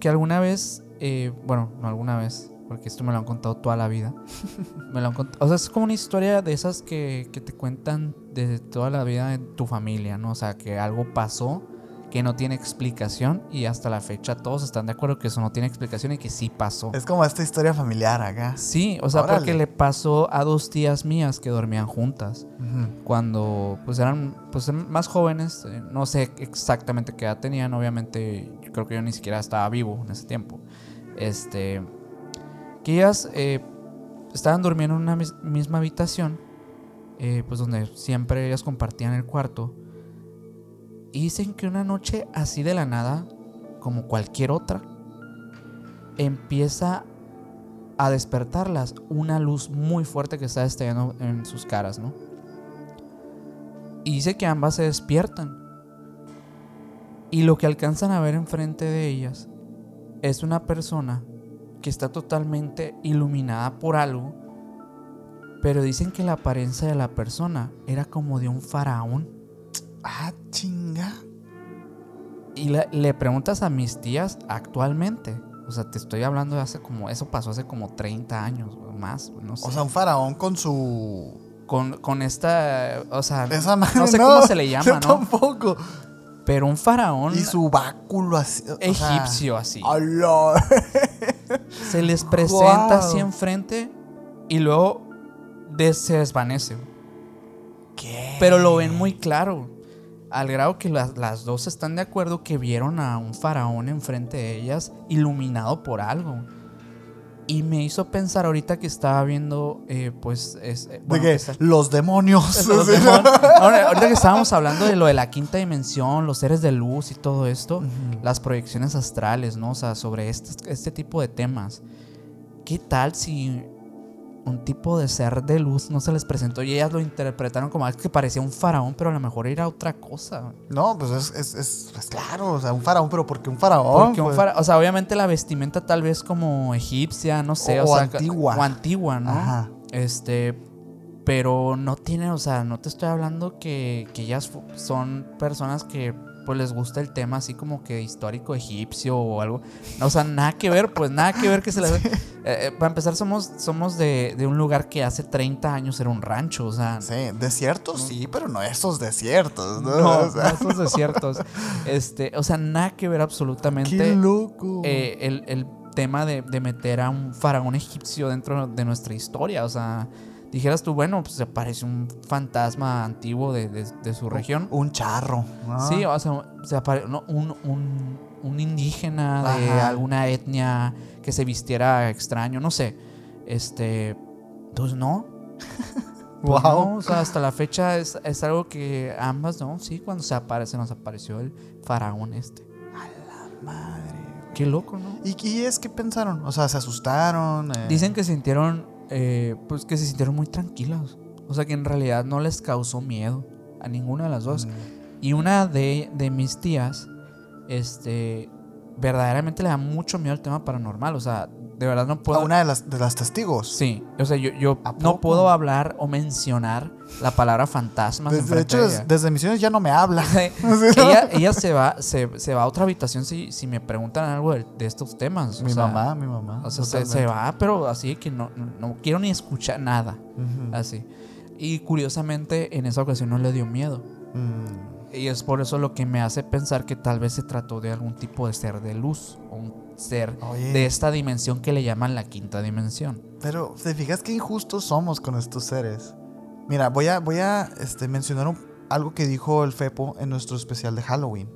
que alguna vez, eh, bueno, no alguna vez, porque esto me lo han contado toda la vida. me lo han cont- o sea, es como una historia de esas que, que te cuentan de toda la vida en tu familia, ¿no? O sea, que algo pasó que no tiene explicación y hasta la fecha todos están de acuerdo que eso no tiene explicación y que sí pasó. Es como esta historia familiar acá. Sí, o sea, Órale. porque le pasó a dos tías mías que dormían juntas cuando pues eran pues más jóvenes, eh, no sé exactamente qué edad tenían, obviamente yo creo que yo ni siquiera estaba vivo en ese tiempo. Este ellas eh, estaban durmiendo en una mis- misma habitación, eh, pues donde siempre ellas compartían el cuarto. Y dicen que una noche así de la nada, como cualquier otra, empieza a despertarlas una luz muy fuerte que está estallando en sus caras, ¿no? Y dice que ambas se despiertan. Y lo que alcanzan a ver enfrente de ellas es una persona que está totalmente iluminada por algo, pero dicen que la apariencia de la persona era como de un faraón. Ah, chinga. Y le, le preguntas a mis tías actualmente, o sea, te estoy hablando de hace como, eso pasó hace como 30 años o más, no sé. O sea, un faraón con su. con, con esta, o sea, Esa madre. no sé cómo se le llama, yo ¿no? tampoco. Pero un faraón Y su báculo así. o sea, egipcio así. ¡Ala! Se les presenta así enfrente y luego des- se desvanece. ¿Qué? Pero lo ven muy claro. Al grado que las, las dos están de acuerdo que vieron a un faraón enfrente de ellas iluminado por algo. Y me hizo pensar ahorita que estaba viendo, eh, pues, es, eh, ¿De qué? está- Los demonios. Ahora, ahorita que estábamos hablando de lo de la quinta dimensión, los seres de luz y todo esto, las proyecciones astrales, ¿no? O sea, sobre este, este tipo de temas. ¿Qué tal si un tipo de ser de luz no se les presentó y ellas lo interpretaron como algo que parecía un faraón, pero a lo mejor era otra cosa. No, pues es, es, es- es claro, o sea, un faraón, pero ¿por qué un faraón? Porque un Pues, fara- o sea, obviamente la vestimenta tal vez como egipcia, no sé, O- o, o sea, antigua. o antigua, ¿no? Ajá. Este, pero no tiene, o sea, no te estoy hablando que, que ellas son personas que pues les gusta el tema así como que histórico egipcio o algo. O sea, nada que ver, pues nada que ver que se les... Eh, eh, para empezar, somos, somos de, de un lugar que hace 30 años era un rancho, o sea... Sí, desiertos sí, pero no esos desiertos, ¿no? No, O sea, no esos desiertos. Este, o sea, nada que ver absolutamente qué loco. eh, el, el tema de, de meter a un faraón egipcio dentro de nuestra historia. O sea, dijeras tú, bueno, pues se parece un fantasma antiguo de, de- de su región. Un charro. ¿no? Sí, o sea, se apare- no, un, un- un indígena de alguna etnia que se vistiera extraño, no sé. Este, pues no. Pues Wow. no, o sea, hasta la fecha es, es algo que ambas, ¿no? Sí, cuando se aparece, nos apareció el faraón este. Madre. Qué loco, ¿no? ¿Y, y es que pensaron? O sea, se asustaron. eh, Dicen que sintieron, eh, pues que se sintieron muy tranquilos. O sea, que en realidad no les causó miedo a ninguna de las dos. mm, Y una de, de mis tías, este, verdaderamente le da mucho miedo al tema paranormal. O sea, de verdad no puedo... a una de las, de las testigos. Sí, o sea, yo, yo ¿A no puedo hablar o mencionar la palabra fantasmas Desde, de hecho, de des- ella. desde misiones ya no me habla. ella, ella se va, se, se va a otra habitación si, si me preguntan algo de, de estos temas. o mi sea, mamá, mi mamá. O sea, se, se va, pero así que no, no, quiero ni escuchar nada. Así. Y curiosamente, en esa ocasión no le dio miedo. Mm. Y es por eso lo que me hace pensar que tal vez se trató de algún tipo de ser de luz. O un ser Oye. de esta dimensión que le llaman la quinta dimensión. Pero, ¿te fijas qué injustos somos con estos seres? Mira, voy a, voy a este, mencionar un- algo que dijo el Fepo en nuestro especial de Halloween.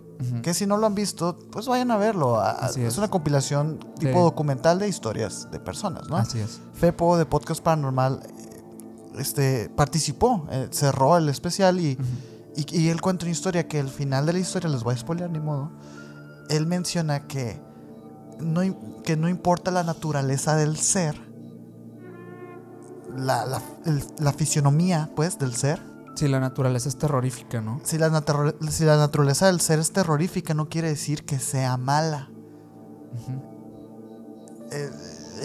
Que si no lo han visto, pues vayan a verlo. Así es. es. una compilación tipo Sí. documental de historias de personas, ¿no? Así es. Fepo de Podcast Paranormal este, participó, eh, cerró el especial y, y él cuenta una historia que al final de la historia, les voy a spoiler ni modo, él menciona que no, que no importa la naturaleza del ser, la, la, el- la fisionomía, pues, del ser, Sí, la naturaleza es terrorífica, ¿no? si la, si la naturaleza del ser es terrorífica, no quiere decir que sea mala. Ujú. Eh,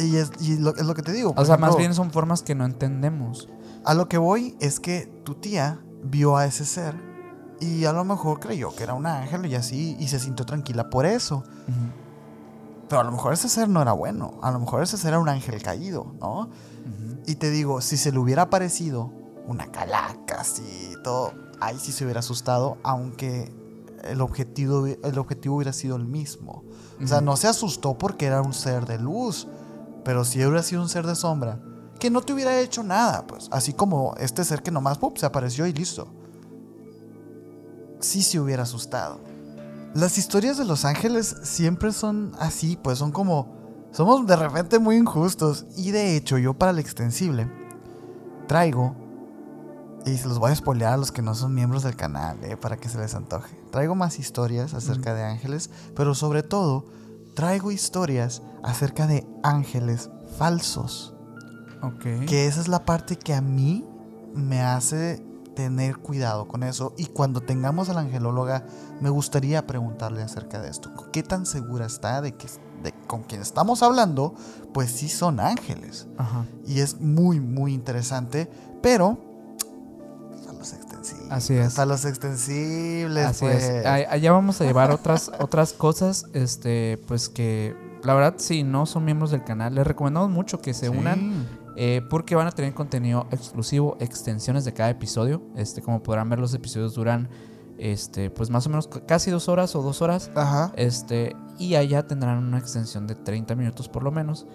y es, y lo, es lo que te digo. O sea, más ejemplo, bien son formas que no entendemos. A lo que voy es que tu tía vio a ese ser y a lo mejor creyó que era un ángel y así y se sintió tranquila por eso. Ujú. Pero a lo mejor ese ser no era bueno, a lo mejor ese ser era un ángel caído, ¿no? Y te digo, si se le hubiera aparecido una calaca así todo, ahí sí se hubiera asustado, aunque el objetivo, el objetivo hubiera sido el mismo. O sea, no se asustó porque era un ser de luz, pero si hubiera sido un ser de sombra, que no te hubiera hecho nada, pues. Así como este ser que nomás ¡pup! se apareció y listo. Sí se hubiera asustado. Las historias de los ángeles siempre son así, pues son como... Somos de repente muy injustos. Y de hecho, yo para el extensible traigo... Y se los voy a spoilear a los que no son miembros del canal, eh, para que se les antoje. Traigo más historias acerca de ángeles, pero sobre todo traigo historias acerca de ángeles falsos. Ok. Que esa es la parte que a mí me hace tener cuidado con eso. Y cuando tengamos a la angelóloga, me gustaría preguntarle acerca de esto. ¿Qué tan segura está de que de con quien estamos hablando, pues sí son ángeles? Ajá. Y es muy, muy interesante. Pero... A los extensibles. Así es. A los extensibles. Así pues. es. A- Allá vamos a llevar otras, otras cosas, este, pues que la verdad si no son miembros del canal, les recomendamos mucho que se Sí. unan eh, porque van a tener contenido exclusivo, extensiones de cada episodio. Este, como podrán ver, los episodios duran, este, pues más o menos casi dos horas o dos horas. Ajá. Este, y allá tendrán una extensión de 30 minutos por lo menos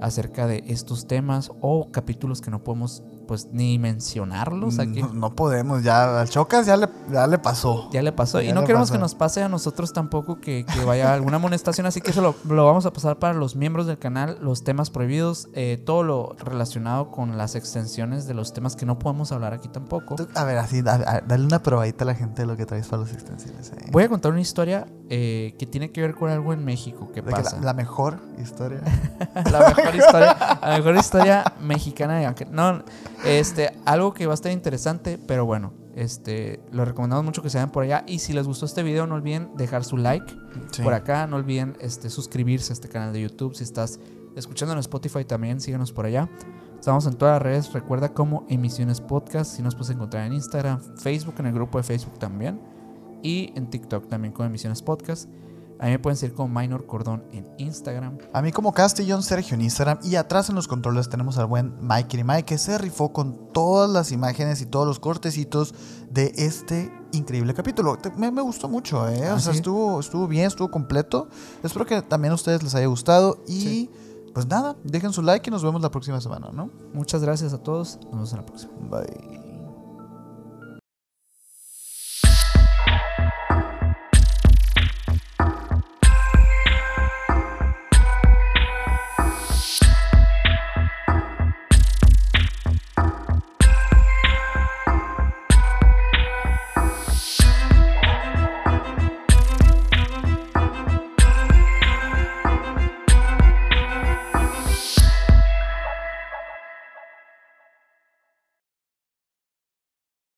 acerca de estos temas o capítulos que no podemos pues ni mencionarlos aquí. No, no podemos, ya al Chocas ya le, ya le pasó. Ya le pasó. Ya y no queremos pasó. que nos pase a nosotros tampoco que, que vaya alguna amonestación, así que eso lo, lo vamos a pasar para los miembros del canal, los temas prohibidos, eh, todo lo relacionado con las extensiones de los temas que no podemos hablar aquí tampoco. A ver, así, a- dale una probadita a la gente de lo que traes para los extensibles. eh. Voy a contar una historia eh, que tiene que ver con algo en México que De que pasa. la, la mejor historia. la mejor historia, la mejor historia mexicana de. No, este, algo que va a estar interesante, pero bueno, este, lo recomendamos mucho que se vayan por allá. Y si les gustó este video, no olviden dejar su like Sí. por acá. No olviden este, suscribirse a este canal de YouTube. Si estás escuchando en Spotify también, síganos por allá. Estamos en todas las redes, recuerda como Emisiones Podcast. Si nos puedes encontrar en Instagram, Facebook, en el grupo de Facebook también. Y en TikTok también con Emisiones Podcast. A mí me pueden seguir como Minor Cordón en Instagram. A mí como Castellón Sergio en Instagram y atrás en los controles tenemos al buen Mikey Mike que se rifó con todas las imágenes y todos los cortecitos de este increíble capítulo. Te- Me, me gustó mucho, ¿eh? ¿Ah, o sea, sí? estuvo, estuvo bien, estuvo completo. Espero que también a ustedes les haya gustado y Sí. pues nada, dejen su like y nos vemos la próxima semana, ¿no? Muchas gracias a todos. Nos vemos en la próxima. Bye.